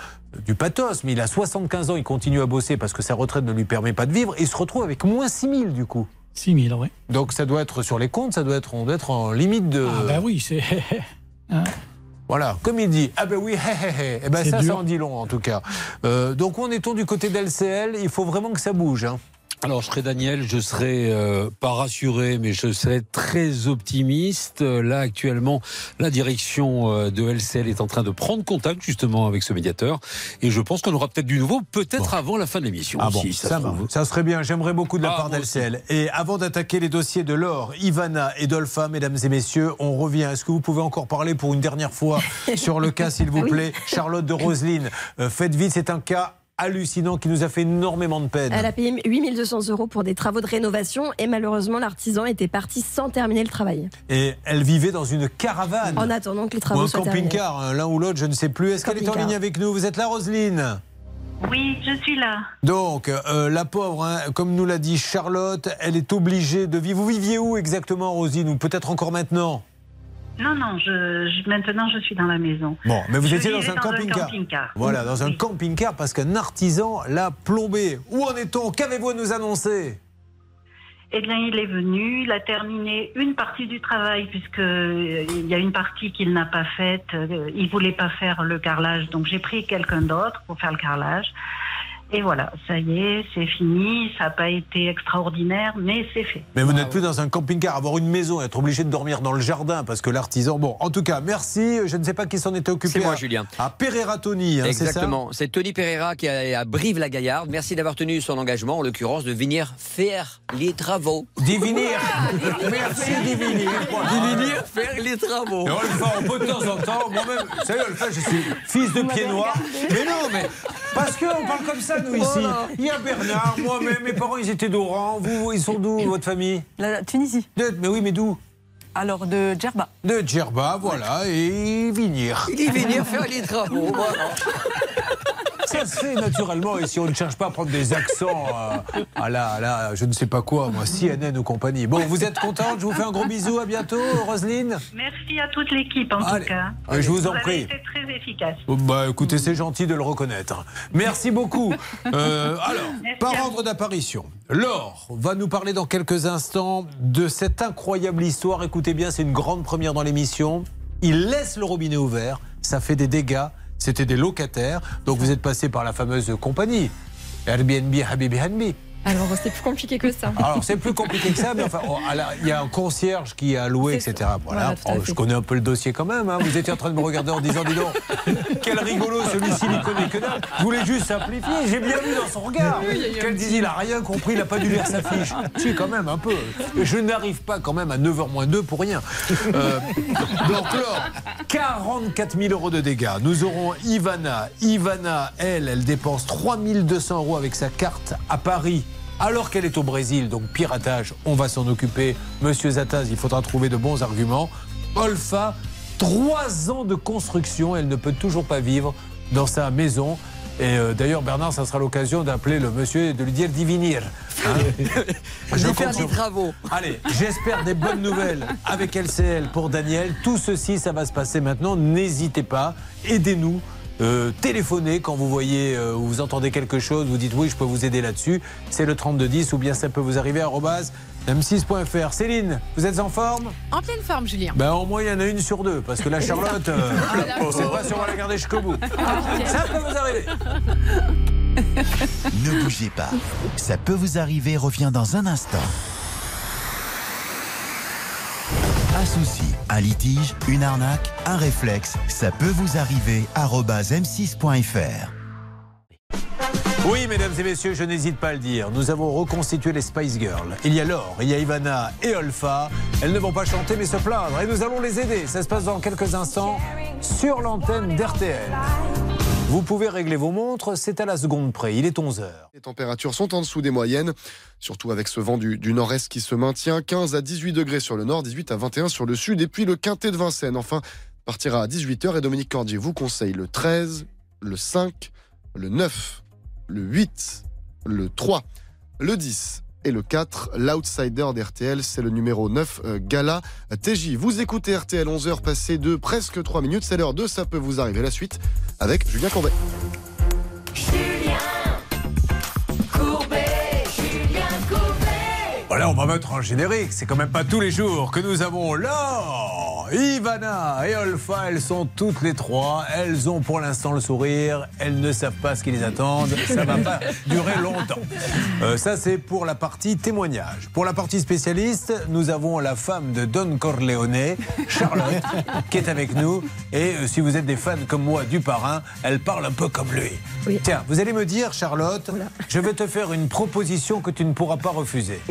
du pathos, mais il a 75 ans, il continue à bosser parce que sa retraite ne lui permet pas de vivre, et il se retrouve avec moins 6 000 du coup. 6 000, oui. Donc ça doit être sur les comptes, ça doit être, on doit être en limite de. Ah, ben oui, c'est. (laughs) Voilà, comme il dit, ah ben oui, hé hé hé. Eh ben ça, dur. ça en dit long en tout cas. Euh, donc où en est-on du côté d'LCL Il faut vraiment que ça bouge. Hein. Alors, je serais Daniel, je serais euh, pas rassuré, mais je serais très optimiste. Euh, Là, actuellement, la direction euh, de LCL est en train de prendre contact justement avec ce médiateur. Et je pense qu'on aura peut-être du nouveau, peut-être avant la fin de l'émission. Ah bon, si ça, trouve. ça serait bien. J'aimerais beaucoup de la Ah, part d'LCL. Et avant d'attaquer les dossiers de Laure, Ivana et Dolpha, mesdames et messieurs, on revient. Est-ce que vous pouvez encore parler pour une dernière fois (laughs) sur le cas, s'il vous Oui. plaît? Charlotte de Roseline, euh, faites vite, c'est un cas hallucinant qui nous a fait énormément de peine. Elle a payé 8200 euros pour des travaux de rénovation et malheureusement l'artisan était parti sans terminer le travail. Et elle vivait dans une caravane. En attendant que les ou travaux un soient terminés. camping-car, hein, l'un ou l'autre, je ne sais plus. Est-ce qu'elle est en ligne avec nous? Vous êtes là, Roselyne? Oui, je suis là. Donc, euh, la pauvre, hein, comme nous l'a dit Charlotte, elle est obligée de vivre. Vous viviez où exactement, Rosine Ou peut-être encore maintenant? Non, non, je, je- maintenant je suis dans la maison. Bon, mais vous Je étiez dans un camping-car. camping-car. Voilà, dans un camping-car parce qu'un artisan l'a plombé. Où en est-on? Qu'avez-vous à nous annoncer? Eh bien, il est venu, il a terminé une partie du travail puisque euh, il y a une partie qu'il n'a pas faite. Euh, Il voulait pas faire le carrelage, donc j'ai pris quelqu'un d'autre pour faire le carrelage. Et voilà, ça y est, c'est fini. Ça n'a pas été extraordinaire, mais c'est fait. Mais vous n'êtes plus dans un camping-car, avoir une maison, être obligé de dormir dans le jardin parce que l'artisan. Bon, en tout cas, merci. Je ne sais pas qui s'en était occupé. C'est moi, à- Julien. À Pereira Tony, hein, Exactement. C'est Tony Pereira qui est à Brive-la-Gaillarde. Merci d'avoir tenu son engagement, en l'occurrence, de venir faire les travaux. Divinir Merci, Divinir Divinir faire les travaux. Et on le fait un peu de temps en temps. Moi-même, vous savez, on le fait, je suis fils de pied noir. Mais non, mais parce qu'on parle comme ça, nous, ici. Il y a Bernard, moi-même, mes parents, ils étaient d'Oran. Vous, ils sont d'où, votre famille La Tunisie. De- mais oui, mais d'où Alors de Djerba. De Djerba, voilà, et Vinir. Il est venir faire les travaux. voilà. (laughs) Ça se fait naturellement, et si on ne cherche pas à prendre des accents euh, à la, à la, je ne sais pas quoi, moi, CNN ou compagnie. Bon, vous êtes contente Je vous fais un gros bisou, à bientôt, Roselyne Merci à toute l'équipe en Allez. tout cas. Allez, je vous en avez prie. été très efficace. Bah écoutez, c'est gentil de le reconnaître. Merci beaucoup. Euh, (laughs) alors, par ordre d'apparition, Laure va nous parler dans quelques instants de cette incroyable histoire. Écoutez bien, c'est une grande première dans l'émission. Il laisse le robinet ouvert, ça fait des dégâts. C'était des locataires, donc vous êtes passé par la fameuse compagnie Airbnb, Habibi Hanbi. Alors c'est plus compliqué que ça. (laughs) Alors c'est plus compliqué que ça, mais enfin, oh, il y a un concierge qui a loué, etc. Voilà, Oh, je connais un peu le dossier quand même. hein. Vous étiez en train de me regarder en disant, dis donc, quel rigolo celui-ci, il connaît que dalle. Je voulais juste simplifier. J'ai bien vu dans son regard Oui, qu'elle disait, il a rien compris, il n'a pas dû lire sa fiche. Si, quand même, un peu. Je n'arrive pas quand même à 9h moins 2 pour rien. Euh, donc, Laure, 44 000 euros de dégâts. Nous aurons Ivana. Ivana, elle, elle dépense 3200 euros avec sa carte à Paris alors qu'elle est au Brésil, donc piratage, on va s'en occuper. Monsieur Zataz, il faudra trouver de bons arguments. Olfa, trois ans de construction, elle ne peut toujours pas vivre dans sa maison. Et euh, d'ailleurs, Bernard, ça sera l'occasion d'appeler le monsieur et de lui dire divinir. Hein (laughs) Je vais faire des travaux. Allez, j'espère des bonnes nouvelles avec LCL pour Daniel. Tout ceci, ça va se passer maintenant. N'hésitez pas, aidez-nous. Euh, téléphonez quand vous voyez euh, ou vous entendez quelque chose, vous dites oui, je peux vous aider là-dessus. C'est le 3210 ou bien ça peut vous arriver à arobase M6.fr. Céline, vous êtes en forme? En pleine forme, Julien. ben, Au moins, il y en a une sur deux, parce que la Charlotte, euh, Ah, on ne sait pas si on va la garder jusqu'au bout. Ça peut vous arriver. Ne bougez pas. Ça peut vous arriver revient dans un instant. Un souci, un litige, une arnaque, un réflexe, ça peut vous arriver. arobase m6.fr. Oui, mesdames et messieurs, je n'hésite pas à le dire. Nous avons reconstitué les Spice Girls. Il y a Laure, il y a Ivana et Olfa. Elles ne vont pas chanter mais se plaindre et nous allons les aider. Ça se passe dans quelques instants sur l'antenne d'RTL. Vous pouvez régler vos montres, c'est à la seconde près. Il est 11h. Les températures sont en dessous des moyennes, surtout avec ce vent du, du nord-est qui se maintient. 15 à 18 degrés sur le nord, 18 à 21 sur le sud. Et puis le quintet de Vincennes, enfin, partira à 18h. Et Dominique Cordier vous conseille le 13, le 5, le 9, le 8, le 3, le 10 et le 4. L'outsider d'RTL, c'est le numéro 9, euh, Gala TJ. Vous écoutez RTL 11h passé de presque 3 minutes. C'est l'heure de Ça peut vous arriver. La suite avec Julien Courbet. Voilà, on va mettre un générique. C'est quand même pas tous les jours que nous avons Laure, Ivana et Olfa. Elles sont toutes les trois. Elles ont pour l'instant le sourire. Elles ne savent pas ce qui les attend. Ça va pas durer longtemps. Euh, ça, c'est pour la partie témoignage. Pour la partie spécialiste, nous avons la femme de Don Corleone, Charlotte, qui est avec nous. Et euh, si vous êtes des fans comme moi du parrain, elle parle un peu comme lui. Tiens, vous allez me dire, Charlotte, je vais te faire une proposition que tu ne pourras pas refuser.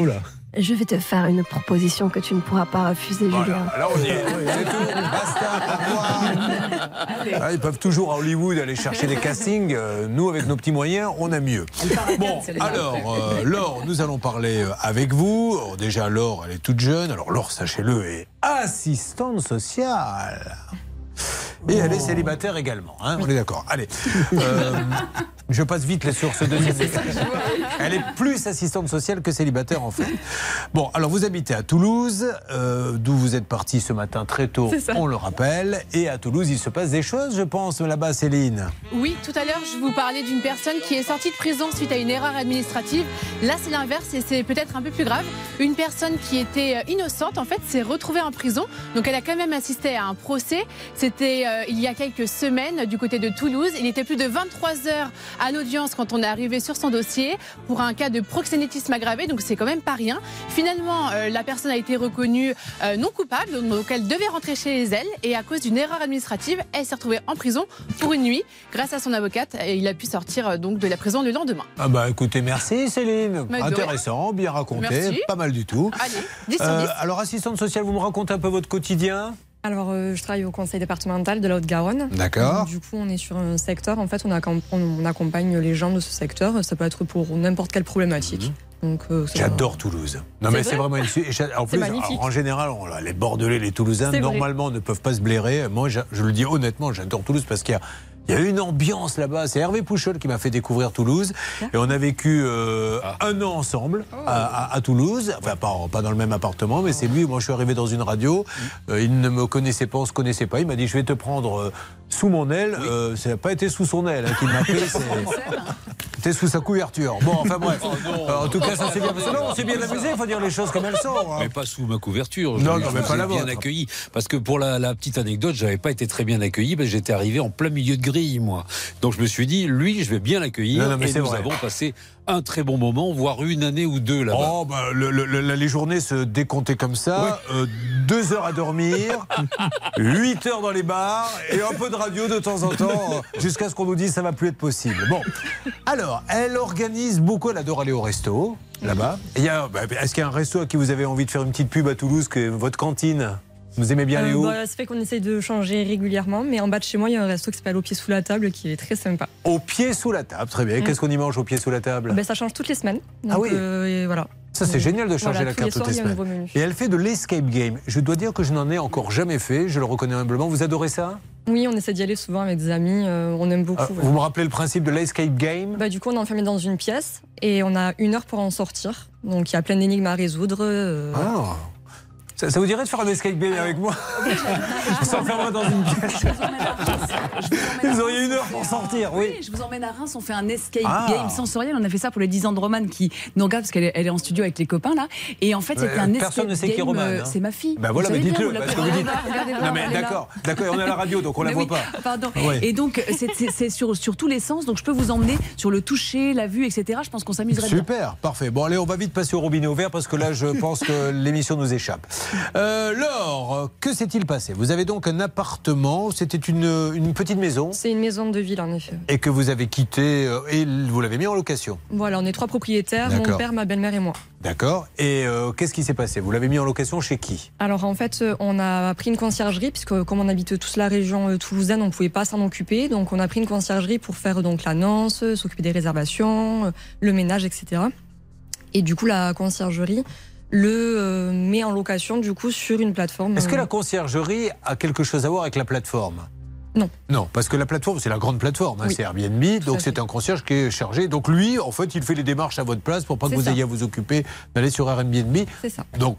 Je vais te faire une proposition que tu ne pourras pas refuser, Julien. Là, on y est. C'est tout. Basta. au revoir. Ah, ils peuvent toujours à Hollywood aller chercher des castings. Euh, nous, avec nos petits moyens, on a mieux. Bon, alors, euh, Laure, nous allons parler euh, avec vous. Oh, déjà, Laure, elle est toute jeune. Alors, Laure, sachez-le, est assistante sociale. Et elle est célibataire également. hein, on est d'accord. Allez. Euh, (laughs) je passe vite les deuxième message. Elle est plus assistante sociale que célibataire en fait. Bon, alors vous habitez à Toulouse, euh, d'où vous êtes parti ce matin très tôt, on le rappelle. Et à Toulouse, il se passe des choses, je pense, là-bas, Céline. Oui, tout à l'heure, je vous parlais d'une personne qui est sortie de prison suite à une erreur administrative. Là, c'est l'inverse et c'est peut-être un peu plus grave. Une personne qui était euh, innocente, en fait, s'est retrouvée en prison. Donc, elle a quand même assisté à un procès. C'était euh, il y a quelques semaines du côté de Toulouse. Il était plus de 23 heures à l'audience quand on est arrivé sur son dossier pour un cas de proxénétisme aggravé. Donc, c'est quand même pas rien. Finalement, euh, la personne a été reconnue euh, non coupable. Donc, elle devait rentrer chez elle. Et à cause d'une erreur administrative, elle s'est retrouvée en prison pour une nuit. Grâce à son avocate, et il a pu sortir donc de la prison le lendemain. Ah bah écoutez, merci Céline. Mais. Intéressant, bien raconté, Merci. pas mal du tout. Allez, 10 sur Euh, 10. alors, assistante sociale, vous me racontez un peu votre quotidien? Alors, euh, je travaille au conseil départemental de la Haute-Garonne. D'accord. Du coup, on est sur un secteur. En fait, on, accom- on accompagne les gens de ce secteur. Ça peut être pour n'importe quelle problématique. Donc, euh, J'adore Toulouse. Non mais c'est vrai vraiment une En plus, en général, on- les Bordelais, les Toulousains, vrai. normalement, ne peuvent pas se blairer. Moi, je le dis honnêtement, j'adore Toulouse parce qu'il y a. Il y a une ambiance là-bas. C'est Hervé Pouchol qui m'a fait découvrir Toulouse. Et on a vécu euh, un an ensemble à, à- à Toulouse. Enfin, pas, pas dans le même appartement, mais c'est lui. Moi, je suis arrivé dans une radio. Euh, il ne me connaissait pas, on se connaissait pas. Il m'a dit Je vais te prendre euh, sous mon aile. Euh, ça n'a pas été sous son aile hein, qu'il m'a appelé. (laughs) c'est- C'était sous sa couverture. Bon, enfin bref. Euh, en tout cas, ça s'est bien passé. Non, on s'est bien amusé. Il faut dire les choses comme elles sont. hein. Mais pas sous ma couverture. Non, Je- non, mais pas la bien vôtre. accueilli. Parce que pour la, la petite anecdote, j'avais pas été très bien accueilli. parce que J'étais arrivé en plein milieu de grille, moi. Donc je me suis dit, lui, je vais bien l'accueillir. Mais et nous vrai. avons passé un très bon moment, voire une année ou deux là-bas. Oh, bah, le- le- le- les journées se décomptaient comme ça. Euh, deux heures à dormir, (laughs) huit heures dans les bars et un peu de radio de temps en temps jusqu'à ce qu'on nous dise ça va plus être possible. Bon, alors, elle organise beaucoup, elle adore aller au resto là-bas. Et il y a- bah, Est-ce qu'il y a un resto à qui vous avez envie de faire une petite pub à Toulouse, que votre cantine? Vous aimez bien Euh, où bah, ça fait qu'on essaye de changer régulièrement, mais en bas de chez moi, il y a un resto qui s'appelle Au pied sous la table qui est très sympa. Au pied sous la table, très bien. Mm. Qu'est-ce qu'on y mange au pied sous la table? Ben, ça change toutes les semaines. Donc, Ah oui. euh, et voilà. Ça, c'est génial de changer Voilà, la les carte toutes les semaines. Et elle fait de l'escape game. Je dois dire que je n'en ai encore jamais fait, je le reconnais humblement. Vous adorez ça? Oui, on essaie d'y aller souvent avec des amis. euh, on aime beaucoup. Ah, ouais. Vous me rappelez le principe de l'escape game? Bah, du coup, on est enfermé dans une pièce et on a une heure pour en sortir. Donc, il y a plein d'énigmes à résoudre. euh, Ah. Ça, ça vous dirait de faire un escape game avec moi Je s'enferme dans une pièce. Vous auriez une heure pour sortir, oui. je vous emmène à Reims, on fait un escape Ah. game sensoriel. On a fait ça pour les 10 ans de Romane qui nous regarde parce qu'elle est, en studio avec les copains là. Et en fait, c'était Euh, un escape personne ne sait qui est Romane, euh, hein. C'est ma fille. Bah Vous voilà, mais dites-le, vous parce que vous dites. Non mais d'accord, d'accord, on est à la radio, donc on la Mais voit oui, pas. Pardon. Ouais. Et donc, c'est- c'est sur, sur tous les sens. Donc, je peux vous emmener sur le toucher, la vue, etc. Je pense qu'on s'amuserait bien. Super, parfait. Bon, allez, on va vite passer au robinet ouvert parce que là, je (laughs) pense que l'émission nous échappe. Euh, Laure, que s'est-il passé? Vous avez donc un appartement, c'était une, une petite maison? C'est une maison de ville en effet. et que vous avez quitté euh, et vous l'avez mis en location? Voilà, on est trois propriétaires, mon père, ma belle-mère et moi. D'accord. Et euh, qu'est-ce qui s'est passé? Vous l'avez mis en location chez qui? Alors en fait, euh, on a pris une conciergerie puisque comme on habite tous la région toulousaine, on ne pouvait pas s'en occuper. Donc on a pris une conciergerie pour faire donc l'annonce, s'occuper des réservations, le ménage, etc. Et du coup, la conciergerie le euh, met en location du coup sur une plateforme. Est-ce que euh, la conciergerie a quelque chose à voir avec la plateforme? Non. Non, parce que la plateforme, c'est la grande plateforme, hein, Oui. c'est Airbnb, donc c'est un concierge qui est chargé. Donc lui, en fait, il fait les démarches à votre place pour pas que vous ça. ayez à vous occuper d'aller sur Airbnb. C'est ça. Donc,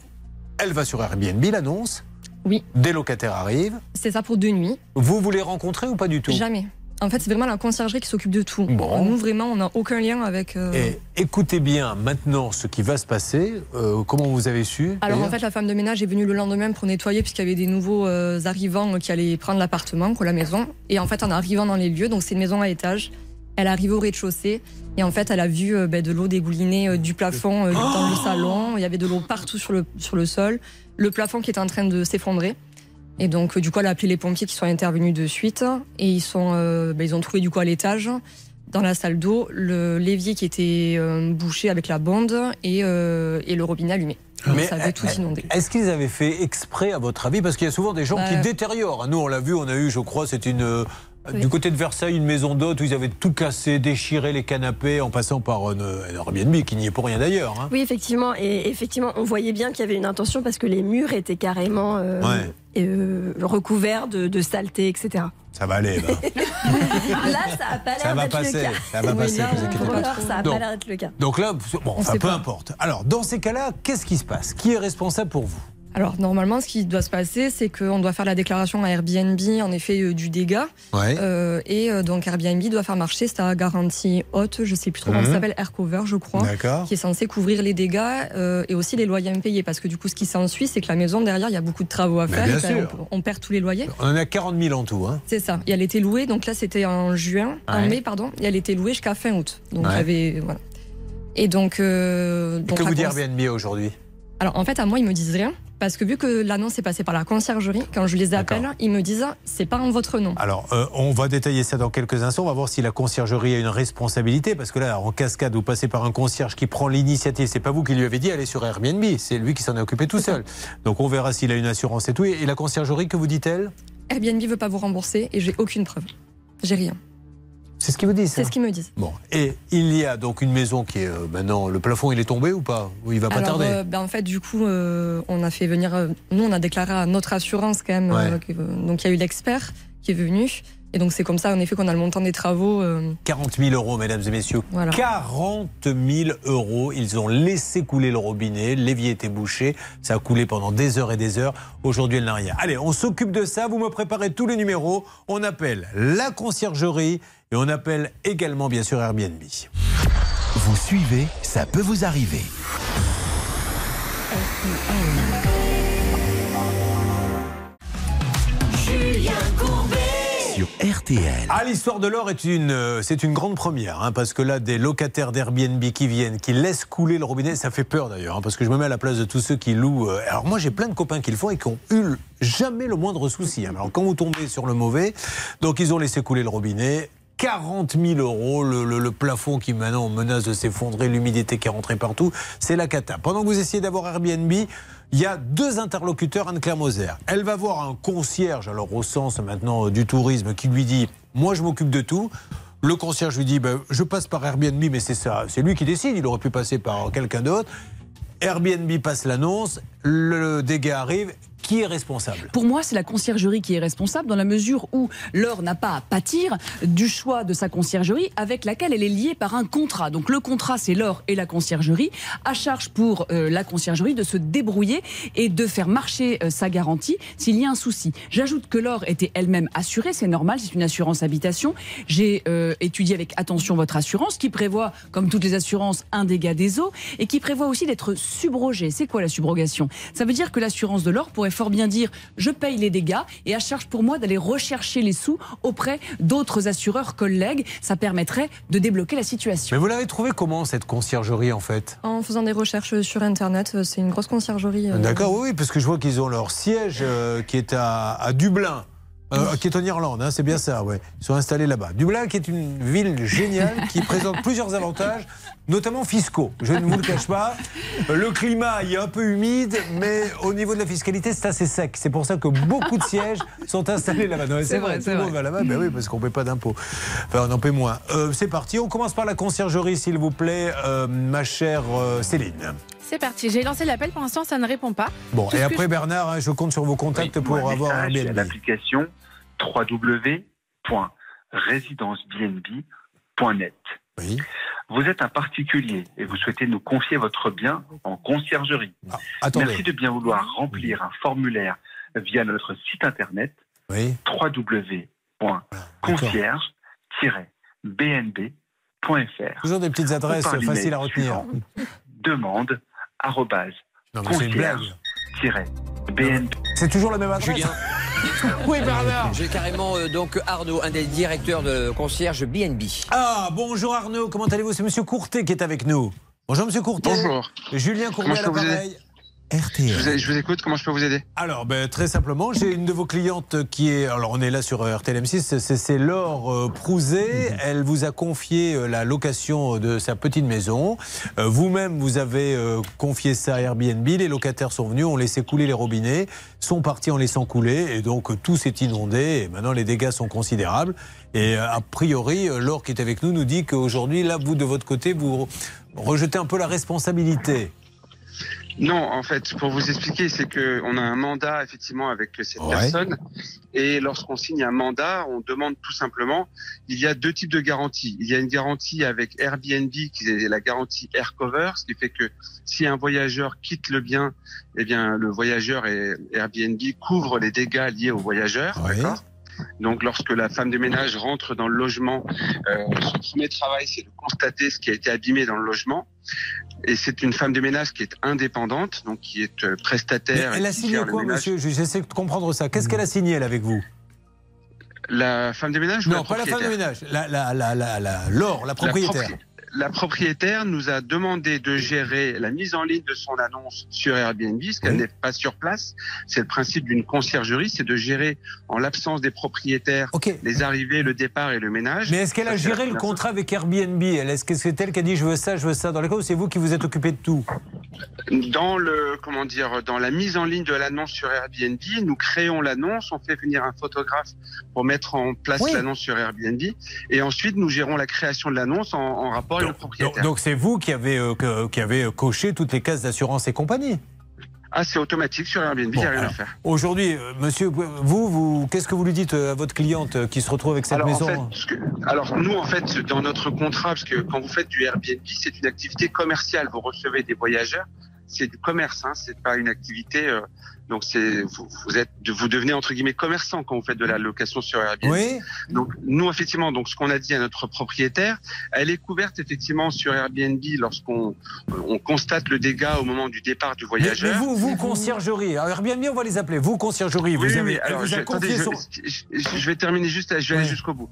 elle va sur Airbnb, l'annonce. Oui. Des locataires arrivent. C'est ça pour deux nuits. Vous les rencontrez ou pas du tout? Jamais. En fait, c'est vraiment la conciergerie qui s'occupe de tout. Bon. Nous, vraiment, on n'a aucun lien avec. euh, Et écoutez bien maintenant ce qui va se passer. Euh, comment vous avez su Alors en fait, la femme de ménage est venue le lendemain pour nettoyer puisqu'il y avait des nouveaux euh, arrivants qui allaient prendre l'appartement, quoi, la maison. Et en fait, en arrivant dans les lieux, donc c'est une maison à étage, elle arrive au rez-de-chaussée et en fait, elle a vu ben, de l'eau dégouliner du plafond euh, dans le salon. Il y avait de l'eau partout sur le, sur le sol. Le plafond qui était en train de s'effondrer. Et donc, euh, du coup, elle a appelé les pompiers qui sont intervenus de suite. Et ils, sont, euh, ben, ils ont trouvé du coup à l'étage, dans la salle d'eau, le l'évier qui était euh, bouché avec la bande et, euh, et le robinet allumé. Donc, ça avait tout inondé. Est-ce qu'ils avaient fait exprès, à votre avis? Parce qu'il y a souvent des gens qui Bah, détériorent. Nous, on l'a vu, on a eu, je crois, c'est une. Oui. Du côté de Versailles, une maison d'hôtes où ils avaient tout cassé, déchiré les canapés en passant par une, une Airbnb qui n'y est pour rien d'ailleurs. hein. Oui, effectivement. Et effectivement, on voyait bien qu'il y avait une intention parce que les murs étaient carrément euh, Ouais. euh, recouverts de, de saleté, etc. Ça va aller. bah. (laughs) Là, ça n'a pas l'air d'être le cas. ça va Oui, passer, là, vous pas. l'heure, Ça n'a Donc- pas l'air d'être le cas. Donc là, bon, On enfin, peu pas. importe. Alors, dans ces cas-là, qu'est-ce qui se passe? Qui est responsable pour vous? Alors normalement, ce qui doit se passer, c'est qu'on doit faire la déclaration à Airbnb, en effet, euh, du dégât. Ouais. Euh, et euh, donc Airbnb doit faire marcher sa garantie haute, je sais plus trop comment Mhm. ça s'appelle, Aircover, je crois, qui est censé couvrir les dégâts et aussi les loyers impayés. Parce que du coup, ce qui s'ensuit, c'est que la maison derrière, il y a beaucoup de travaux à Mais faire. bien et sûr. on, on perd tous les loyers. On en a 40 000 en tout. Hein. C'est ça. Et elle était louée, donc là c'était en juin, en mai, pardon, et elle était louée jusqu'à fin août. Donc Ouais. avait. Voilà. Et donc. donc que vous dit Airbnb aujourd'hui? Alors en fait, à moi, ils me disent rien. Parce que vu que l'annonce est passée par la conciergerie, quand je les appelle, ils me disent c'est pas en votre nom. Alors, euh, on va détailler ça dans quelques instants. On va voir si la conciergerie a une responsabilité. Parce que là, en cascade, vous passez par un concierge qui prend l'initiative. C'est pas vous qui lui avez dit allez sur Airbnb. C'est lui qui s'en est occupé tout seul. Donc, on verra s'il a une assurance et tout. Et la conciergerie, que vous dit-elle? Airbnb veut pas vous rembourser et j'ai aucune preuve. J'ai rien. C'est ce qu'ils vous disent C'est ce qu'ils me disent. Bon. Et il y a donc une maison qui est euh, maintenant. Le plafond, il est tombé ou pas Ou il va pas Alors, tarder euh, ben, en fait, du coup, euh, on a fait venir. euh, nous, on a déclaré à notre assurance quand même. Ouais. euh, que- euh, donc, il y a eu l'expert qui est venu. Et donc, c'est comme ça, en effet, qu'on a le montant des travaux. euh, 40 000 euros, mesdames et messieurs. Voilà. 40 000 euros. Ils ont laissé couler le robinet. L'évier était bouché. Ça a coulé pendant des heures et des heures. Aujourd'hui, elle n'a rien. Allez, on s'occupe de ça. Vous me préparez tous les numéros. On appelle la conciergerie et on appelle également, bien sûr, Airbnb. Vous suivez, ça peut vous arriver. Julien Courbet. Sur RTL. Ah, l'histoire de l'or est une, euh, c'est une grande première, hein, parce que là, des locataires d'Airbnb qui viennent, qui laissent couler le robinet, ça fait peur d'ailleurs, hein, parce que je me mets à la place de tous ceux qui louent. euh, alors moi, j'ai plein de copains qui le font et qui ont eu jamais le moindre souci. hein. Alors quand vous tombez sur le mauvais, donc ils ont laissé couler le robinet. 40 000 euros, le, plafond qui maintenant menace de s'effondrer, l'humidité qui est rentrée partout, c'est la cata. Pendant que vous essayez d'avoir Airbnb, il y a deux interlocuteurs, Anne-Claire Moser. Elle va voir un concierge, alors au sens maintenant du tourisme, qui lui dit Moi je m'occupe de tout. Le concierge lui dit Ben, Je passe par Airbnb, mais c'est ça, c'est lui qui décide, il aurait pu passer par quelqu'un d'autre. Airbnb passe l'annonce, le dégât arrive, Qui est responsable? Pour moi, c'est la conciergerie qui est responsable dans la mesure où Laure n'a pas à pâtir du choix de sa conciergerie avec laquelle elle est liée par un contrat. Donc le contrat, c'est Laure et la conciergerie, à charge pour euh, la conciergerie de se débrouiller et de faire marcher euh, sa garantie s'il y a un souci. J'ajoute que Laure était elle-même assurée, c'est normal, c'est une assurance habitation. J'ai euh, étudié avec attention votre assurance qui prévoit, comme toutes les assurances, un dégât des eaux et qui prévoit aussi d'être subrogée. C'est quoi la subrogation? Ça veut dire que l'assurance de Laure pourrait fort bien dire je paye les dégâts et à charge pour moi d'aller rechercher les sous auprès d'autres assureurs collègues. Ça permettrait de débloquer la situation. Mais vous l'avez trouvé comment cette conciergerie en fait? En faisant des recherches sur Internet, euh, c'est une grosse conciergerie. euh, D'accord, oui, oui, parce que je vois qu'ils ont leur siège euh, qui est à, à Dublin. Euh, qui est en Irlande, hein, c'est bien ça, ouais. Ils sont installés là-bas. Dublin, qui est une ville géniale, qui (laughs) présente plusieurs avantages, notamment fiscaux. Je ne vous le cache pas. Le climat il est un peu humide, mais au niveau de la fiscalité, c'est assez sec. C'est pour ça que beaucoup de sièges sont installés là-bas. C'est vrai, tout c'est le monde vrai. va là-bas, ben oui, parce qu'on ne paie pas d'impôts. Enfin, on en paie moins. Euh, c'est parti, on commence par la conciergerie, s'il vous plaît, euh, ma chère Céline. C'est parti. J'ai lancé l'appel. Pour l'instant, ça ne répond pas. Bon, Tout et après, je- Bernard, hein, je compte sur vos contacts pour Moi, avoir un Airbnb. l'application www.résidencebnb.net. Vous êtes un particulier et vous souhaitez nous confier votre bien en conciergerie. Ah. Merci de bien vouloir remplir un formulaire via notre site internet Oui. www.concierge-bnb.fr. Toujours des petites adresses faciles à retenir. suivant. Demande arrobase Non, mais c'est une blague. concierge-bnb. C'est toujours la même adresse Julien. (laughs) Oui, Bernard. J'ai carrément euh, donc Arnaud, un des directeurs de concierge BNB. Ah, bonjour Arnaud, comment allez-vous? C'est Monsieur Courtet qui est avec nous. Bonjour Monsieur Courtet. Bonjour. Julien Comment je à peux vous aider l'appareil. RTL. Je vous, je vous écoute, comment je peux vous aider? Alors, ben, très simplement, j'ai une de vos clientes qui est. Alors, on est là sur euh, RTL M6, c'est- c'est Laure euh, Prouzet. Elle vous a confié euh, la location de sa petite maison. Euh, Vous-même, vous avez euh, confié ça à Airbnb. Les locataires sont venus, ont laissé couler les robinets, sont partis en laissant couler, et donc euh, tout s'est inondé. Et maintenant, les dégâts sont considérables. Et euh, a priori, euh, Laure qui est avec nous nous dit qu'aujourd'hui, là, vous, de votre côté, vous rejetez un peu la responsabilité. Non, en fait, pour vous expliquer, c'est que on a un mandat effectivement avec cette Ouais. personne, et lorsqu'on signe un mandat, on demande tout simplement. Il y a deux types de garanties. Il y a une garantie avec Airbnb qui est la garantie Air Cover, ce qui fait que si un voyageur quitte le bien, eh bien le voyageur et Airbnb couvre les dégâts liés au voyageur. D'accord? Donc, lorsque la femme de ménage rentre dans le logement, euh, son premier travail, c'est de constater ce qui a été abîmé dans le logement. Et c'est une femme de ménage qui est indépendante, donc qui est euh, Mais prestataire. elle a signé quoi, monsieur? J'essaie de comprendre ça. Qu'est-ce qu'elle a signé, elle, avec vous? La femme de ménage ou Non, la pas la femme de ménage. La, la, la, la, la- Laure, la propriétaire. propri- la propriétaire nous a demandé de gérer la mise en ligne de son annonce sur Airbnb, parce qu'elle n'est pas sur place. C'est le principe d'une conciergerie, c'est de gérer, en l'absence des propriétaires, les arrivées, le départ et le ménage. Mais est-ce qu'elle a géré le contrat avec Airbnb Est-ce que c'est elle qui a dit je veux ça, je veux ça dans les cas ou c'est vous qui vous êtes occupé de tout? Dans le comment dire, dans la mise en ligne de l'annonce sur Airbnb, nous créons l'annonce, on fait venir un photographe pour mettre en place Oui. l'annonce sur Airbnb, et ensuite nous gérons la création de l'annonce en, en rapport avec le propriétaire. Donc c'est vous qui avez, euh, qui avez euh, coché toutes les cases d'assurance et compagnie Ah, c'est automatique sur Airbnb, il n'y a rien à faire. Aujourd'hui, euh, monsieur, vous, vous qu'est-ce que vous lui dites à votre cliente qui se retrouve avec cette Alors, maison en fait, ce que- alors nous, en fait, dans notre contrat, parce que quand vous faites du Airbnb, c'est une activité commerciale. Vous recevez des voyageurs, c'est du commerce, hein, c'est pas une activité. euh, donc c'est vous, vous êtes, vous devenez entre guillemets commerçant quand vous faites de la location sur Airbnb. Oui. Donc nous, effectivement, donc ce qu'on a dit à notre propriétaire, elle est couverte effectivement sur Airbnb lorsqu'on on constate le dégât au moment du départ du voyageur. mais vous, vous, conciergerie, alors Airbnb, on va les appeler. Vous, conciergerie, vous Oui, avez, oui, alors, vous je, a attendez, confié je, son... je- je- je vais terminer juste, je vais aller jusqu'au bout.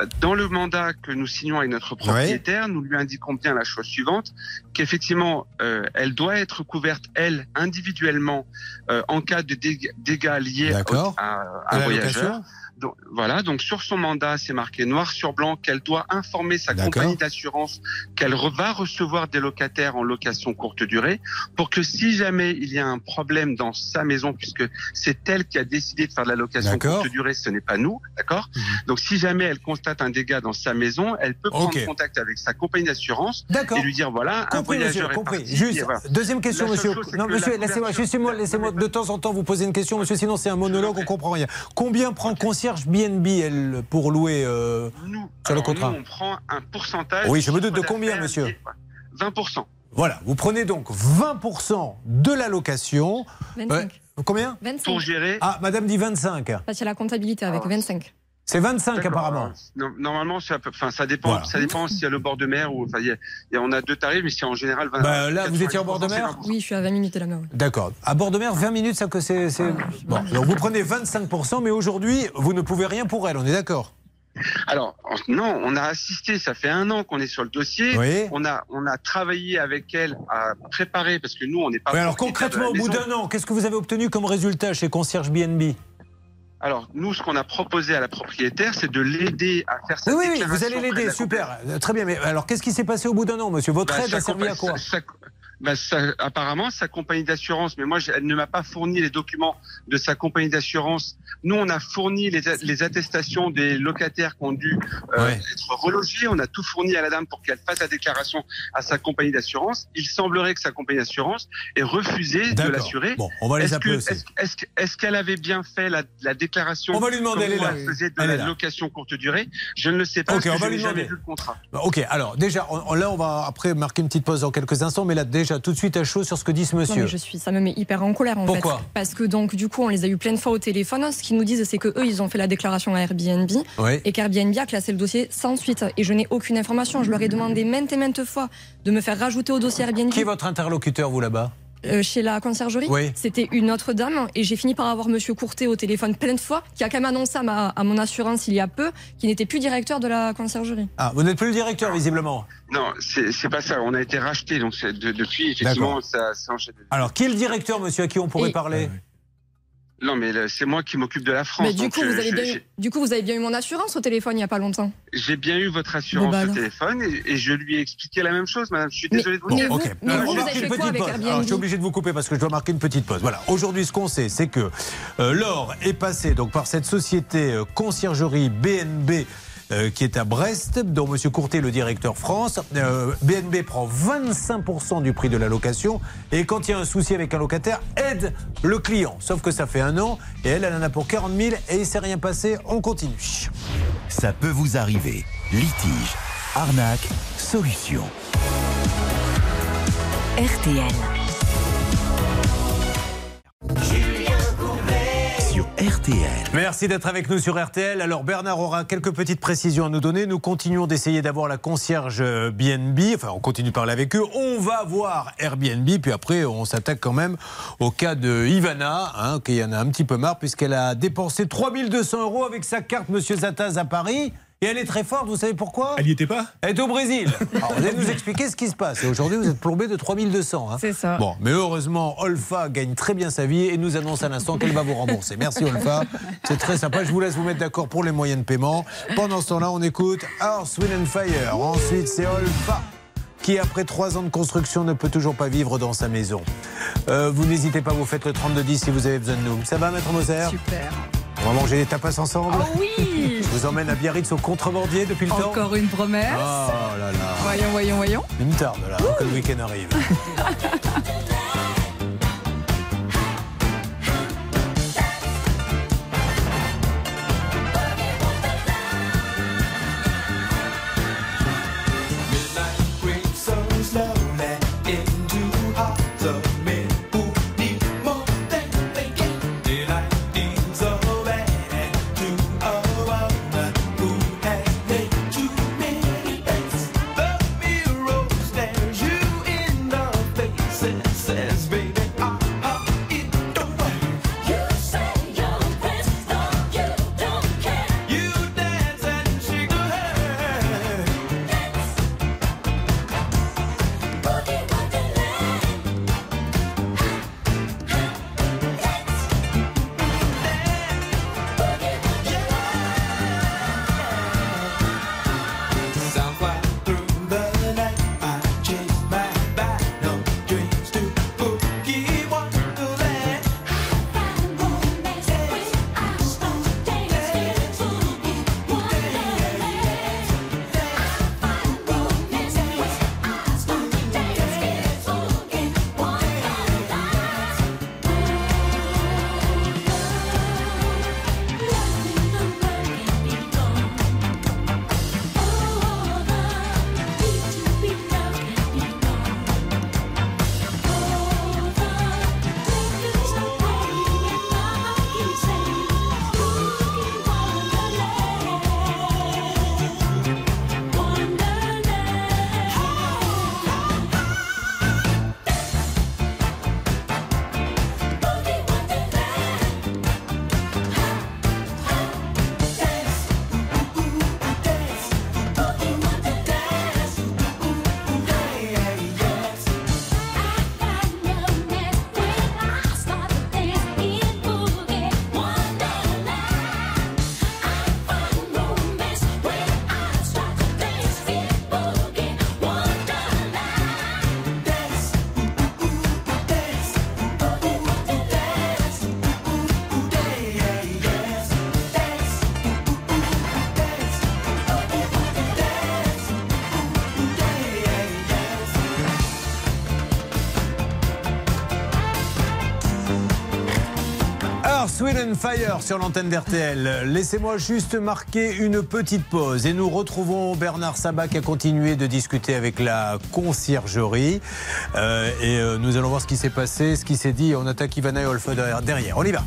Euh, Dans le mandat que nous signons avec notre propriétaire, nous lui indiquons bien la chose suivante, qu'effectivement, euh, elle doit être couverte, elle, individuellement, euh, en cas de dég- dégâts liés à, à À un la voyageur. Donc, voilà, donc sur son mandat, c'est marqué noir sur blanc qu'elle doit informer sa compagnie d'assurance qu'elle va recevoir des locataires en location courte durée pour que si jamais il y a un problème dans sa maison, puisque c'est elle qui a décidé de faire de la location. Mhm. courte durée, ce n'est pas nous, d'accord Donc si jamais elle constate un dégât dans sa maison, elle peut prendre contact avec sa compagnie d'assurance et lui dire voilà, un Compris, monsieur, voyageur est compris. parti, Juste, voilà. deuxième question, La monsieur. chose, Non, monsieur, la laissez-moi, laissez-moi, laissez-moi de temps en temps vous poser une question, monsieur, sinon c'est un monologue, on comprend rien. Combien prend BNB, elle, pour louer euh, sur le Alors, contrat nous, on prend un pourcentage. Oui, je me doute de combien, monsieur et- 20%. Voilà, vous prenez donc 20% de la location. 25. combien? 25. Pour gérer. Ah, madame dit 25. Parce qu'il y a la comptabilité avec 25. C'est 25 D'accord. apparemment. Non, Normalement, peu- enfin, ça dépend. Voilà. Ça dépend s'il y a le bord de mer ou. Enfin, il y a- il y a- on a deux tarifs, mais c'est en général 20. Bah, là, vous étiez en bord de mer Oui, je suis à 20 minutes de la mer. oui. D'accord. À bord de mer, 20 minutes, ça que c'est. Bon, donc vous prenez 25%, mais aujourd'hui, vous ne pouvez rien pour elle, on est d'accord? Alors, non, on a assisté, ça fait un an qu'on est sur le dossier. Oui. On, a, on a travaillé avec elle à préparer, parce que nous, on n'est pas. Oui, alors concrètement, au bout d'un an, qu'est-ce que vous avez obtenu comme résultat chez Concierge BNB Alors, nous, ce qu'on a proposé à la propriétaire, c'est de l'aider à faire sa Oui, oui, vous allez l'aider, la super. Très bien, mais alors qu'est-ce qui s'est passé au bout d'un an, monsieur? Votre Bah, aide a servi à quoi? Bah, sa- apparemment, sa compagnie d'assurance, mais moi, elle ne m'a pas fourni les documents de sa compagnie d'assurance. Nous, on a fourni les, les attestations des locataires qui ont dû euh, Ouais. être relogés. On a tout fourni à la dame pour qu'elle fasse la déclaration à sa compagnie d'assurance. Il semblerait que sa compagnie d'assurance ait refusé de l'assurer. Bon, on va les Est-ce appeler. Est-ce est-ce que- est-ce qu'elle avait bien fait la, la déclaration On va lui demander, elle là. faisait de Elle la là. location courte durée? Je ne le sais pas Ok, parce on que va je lui n'ai jamais demander. vu le contrat. Bah, Ok, alors déjà, on- là, on va après marquer une petite pause dans quelques instants, mais là, déjà, tout de suite à chaud sur ce que dit ce Non, monsieur. mais je suis, ça me met hyper en colère en Pourquoi? Fait. Parce que donc du coup on les a eu plein de fois au téléphone. Ce qu'ils nous disent c'est que eux ils ont fait la déclaration à Airbnb Oui. et qu'Airbnb a classé le dossier sans suite. Et je n'ai aucune information. Je leur ai demandé maintes et maintes fois de me faire rajouter au dossier Airbnb. Qui est votre interlocuteur, vous, là-bas? Euh, chez la conciergerie. Oui. C'était une autre dame et j'ai fini par avoir Monsieur Courtet au téléphone plein de fois, qui a quand même annoncé à, ma- à mon assurance il y a peu qu'il n'était plus directeur de la conciergerie. Ah, vous n'êtes plus le directeur, visiblement. Non, c'est c'est pas ça. On a été racheté, donc c'est de- depuis, effectivement, ça, ça enchaîne. Alors, qui est le directeur, monsieur, à qui on pourrait Et- parler? Non, mais c'est moi qui m'occupe de la France. Mais du donc, coup, vous euh, avez je- bien j'ai- eu, du coup, vous avez bien eu mon assurance au téléphone il n'y a pas longtemps. J'ai bien eu votre assurance bah au téléphone et, et je lui ai expliqué la même chose, madame. Je suis désolé de vous Bon, dire. ok. mais Alors, vous, on vous marque avez une fait quoi petite avec pause. Airbnb Alors, je suis obligé de vous couper parce que je dois marquer une petite pause. Voilà. Aujourd'hui, ce qu'on sait, c'est que euh, l'or est passé donc par cette société euh, conciergerie BNB. Euh, qui est à Brest, dont M. Courtet est le directeur France. Euh, BNB prend 25% du prix de la location et quand il y a un souci avec un locataire, aide le client. Sauf que ça fait un an et elle, elle en a pour 40 000 et il ne s'est rien passé. On continue. Ça peut vous arriver. Litige, arnaque, solution. RTL. RTL. Merci d'être avec nous sur RTL. Alors Bernard aura quelques petites précisions à nous donner. Nous continuons d'essayer d'avoir la concierge euh, BNB. Enfin, on continue de parler avec eux. On va voir Airbnb. Puis après, on s'attaque quand même au cas de Ivana, hein, qui en a un petit peu marre puisqu'elle a dépensé 3200 euros avec sa carte Monsieur Zataz à Paris. Et elle est très forte, vous savez pourquoi? Elle n'y était pas? Elle est au Brésil. (laughs) Alors, vous allez nous expliquer ce qui se passe. Et aujourd'hui, vous êtes plombé de 3200. Hein. C'est ça. Bon, mais heureusement, Olfa gagne très bien sa vie et nous annonce à l'instant qu'elle va vous rembourser. Merci Olfa. C'est très sympa. Je vous laisse vous mettre d'accord pour les moyens de paiement. Pendant ce temps-là, on écoute Earth, Wind and Fire. Ensuite, c'est Olfa qui, après trois ans de construction, ne peut toujours pas vivre dans sa maison. Euh, vous n'hésitez pas, vous faites le 3210 si vous avez besoin de nous. Ça va, Maître Moser? Super. On va manger des tapas ensemble Oh oui Je vous emmène à Biarritz au contrebandier depuis le temps Encore une promesse. Oh là là Voyons, voyons, voyons. Une tarde là, que le week-end arrive. (laughs) Fire sur l'antenne d'RTL. Laissez-moi juste marquer une petite pause et nous retrouvons Bernard Sabat qui a continué de discuter avec la conciergerie. Euh, et euh, nous allons voir ce qui s'est passé, ce qui s'est dit. On attaque Ivana et derrière. On y va.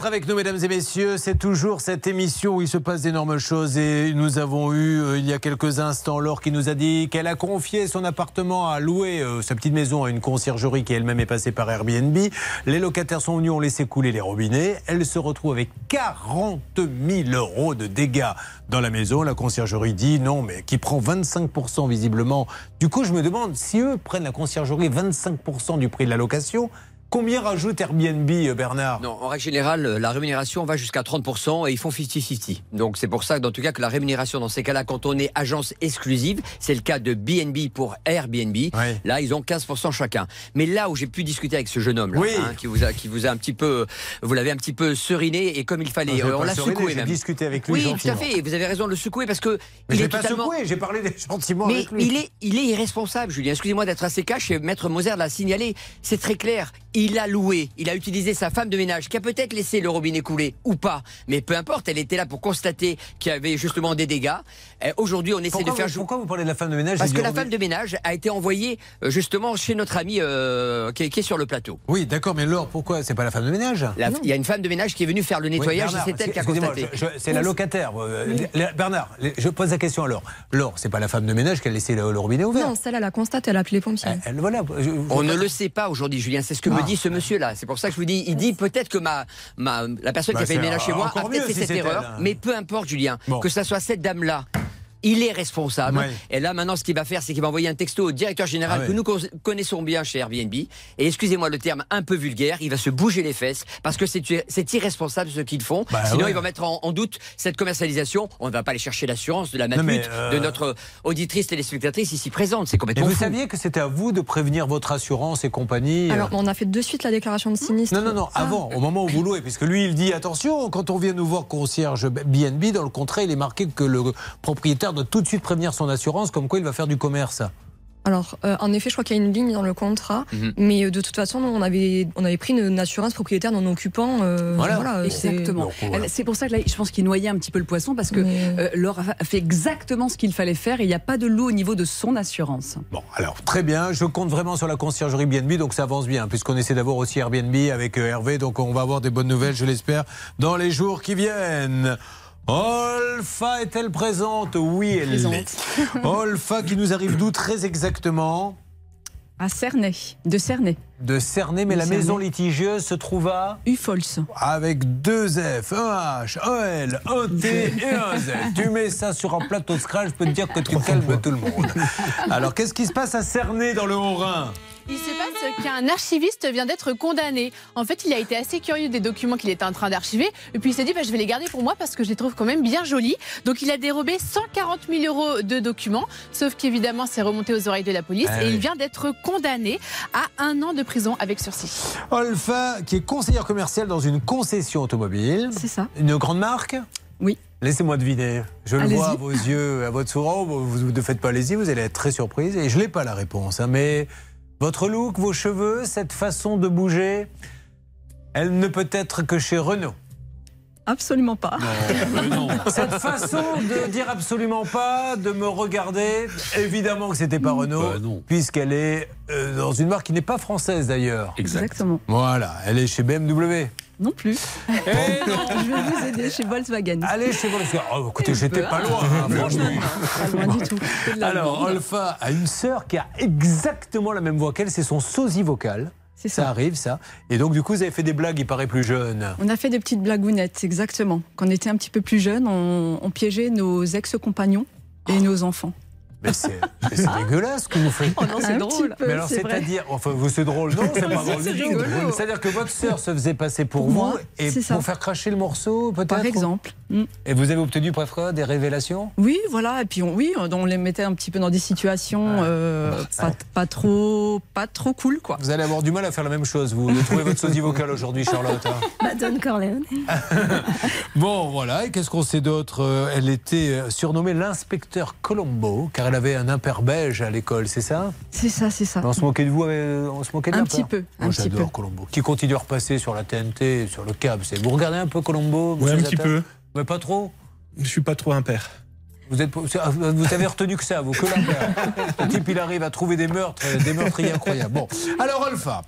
D'être avec nous, mesdames et messieurs. C'est toujours cette émission où il se passe d'énormes choses. Et nous avons eu, euh, il y a quelques instants, Laure qui nous a dit qu'elle a confié son appartement à louer, euh, sa petite maison, à une conciergerie qui elle-même est passée par Airbnb. Les locataires sont venus, ont laissé couler les robinets. Elle se retrouve avec 40 000 euros de dégâts dans la maison. La conciergerie dit non, mais qui prend 25% visiblement. Du coup, je me demande si eux prennent la conciergerie 25% du prix de la location. Combien rajoute Airbnb, euh, Bernard Non, en règle générale, euh, la rémunération va jusqu'à 30% et ils font 50-50. Donc c'est pour ça, dans tout cas, que la rémunération, dans ces cas-là, quand on est agence exclusive, c'est le cas de BNB pour Airbnb, là, ils ont 15% chacun. Mais là où j'ai pu discuter avec ce jeune homme, là, Oui. hein, qui, vous a, qui vous a un petit peu, vous l'avez un petit peu seriné et comme il fallait, euh, on l'a secoué j'ai discuté avec lui Oui, tout gentiment. à fait, vous avez raison de le secouer parce que Mais il est pas totalement... secoué, j'ai parlé gentiment Mais avec lui. il est, il est irresponsable, Julien. Excusez-moi d'être assez cash et Maître Moser l'a signalé. C'est très clair. Il a loué, il a utilisé sa femme de ménage qui a peut-être laissé le robinet couler ou pas. Mais peu importe, elle était là pour constater qu'il y avait justement des dégâts. Euh, Aujourd'hui, on essaie Pourquoi de faire vous- jouer. pourquoi vous parlez de la femme de ménage Parce que la robinet femme de ménage a été envoyée euh, justement chez notre ami euh, qui, est, qui est sur le plateau. Oui, d'accord, mais Laure, pourquoi C'est pas la femme de ménage? La- Il y a une femme de ménage qui est venue faire le nettoyage Oui, Bernard, et c'est elle qui a constaté. C'est la locataire. euh, la- Bernard, je pose la question à Laure. Laure, c'est pas la femme de ménage qui a laissé le, le robinet ouvert? Non, celle, elle a constaté, elle a appelé les pompiers. Elle, voilà. je- On ne le sait pas aujourd'hui, Julien. C'est ce que Ah. Me dit ce monsieur-là. C'est pour ça que je vous dis, il dit peut-être que ma, ma, la personne Bah, qui a fait le ménage chez moi a peut-être fait si cette erreur. elle, hein. Mais peu importe, Julien, Bon. que ça soit cette dame-là. Il est responsable. Ouais. Et là, maintenant, ce qu'il va faire, c'est qu'il va envoyer un texto au directeur général Ah ouais. que nous con- connaissons bien chez Airbnb. Et excusez-moi le terme un peu vulgaire, il va se bouger les fesses parce que c'est irresponsable ce qu'ils font. Bah Sinon, ouais. il va mettre en, en doute cette commercialisation. On ne va pas aller chercher l'assurance de la matmut mais, euh, de notre auditrice téléspectatrice ici présente. C'est Et complètement vous fou. saviez que c'était à vous de prévenir votre assurance et compagnie euh, Alors, on a fait de suite la déclaration de sinistre. Non, non, non, Ah. avant, au moment où vous louez, puisque lui, il dit attention, quand on vient nous voir concierge BNB, dans le contrat, il est marqué que le propriétaire doit tout de suite prévenir son assurance, comme quoi il va faire du commerce. Alors, euh, en effet, je crois qu'il y a une ligne dans le contrat, Mhm. mais euh, de toute façon, on avait, on avait pris une, une assurance propriétaire non occupant. euh, c'est- Exactement. C'est pour ça que là, je pense qu'il noyait un petit peu le poisson parce que euh, Laure a fait exactement ce qu'il fallait faire et il n'y a pas de loup au niveau de son assurance. Bon, alors très bien, je compte vraiment sur la conciergerie BNB, donc ça avance bien, puisqu'on essaie d'avoir aussi Airbnb avec Hervé, donc on va avoir des bonnes nouvelles, je l'espère, dans les jours qui viennent. Olfa est-elle présente? Oui, elle l'est. Olfa qui nous arrive d'où très exactement? À Cernay, de Cernay. De Cernay, mais De la Cernay. maison litigieuse se trouve à Ufols. Avec deux F, un H, un L, un T et un Z. Tu mets ça sur un plateau de scratch, je peux te dire que tu calmes tout le monde. Alors, qu'est-ce qui se passe à Cernay dans le Haut-Rhin? Il se passe qu'un archiviste vient d'être condamné. En fait, il a été assez curieux des documents qu'il était en train d'archiver. Et puis il s'est dit, bah, je vais les garder pour moi parce que je les trouve quand même bien jolis. Donc il a dérobé 140 000 euros de documents. Sauf qu'évidemment, c'est remonté aux oreilles de la police. Ah et oui. il vient d'être condamné à un an de prison avec sursis. Olfa, qui est conseillère commerciale dans une concession automobile. C'est ça. Une grande marque Oui. Laissez-moi deviner. Je le vois à vos yeux, à votre sourire. Vous vous ne faites pas allez-y, vous allez être très surprise. Et je n'ai pas la réponse. hein, mais votre look, vos cheveux, cette façon de bouger, elle ne peut être que chez Renault. Absolument pas. (laughs) Cette façon de dire absolument pas, de me regarder, évidemment que c'était pas Renault, puisqu'elle est euh, dans une marque qui n'est pas française d'ailleurs. Exactement. Voilà, elle est chez BMW. Non plus. Eh Je vais vous aider chez Volkswagen. Allez chez Volkswagen. Oh, écoutez, j'étais pas loin, hein, (laughs) franchement. Pas loin du tout. Alors. Olfa a une sœur qui a exactement la même voix qu'elle, c'est son sosie vocal. Ça. arrive, ça. Et donc, du coup, vous avez fait des blagues, il paraît plus jeune. On a fait des petites blagounettes, exactement. Quand on était un petit peu plus jeune, on, on piégeait nos ex-compagnons et nos enfants. Mais c'est dégueulasse ce que vous faites. Oh non, c'est drôle. peu, Mais alors, c'est-à-dire, enfin, vous, c'est drôle, non, c'est (laughs) pas drôle. C'est-à-dire que votre sœur se faisait passer pour, Pour vous moi, et c'est ça. pour faire cracher le morceau, peut-être Par exemple. Mm. Et vous avez obtenu parfois des révélations? Oui, voilà. Et puis on, oui, on les mettait un petit peu dans des situations euh, pas, pas trop, pas trop cool, quoi. Vous allez avoir du mal à faire la même chose. Vous trouvez votre sosie vocale aujourd'hui, Charlotte. hein (laughs) Madone Corleone. (laughs) Bon, voilà. Et qu'est-ce qu'on sait d'autre? Euh, Elle était euh, surnommée l'inspecteur Colombo, car elle avait un impair belge à l'école, c'est ça? C'est ça, c'est ça. On se moquait de vous, euh, on se moquait de Un petit peu, un Moi, petit J'adore peu. Colombo. Qui continue à repasser sur la TNT, sur le câble. C'est- Vous regardez un peu Colombo Ouais, un petit peu. Mais pas trop? Je suis pas trop impair. Vous, êtes, vous avez retenu que ça, vous, que l'impair. Le type, il arrive à trouver des meurtres, euh, des meurtriers incroyables. Bon, alors Alpha,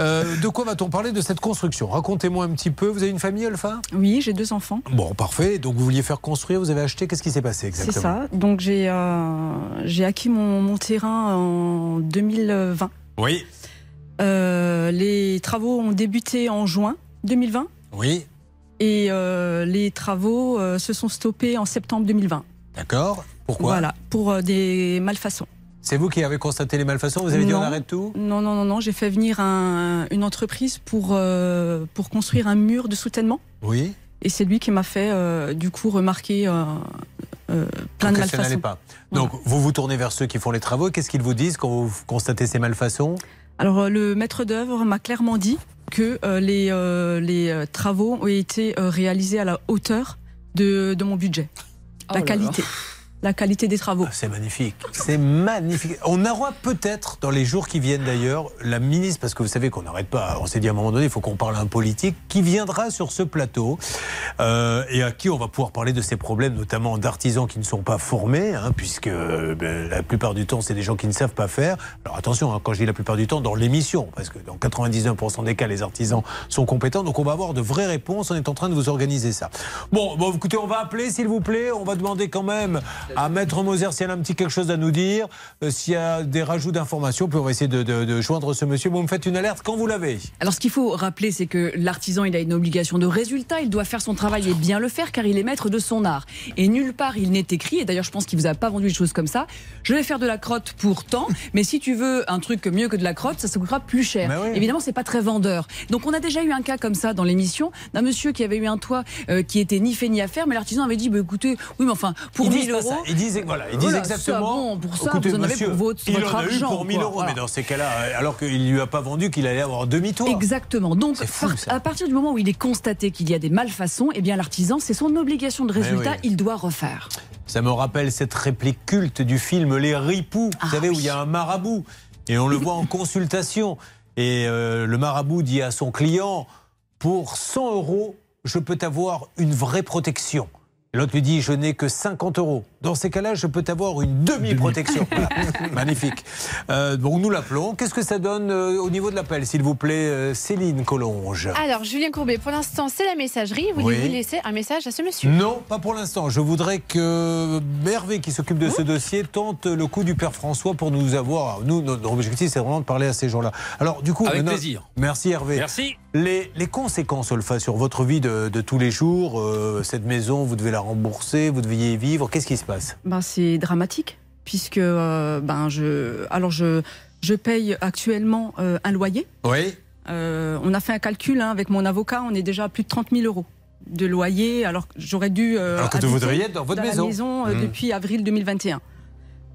euh, de quoi va-t-on parler de cette construction? Racontez-moi un petit peu. Vous avez une famille, Alpha? Oui, j'ai deux enfants. Bon, parfait. Donc vous vouliez faire construire, vous avez acheté. Qu'est-ce qui s'est passé C'est exactement? ça. Donc j'ai euh, acquis mon, mon terrain en 2020. Oui. Euh, les travaux ont débuté en juin 2020 Oui. et euh, les travaux euh, se sont stoppés en septembre 2020. D'accord. Pourquoi? Voilà, pour euh, des malfaçons. C'est vous qui avez constaté les malfaçons? Vous avez dit on Non. arrête tout? Non, non, non, non. J'ai fait venir un- une entreprise pour, euh, pour construire un mur de soutènement. Oui. Et c'est lui qui m'a fait, euh, du coup, remarquer euh, euh, plein de Que ça n'allait malfaçons. pas. Donc vous vous tournez vers ceux qui font les travaux. Qu'est-ce qu'ils vous disent quand vous constatez ces malfaçons? Alors, euh, le maître d'œuvre m'a clairement dit que euh, les, euh, les euh, travaux ont été euh, réalisés à la hauteur de, de mon budget. Oh la là qualité. La qualité des travaux. C'est magnifique. C'est magnifique. On aura peut-être, dans les jours qui viennent d'ailleurs, la ministre, parce que vous savez qu'on n'arrête pas, on s'est dit à un moment donné, il faut qu'on parle à un politique, qui viendra sur ce plateau euh, et à qui on va pouvoir parler de ces problèmes, notamment d'artisans qui ne sont pas formés, hein, puisque ben, la plupart du temps, c'est des gens qui ne savent pas faire. Alors attention, hein, quand je dis la plupart du temps, dans l'émission, parce que dans 99% des cas, les artisans sont compétents. Donc on va avoir de vraies réponses. On est en train de vous organiser ça. Bon, bon écoutez, on va appeler, s'il vous plaît. On va demander quand même à Maître Moser si elle a un petit quelque chose à nous dire, euh, s'il y a des rajouts d'informations, puis on va essayer de, de- de joindre ce monsieur. Vous me faites une alerte quand vous l'avez. Alors, ce qu'il faut rappeler, c'est que l'artisan, il a une obligation de résultat. Il doit faire son travail et bien le faire, car il est maître de son art. Et nulle part, il n'est écrit. Et d'ailleurs, je pense qu'il vous a pas vendu des choses comme ça. Je vais faire de la crotte pour tant, mais si tu veux un truc mieux que de la crotte, ça se coûtera plus cher. Bah oui. Évidemment, c'est pas très vendeur. Donc, on a déjà eu un cas comme ça dans l'émission d'un monsieur qui avait eu un toit euh, qui était ni fait ni à faire, mais l'artisan avait dit, bah, écoutez, oui, mais enfin, pour Ils 1000 disent pas euros. Ils disent, voilà, ils disent Voilà, exactement. bon, pour ça, écoutez, vous en avez monsieur, pour votre, il votre en a eu pour 1000 quoi. euros, Voilà. mais dans ces cas-là, alors qu'il lui a pas vendu qu'il allait avoir demi-tour. Exactement. Donc, fou, par- à partir du moment où il est constaté qu'il y a des malfaçons, eh bien, l'artisan, c'est son obligation de résultat, oui. il doit refaire. Ça me rappelle cette réplique culte du film Les Ripoux, Ah vous savez, où il y a un marabout et on le voit en consultation. Et euh, le marabout dit à son client Pour 100 euros, je peux t'avoir une vraie protection. L'autre lui dit Je n'ai que 50 euros. Dans ces cas-là, je peux t'avoir une demi-protection. Voilà. (laughs) Magnifique. Euh, donc nous l'appelons. Qu'est-ce que ça donne euh, au niveau de l'appel, s'il vous plaît, euh, Céline Collonge Alors, Julien Courbet, pour l'instant, c'est la messagerie. Voulez-vous Oui. laisser un message à ce monsieur Non, pas pour l'instant. Je voudrais que Hervé, qui s'occupe de ce dossier, tente le coup du Père François pour nous avoir. Nous, notre objectif, c'est vraiment de parler à ces gens-là. Alors, du coup, Avec maintenant- plaisir. Merci Hervé. Merci. Les, les conséquences, Olfa, sur votre vie de, de tous les jours, euh, cette maison, vous devez la rembourser, vous deviez y vivre. Qu'est-ce qui se passe? Ben, c'est dramatique, puisque euh, ben, je, alors je, je paye actuellement euh, un loyer. Oui. On a fait un calcul hein, avec mon avocat, on est déjà à plus de 30 000 euros de loyer, alors que j'aurais dû. Alors que vous devriez être dans votre maison. maison Mmh. depuis avril 2021.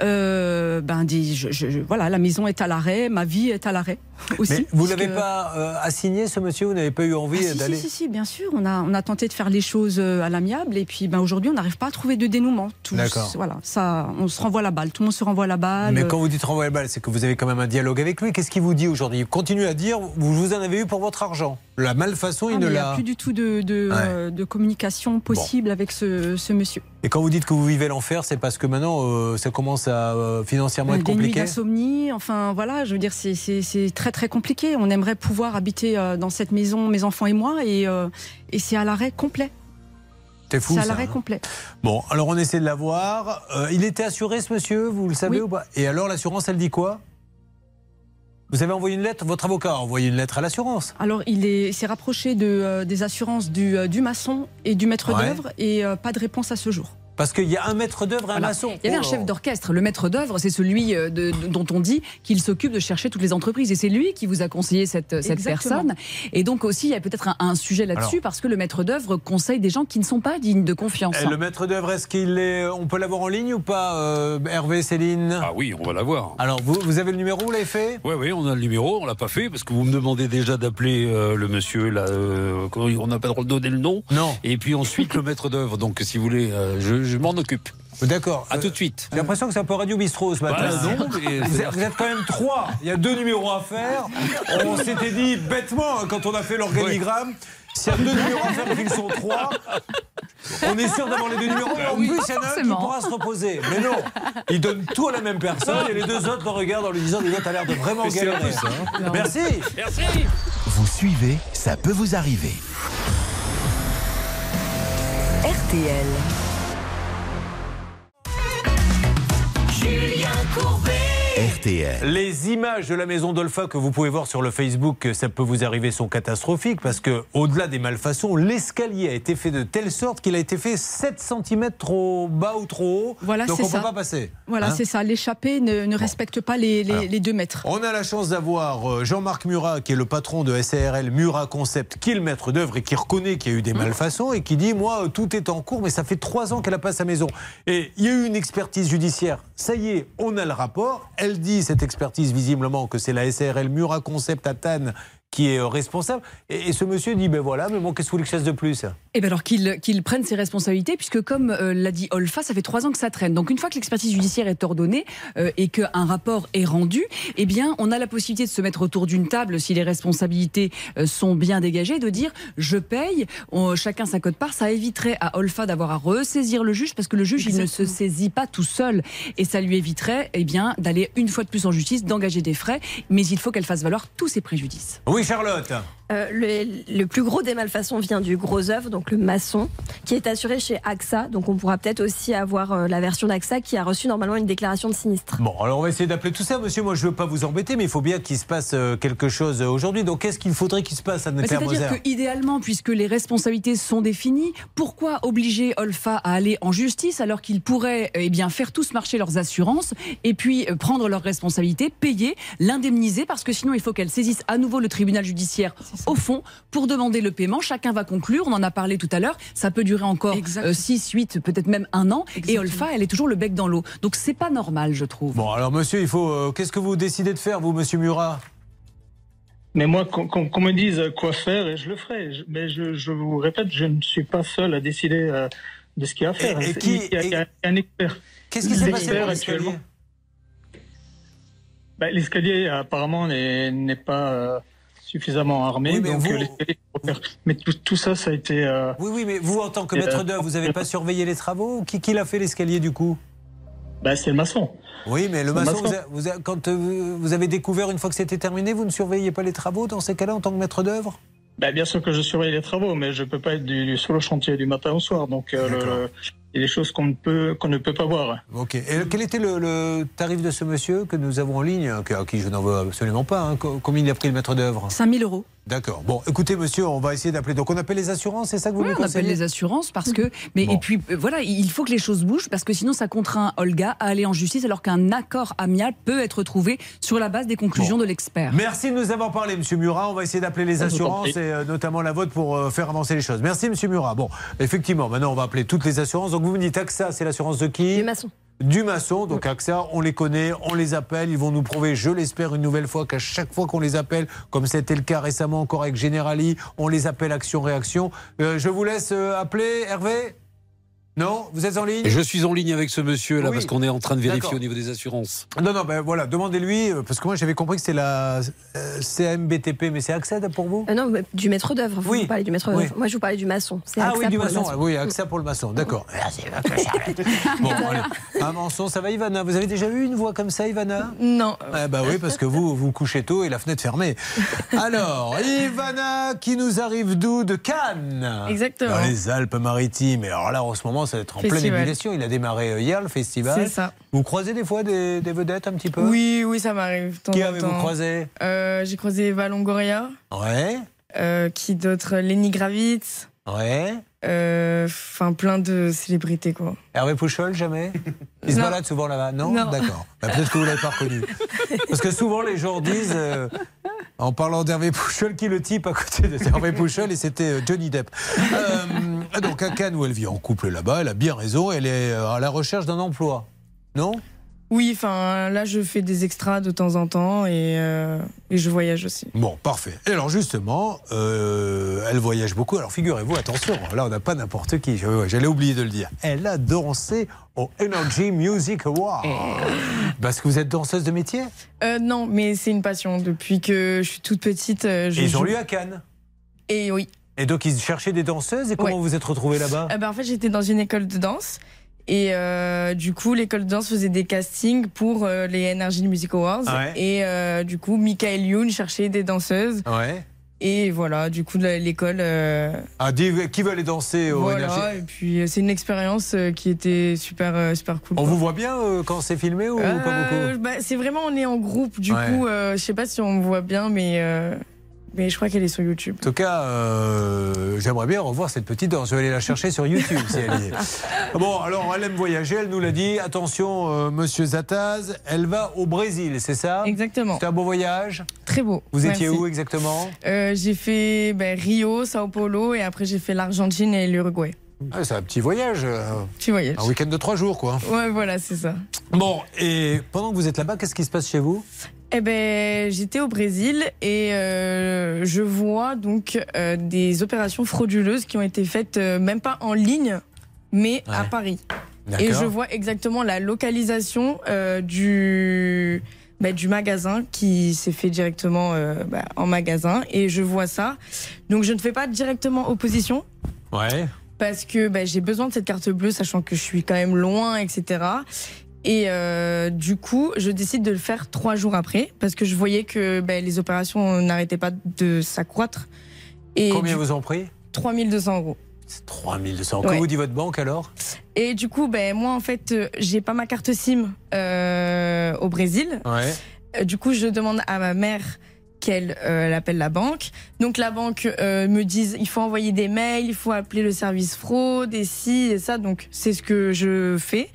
Euh, ben, dis, je, voilà, la maison est à l'arrêt, ma vie est à l'arrêt aussi. Mais vous l'avez pas euh, assigné, ce monsieur Vous n'avez pas eu envie Ah, si, d'aller si, si, si, bien sûr. On a, on a tenté de faire les choses euh, à l'amiable et puis ben, aujourd'hui, on n'arrive pas à trouver de dénouement. Tous, D'accord. Voilà, ça, on se renvoie la balle. Tout le monde se renvoie la balle. Mais quand vous dites renvoyer la balle, c'est que vous avez quand même un dialogue avec lui. Qu'est-ce qu'il vous dit aujourd'hui? Il continue à dire vous, vous en avez eu pour votre argent. La malfaçon, Ah, il ne il n'y l'a. a plus du tout de, de, Ouais. euh, de communication possible avec ce, ce monsieur. Et quand vous dites que vous vivez l'enfer, c'est parce que maintenant euh, ça commence à euh, financièrement Euh, être des nuits compliqué d'insomnie, enfin voilà, je veux dire, c'est- très très compliqué. On aimerait pouvoir habiter dans cette maison, mes enfants et moi, et, et c'est à l'arrêt complet. C'est fou C'est à l'arrêt hein. complet. Bon, alors on essaie de l'avoir. Il était assuré ce monsieur, vous le savez Oui. ou pas? Et alors l'assurance, elle dit quoi? Vous avez envoyé une lettre Votre avocat a envoyé une lettre à l'assurance Alors, il est- s'est rapproché de, euh, des assurances du, euh, du maçon et du maître Ouais. d'œuvre et euh, pas de réponse à ce jour. Parce qu'il y a un maître d'œuvre et un Voilà. maçon. Il y avait un Oh. chef d'orchestre. Le maître d'œuvre, c'est celui euh, de- de- dont on dit qu'il s'occupe de chercher toutes les entreprises. Et c'est lui qui vous a conseillé cette, cette personne. Et donc aussi, il y a peut-être un, un sujet là-dessus parce que le maître d'œuvre conseille des gens qui ne sont pas dignes de confiance. Et le maître d'œuvre, est-ce qu'il est. On peut l'avoir en ligne ou pas, euh, Hervé, Céline? Ah oui, on va l'avoir. Alors, vous, vous avez le numéro, vous l'avez fait? Oui, oui, on a le numéro, on l'a pas fait parce que vous me demandez déjà d'appeler euh, le monsieur là. euh, on n'a pas le droit de donner le nom. Non. Et puis ensuite le maître d'œuvre. Donc si vous voulez, euh, je, je m'en occupe. D'accord. À tout de suite. J'ai l'impression que c'est un peu Radio Bistrot ce matin. Bah, non, (laughs) vous, êtes, vous êtes quand même trois. Il y a deux numéros à faire. On s'était dit bêtement hein, quand on a fait l'organigramme. S'il y a deux numéros à faire et qu'ils sont trois, on est sûr d'avoir les deux numéros. Et en Oui, plus, il y en a un qui pourra se reposer. Mais non, ils donnent tout à la même personne et les deux autres le regardent en lui disant Dis donc, t'as l'air de vraiment galérer. ça, hein. Merci. Merci. Vous suivez, ça peut vous arriver. RTL. Julien Courbet. RTL. Les images de la maison d'Olpha que vous pouvez voir sur le Facebook, ça peut vous arriver, sont catastrophiques parce que, au-delà des malfaçons, l'escalier a été fait de telle sorte qu'il a été fait 7 cm trop bas ou trop haut. Voilà, donc on ne peut pas passer. Voilà, Hein c'est ça. L'échappée ne, ne respecte pas les, les, Alors. les deux mètres. On a la chance d'avoir euh, Jean-Marc Murat, qui est le patron de SARL Murat Concept, qui est le maître d'œuvre et qui reconnaît qu'il y a eu des malfaçons et qui dit Moi, euh, tout est en cours, mais ça fait trois ans qu'elle n'a pas sa maison. Et il y a eu une expertise judiciaire. Ça y est, on a le rapport. Elle dit, cette expertise, visiblement, que c'est la SARL Murat Concept à Tannes qui est euh, responsable. Et, et ce monsieur dit Ben voilà, mais bon, qu'est-ce que vous voulez que je fasse de plus? Eh bien alors qu'il qu'il prenne ses responsabilités, puisque comme euh, l'a dit Olfa, ça fait trois ans que ça traîne. Donc une fois que l'expertise judiciaire est ordonnée euh, et qu'un rapport est rendu, eh bien on a la possibilité de se mettre autour d'une table si les responsabilités euh, sont bien dégagées, de dire je paye, on- chacun sa cote part. Ça éviterait à Olfa d'avoir à ressaisir le juge, parce que le juge il ne se saisit pas tout seul, et ça lui éviterait eh bien d'aller une fois de plus en justice, d'engager des frais, mais il faut qu'elle fasse valoir tous ses préjudices. Oui, Charlotte Euh, le, le plus gros des malfaçons vient du gros œuvre, donc le maçon, qui est assuré chez AXA. Donc on pourra peut-être aussi avoir euh, la version d'AXA qui a reçu normalement une déclaration de sinistre. Bon, alors on va essayer d'appeler tout ça, monsieur. Moi, je ne veux pas vous embêter, mais il faut bien qu'il se passe euh, quelque chose aujourd'hui. Donc, qu'est-ce qu'il faudrait qu'il se passe, Mais Anne-Claire C'est-à-dire Moser que idéalement, puisque les responsabilités sont définies, pourquoi obliger Olfa à aller en justice alors qu'ils pourraient eh bien faire tous marcher leurs assurances et puis euh, prendre leurs responsabilités, payer, l'indemniser? Parce que sinon il faut qu'elle saisisse à nouveau le tribunal judiciaire au fond pour demander le paiement. Chacun va conclure. On en a parlé tout à l'heure. Ça peut durer encore 6, 8, peut-être même un an. Et Olfa, elle est toujours le bec dans l'eau. Donc c'est pas normal, je trouve. Bon, alors, monsieur, il faut. euh, qu'est-ce que vous décidez de faire, vous, monsieur Murat? Mais moi, qu'on qu'on me dise quoi faire, et je le ferai. Mais je, je vous répète, je ne suis pas seul à décider euh, de ce qu'il y a à faire. Et- qui- il y a, il y a un expert. Qu'est-ce qui s'est passé actuellement. Ben, L'escalier, apparemment, n'est n'est pas euh, suffisamment armé. Oui, mais donc, vous- euh, mais tout, tout ça, ça a été. euh, Oui, oui, mais vous, en tant que maître euh, d'œuvre, vous n'avez pas surveillé les travaux Qui, qui l'a fait l'escalier, du coup? Ben, c'est le maçon. Oui, mais le maçon, maçon. vous a- vous a- quand vous avez découvert une fois que c'était terminé, vous ne surveillez pas les travaux dans ces cas-là en tant que maître d'œuvre? Ben, bien sûr que je surveille les travaux, mais je peux pas être du, du- sur le chantier du matin au soir. Donc, euh, le- il y a des choses qu'on ne peut qu'on ne peut pas voir. Ok. Et quel était le, le tarif de ce monsieur que nous avons en ligne, à qui je n'en veux absolument pas hein, co- Combien il a pris le maître d'œuvre? 5000 euros. D'accord. Bon, écoutez, monsieur, on va essayer d'appeler. Donc, on appelle les assurances, c'est ça que vous Oui, nous on appelle les assurances parce que. Mais et puis euh, voilà, il faut que les choses bougent parce que sinon ça contraint Olga à aller en justice alors qu'un accord amiable peut être trouvé sur la base des conclusions de l'expert. Merci de nous avoir parlé, Monsieur Murat. On va essayer d'appeler les assurances et euh, notamment la vôtre pour euh, faire avancer les choses. Merci, Monsieur Murat. Bon, effectivement, maintenant on va appeler toutes les assurances. Donc vous me dites AXA, c'est l'assurance de qui? Du maçon. Du maçon. Donc AXA, on les connaît, on les appelle. Ils vont nous prouver, je l'espère, une nouvelle fois qu'à chaque fois qu'on les appelle, comme c'était le cas récemment encore avec Generali, on les appelle action-réaction. Euh, je vous laisse euh, appeler, Hervé Non Vous êtes en ligne Je suis en ligne avec ce monsieur là Oui. parce qu'on est en train de vérifier au niveau des assurances. Non, non, ben voilà, demandez-lui, euh, parce que moi j'avais compris que c'était la euh, CMBTP, mais c'est AXA pour vous? Euh, non, du maître d'œuvre. Vous, Oui. vous parlez du maître Oui. d'œuvre. Moi, je vous parlais du maçon. C'est Ah AXA oui, du pour le maçon. Oui, AXA pour le maçon. D'accord. Merci, monsieur Charlotte. Bon, allez. Un maçon, ça va, Ivana? Vous avez déjà eu une voix comme ça, Ivana? Non. Ah bah oui, parce que vous, vous couchez tôt et la fenêtre fermée. Alors, Ivana, qui nous arrive d'où? De Cannes. Exactement. Dans les Alpes-Maritimes. Et alors là, en ce moment, ça va être en pleine ébullition. Il a démarré euh, hier, le festival. C'est ça. Vous croisez des fois des, des vedettes un petit peu? Oui, oui, ça m'arrive. Qui avez-vous croisé? Euh, J'ai croisé Eva Longoria. Ouais. Euh, qui d'autre? Lenny Gravitz. Ouais. Euh, Enfin, plein de célébrités, quoi. Hervé Pouchol, jamais? Il se Non. balade souvent là-bas? Non, Non. D'accord. Bah, Peut-être que vous ne l'avez pas reconnu. Parce que souvent, les gens disent, euh, en parlant d'Hervé Pouchol, qui est le type à côté de Hervé Pouchol, et c'était euh, Johnny Depp. Euh, donc, à Cannes, où elle vit en couple là-bas, elle a bien raison, elle est à la recherche d'un emploi. Non? Oui, enfin, là, je fais des extras de temps en temps et, euh, et je voyage aussi. Bon, parfait. Et alors justement, euh, elle voyage beaucoup. Alors figurez-vous, attention, là on n'a pas n'importe qui. J'allais oublier de le dire. Elle a dansé au Energy Music Award. Parce que vous êtes danseuse de métier? Euh, non, mais c'est une passion. Depuis que je suis toute petite, je Et ils ont joue. lu à Cannes? Et oui. Et donc ils cherchaient des danseuses? Et comment Ouais. vous vous êtes retrouvée là-bas? Eh ben, en fait, j'étais dans une école de danse. Et euh, du coup, l'école de danse faisait des castings pour euh, les Energy Music Awards. Ouais. Et euh, du coup, Michael Youn cherchait des danseuses. Ouais. Et voilà, du coup, l'école. euh, Ah, qui veut aller danser au voilà, Energy et puis euh, c'est une expérience qui était super, super cool. On quoi. vous voit bien quand c'est filmé ou pas beaucoup bah, C'est vraiment, on est en groupe. Du Ouais. coup, euh, je sais pas si on me voit bien, mais, euh, mais je crois qu'elle est sur YouTube. En tout cas, euh, j'aimerais bien revoir cette petite danse. Je vais aller la chercher sur YouTube si elle y est. (laughs) Bon, alors elle aime voyager, elle nous l'a dit. Attention, euh, monsieur Zataz, elle va au Brésil, c'est ça? Exactement. C'est un beau voyage? Très beau. Vous étiez où exactement? Euh, J'ai fait ben, Rio, Sao Paulo, et après j'ai fait l'Argentine et l'Uruguay. Ah, C'est un petit voyage. Petit voyage. Un week-end de trois jours, quoi. Ouais, voilà, c'est ça. Bon, et pendant que vous êtes là-bas, qu'est-ce qui se passe chez vous? Eh ben, j'étais au Brésil et euh, je vois donc euh, des opérations frauduleuses qui ont été faites euh, même pas en ligne, mais à. Paris. Et je vois exactement la localisation du bah, du magasin qui s'est fait directement bah, en magasin et je vois ça. Donc je ne fais pas directement opposition Ouais. parce que bah, j'ai besoin de cette carte bleue, sachant que je suis quand même loin, etc. Et euh, du coup, je décide de le faire trois jours après, parce que je voyais que bah, les opérations n'arrêtaient pas de s'accroître. Et Combien du- vous en pris 3200 euros. 3200. Que Ouais. vous dit votre banque alors? Et du coup, ben moi, en fait, euh, j'ai pas ma carte SIM euh, au Brésil. Ouais. Du coup, je demande à ma mère qu'elle euh, elle appelle la banque. Donc la banque euh, me dit il faut envoyer des mails, il faut appeler le service fraude et ci et ça. Donc c'est ce que je fais.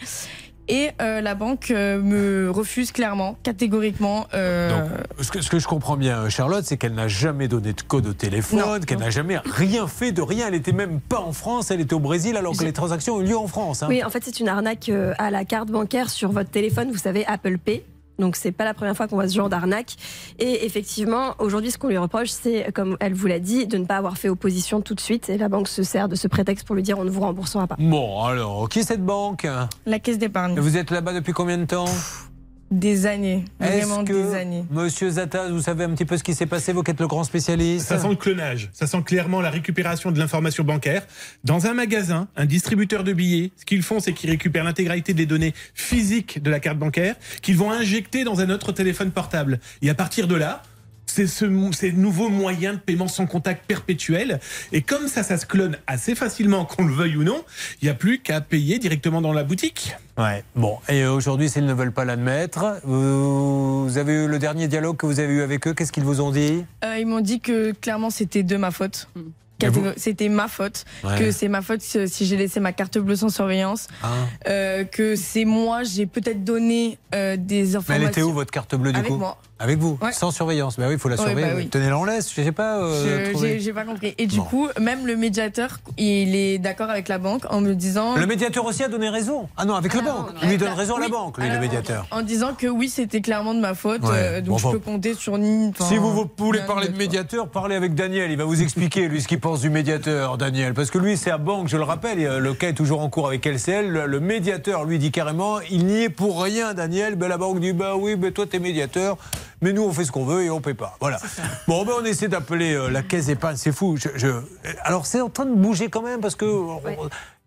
Et euh, la banque euh, me refuse clairement, catégoriquement. euh, Donc, ce que, ce que je comprends bien, Charlotte, c'est qu'elle n'a jamais donné de code au téléphone, qu'elle n'a jamais rien fait de rien. Elle était même pas en France, elle était au Brésil, alors que les transactions ont eu lieu en France. hein. Oui, en fait, c'est une arnaque à la carte bancaire sur votre téléphone, vous savez, Apple Pay. Donc, c'est pas la première fois qu'on voit ce genre d'arnaque. Et effectivement, aujourd'hui, ce qu'on lui reproche, c'est, comme elle vous l'a dit, de ne pas avoir fait opposition tout de suite. Et la banque se sert de ce prétexte pour lui dire on ne vous remboursera pas. Bon, alors, qui est cette banque? La caisse d'épargne. Vous êtes là-bas depuis combien de temps? Des années, vraiment Est-ce des que, années. Monsieur Zataz, vous savez un petit peu ce qui s'est passé, vous qui êtes le grand spécialiste Ça sent le clonage. Ça sent clairement la récupération de l'information bancaire. Dans un magasin, un distributeur de billets, ce qu'ils font, c'est qu'ils récupèrent l'intégralité des données physiques de la carte bancaire qu'ils vont injecter dans un autre téléphone portable. Et à partir de là, c'est ce, ces nouveaux moyens de paiement sans contact perpétuel. Et comme ça, ça se clone assez facilement, qu'on le veuille ou non, il n'y a plus qu'à payer directement dans la boutique. Ouais. Bon, et aujourd'hui, s'ils ne veulent pas l'admettre, vous, avez eu le dernier dialogue que vous avez eu avec eux, qu'est-ce qu'ils vous ont dit? Euh, ils m'ont dit que clairement c'était de ma faute. Mais Catégor- C'était ma faute, Ouais. que c'est ma faute si si j'ai laissé ma carte bleue sans surveillance, Ah. euh, que c'est moi, j'ai peut-être donné euh, des Mais informations. elle était où votre carte bleue du Avec coup? moi. Avec vous Ouais. Sans surveillance. Bah oui, il faut la Ouais, surveiller. bah oui. Tenez-la en laisse, je sais pas. euh. J'ai pas compris. Et du Bon. coup, même le médiateur, il est d'accord avec la banque en me disant. Le médiateur aussi a donné raison. Ah non, avec la banque. Lui il donne raison à la banque, lui, le médiateur. En disant que oui, c'était clairement de ma faute, Ouais. euh, donc Bon, je peux compter sur ni. Si vous, vous voulez parler de médiateur, parlez avec Daniel. Il va vous expliquer, lui, ce qu'il pense du médiateur, Daniel. Parce que lui, c'est à banque, je le rappelle. euh, Le cas est toujours en cours avec LCL. Le, le médiateur, lui, dit carrément il n'y est pour rien, Daniel. Ben, la banque dit bah oui, ben, toi, t'es médiateur. Mais nous, on fait ce qu'on veut et on paie pas. Voilà. Bon, ben, on essaie d'appeler euh, la caisse épargne. C'est fou. Je- je- Alors, c'est en train de bouger quand même parce que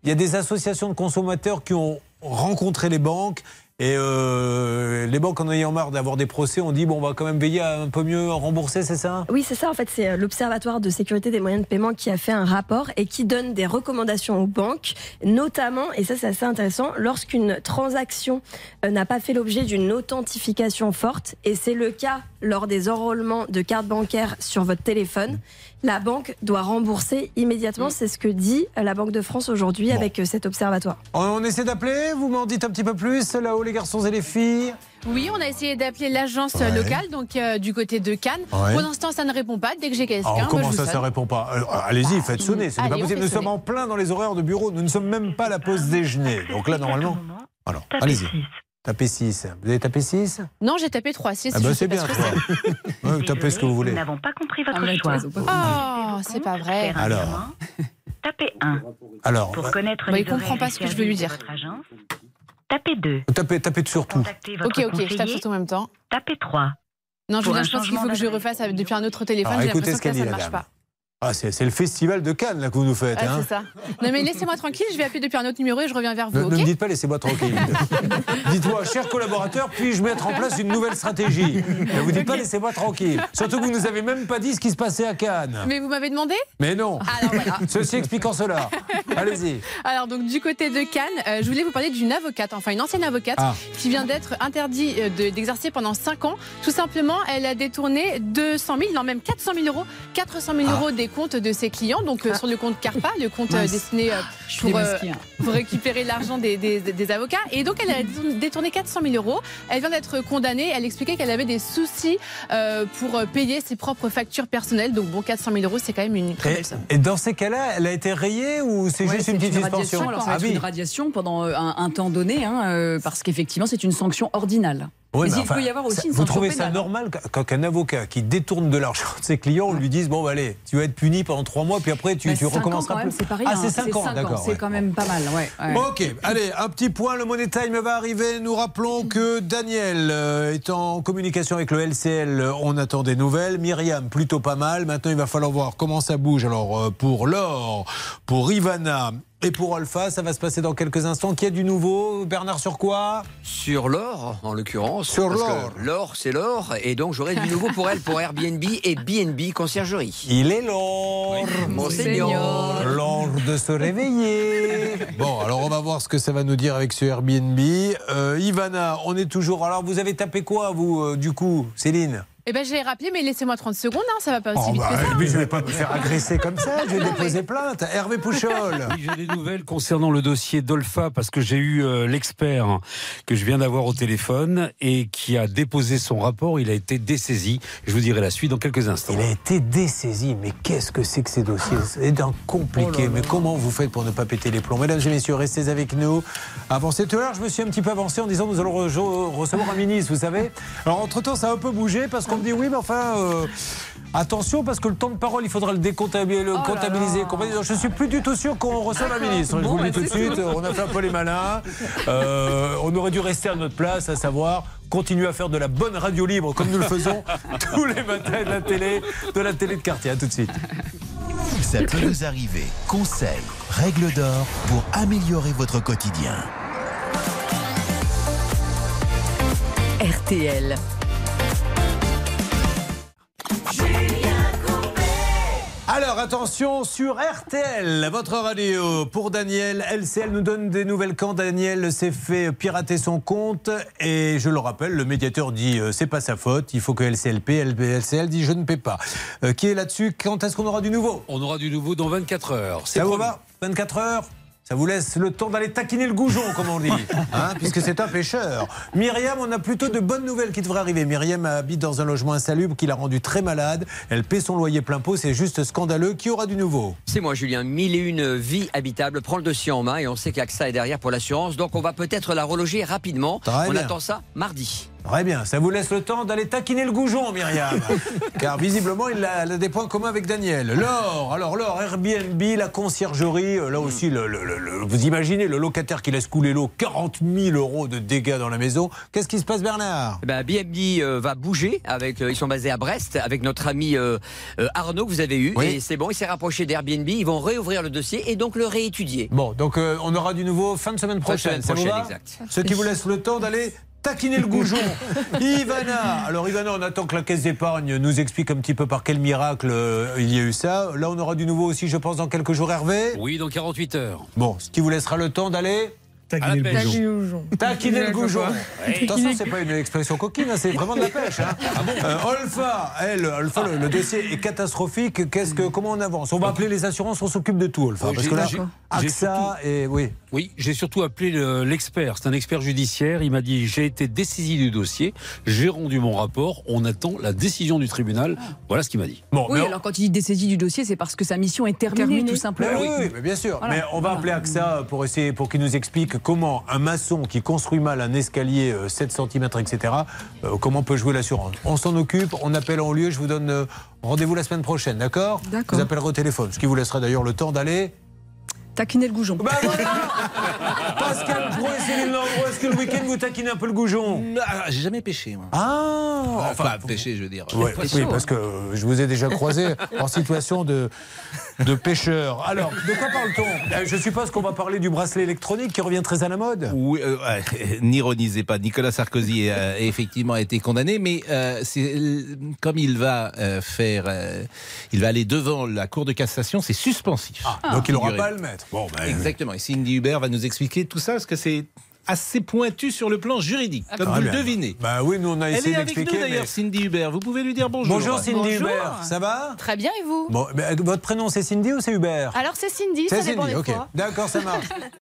il y a des associations de consommateurs qui ont rencontré les banques. Et euh, les banques, en ayant marre d'avoir des procès, ont dit bon, on va quand même veiller à un peu mieux rembourser, c'est ça? Oui, c'est ça. En fait, c'est euh, l'Observatoire de sécurité des moyens de paiement qui a fait un rapport et qui donne des recommandations aux banques, notamment, et ça c'est assez intéressant, lorsqu'une transaction euh, n'a pas fait l'objet d'une authentification forte, et c'est le cas lors des enrôlements de cartes bancaires sur votre téléphone, la banque doit rembourser immédiatement. C'est ce que dit la Banque de France aujourd'hui avec euh, cet observatoire. On essaie d'appeler Vous m'en dites un petit peu plus là-haut, les garçons et les filles? Oui, on a essayé d'appeler l'agence Ouais. locale, donc euh, du côté de Cannes. Ouais. Pour l'instant, ça ne répond pas. Dès que j'ai quelqu'un, Alors, moi, comment je ça, ça sonne. répond pas? Euh, Allez-y, faites sonner. Ce n'est pas possible. Nous sommes en plein dans les horaires de bureau. Nous ne sommes même pas à la pause déjeuner. Donc là, normalement. Alors, allez-y. Tapez 6. Vous avez tapé 6 Non, j'ai tapé 3, 6. Ah bah c'est bien, toi. (laughs) Ouais, tapez ce que vous voulez. Nous n'avons pas compris votre Ah, choix. Oh, c'est pas vrai. Alors, Tapez 1. alors Pour connaître Bah, les il comprend pas ce que je veux lui de dire. votre agence, tapez 2. tapez, tapez sur tout. Ok, ok, je tape sur tout en même temps. Tapez 3. Non, Pour Julien, un je pense qu'il faut que je refasse avec- depuis un autre téléphone. Alors, J'ai écoutez l'impression ce que ça dit, ne marche pas. Ah, c'est le festival de Cannes là, que vous nous faites. Ah, hein. c'est ça. Non, mais laissez-moi tranquille, je vais appeler depuis un autre numéro et je reviens vers vous, Ne, ne me dites pas laissez-moi tranquille. (laughs) Dites-moi, cher collaborateur, puis-je mettre en place une nouvelle stratégie? Ne vous dites pas laissez-moi tranquille. Surtout que vous nous avez même pas dit ce qui se passait à Cannes. Mais vous m'avez demandé? Mais non. Alors voilà. Ceci expliquant cela. Allez-y. (laughs) Alors donc du côté de Cannes, euh, je voulais vous parler d'une avocate, enfin une ancienne avocate, Ah. qui vient d'être interdite euh, de- d'exercer pendant 5 ans. Tout simplement, elle a détourné 200 000, non même 400 000 euros, 400 000 Ah. euros des comptes de ses clients, donc euh, sur le compte Carpa, le compte euh, Mince. destiné euh, Je suis pour, euh, récupérer l'argent des, des- des avocats. Et donc elle a détourné 400 000 euros. Elle vient d'être condamnée. Elle expliquait qu'elle avait des soucis euh, pour payer ses propres factures personnelles. Donc bon, 400 000 euros, c'est quand même une très belle somme. et dans ces cas-là, elle a été rayée ou c'est Ouais, juste une petite radiation. suspension Alors, ça Ah oui. une radiation pendant un, un temps donné, hein, euh, parce qu'effectivement, c'est une sanction ordinale. Oui, mais mais il enfin, peut y avoir aussi ça- une Vous trouvez pénale. ça normal qu'un qu'un avocat qui détourne de l'argent de ses clients, on lui dise bon, bah, allez, tu vas être puni pendant trois mois, puis après tu, Bah, tu recommenceras. C'est pareil. Ah, c'est 5 ans, d'accord. C'est ouais. quand même pas mal, ouais. ouais. Ok, allez, un petit point, le Money Time va arriver. Nous rappelons que Daniel euh, est en communication avec le LCL, euh, on attend des nouvelles. Myriam, plutôt pas mal. Maintenant, il va falloir voir comment ça bouge. Alors, euh, pour Laure, pour Ivana et pour Alpha, ça va se passer dans quelques instants. Qui a du nouveau Bernard, sur quoi Sur l'or, en l'occurrence. Sur l'or. L'or, c'est l'or. Et donc, j'aurai du nouveau pour elle, pour Airbnb et BNB Conciergerie. Il est l'or. Mon seigneur. L'or de se réveiller. Bon, alors on va voir ce que ça va nous dire avec ce Airbnb. Euh, Ivana, on est toujours. Alors, vous avez tapé quoi, vous, euh, du coup, Céline? Eh ben j'ai rappelé, mais laissez-moi 30 secondes, hein, ça va pas aussi Oh, vite bah, que ça. mais je vais pas me faire agresser comme ça, je vais (laughs) déposer plainte. Hervé Pouchol. Oui, J'ai des nouvelles concernant le dossier d'Olfa parce que j'ai eu euh, l'expert hein, que je viens d'avoir au téléphone et qui a déposé son rapport. Il a été dessaisi. Je vous dirai la suite dans quelques instants. Il a été dessaisi, mais qu'est-ce que c'est que ces dossiers? C'est d'un compliqué. Mais comment vous faites pour ne pas péter les plombs? Mesdames et messieurs, restez avec nous. Avant cette heure, je me suis un petit peu avancé en disant nous allons re- recevoir un ministre, vous savez. Alors entre-temps, ça a un peu bougé parce qu'on me dit oui, mais enfin. euh, Attention parce que le temps de parole, il faudra le décomptabiliser. Le comptabiliser. compagnie. Donc, Je suis plus du tout sûr qu'on reçoive un ministre. je vous le dis tout de suite. On a fait un peu les malins. Euh, on aurait dû rester à notre place, à savoir continuer à faire de la bonne radio libre comme nous le faisons (laughs) tous les matins de la télé, de la télé de quartier. À tout de suite. Ça peut nous arriver. Conseils, règles d'or pour améliorer votre quotidien. RTL. Alors attention sur RTL, votre radio. Pour Daniel, LCL nous donne des nouvelles quand Daniel s'est fait pirater son compte. Et je le rappelle, le médiateur dit euh, c'est pas sa faute, il faut que LCL paie. LCL dit je ne paie pas. Euh, qui est là-dessus? Quand est-ce qu'on aura du nouveau? On aura du nouveau dans 24 heures. Ça vous va? 24 heures? Ça vous laisse le temps d'aller taquiner le goujon, comme on dit, (laughs) hein, puisque c'est un pêcheur. Myriam, on a plutôt de bonnes nouvelles qui devraient arriver. Myriam habite dans un logement insalubre qui l'a rendue très malade. Elle paie son loyer plein pot, c'est juste scandaleux. Qui aura du nouveau? C'est moi, Julien. Mille et une vies habitables. Prends le dossier en main et on sait qu'AXA est derrière pour l'assurance. Donc, on va peut-être la reloger rapidement. Très on bien. attend ça mardi. Très bien, ça vous laisse le temps d'aller taquiner le goujon, Myriam. (laughs) Car visiblement, il a, des points communs avec Daniel. Laure, alors Laure, Airbnb, la conciergerie, euh, là aussi, le- le- le- le- vous imaginez le locataire qui laisse couler l'eau, 40 000 euros de dégâts dans la maison. Qu'est-ce qui se passe, Bernard? Eh ben, BNB euh, va bouger. Avec, euh, ils sont basés à Brest avec notre ami euh, euh, Arnaud que vous avez eu. Oui. Et c'est bon, il s'est rapproché d'Airbnb. Ils vont réouvrir le dossier et donc le réétudier. Bon, donc euh, on aura du nouveau fin de semaine Fin de prochaine. semaine ça vous prochaine, va? exact. Ce qui vous laisse le temps d'aller taquiner le goujon. (laughs) Ivana, alors Ivana, on attend que la caisse d'épargne nous explique un petit peu par quel miracle euh, il y a eu ça. Là, on aura du nouveau aussi, je pense, dans quelques jours, Hervé. Oui, dans 48 heures. Bon, ce qui vous laissera le temps d'aller Taquiner le goujon. Taquiner le goujon. Attention, c'est pas une expression coquine, hein, c'est vraiment de la pêche. Hein. Euh, Olfa, elle, Olfa, le, le dossier est catastrophique. Qu'est-ce que, comment on avance? On va appeler les assurances, on s'occupe de tout, Olfa. Oui, Parce j'ai- que là, AXA surtout- et oui. Oui, j'ai surtout appelé le- l'expert. C'est un expert judiciaire. Il m'a dit j'ai été dessaisi du dossier, j'ai rendu mon rapport. On attend la décision du tribunal. Voilà ce qu'il m'a dit. Bon, Oui, alors quand il dit dessaisi du dossier, c'est parce que sa mission est terminée, Terminée. tout simplement. oui, oui, mais bien sûr. Voilà. Mais on va Voilà. appeler AXA pour essayer, pour qu'il nous explique comment un maçon qui construit mal un escalier euh, 7 cm, etc., comment peut jouer l'assurance? On s'en occupe, on appelle en lieu, je vous donne euh, rendez-vous la semaine prochaine, d'accord? D'accord. Vous appellerez au téléphone, ce qui vous laissera d'ailleurs le temps d'aller. Taquiner le goujon. Bah voilà Pascal Pro et Céline Landreau, est-ce que le week-end vous taquinez un peu le goujon? Ah, J'ai jamais pêché, moi. Ah Enfin, pêché, je veux dire. Ouais, oui, parce que euh, je vous ai déjà croisé en situation de, de pêcheur. Alors, de quoi parle-t-on Euh, Je suppose qu'on va parler du bracelet électronique qui revient très à la mode. Oui, euh, ouais, (laughs) n'ironisez pas. Nicolas Sarkozy a effectivement été condamné, mais euh, euh, comme il va euh, faire, euh, il va aller devant la Cour de cassation, c'est suspensif. donc il n'aura Figurez-vous. pas à le mettre. Bon, ben, Exactement. Et Cindy Hubert va nous expliquer tout ça parce que c'est assez pointu sur le plan juridique, comme vous bien. le devinez. Bah oui, nous on a Elle essayé est avec nous d'expliquer. d'ailleurs, mais- Cindy Hubert. Vous pouvez lui dire bonjour. Bonjour Cindy. Hubert, ça va? Très bien, et vous? Bon, mais, euh, votre prénom c'est Cindy ou c'est Hubert? Alors c'est Cindy, C'est ça dépend des fois. D'accord, ça marche. (laughs)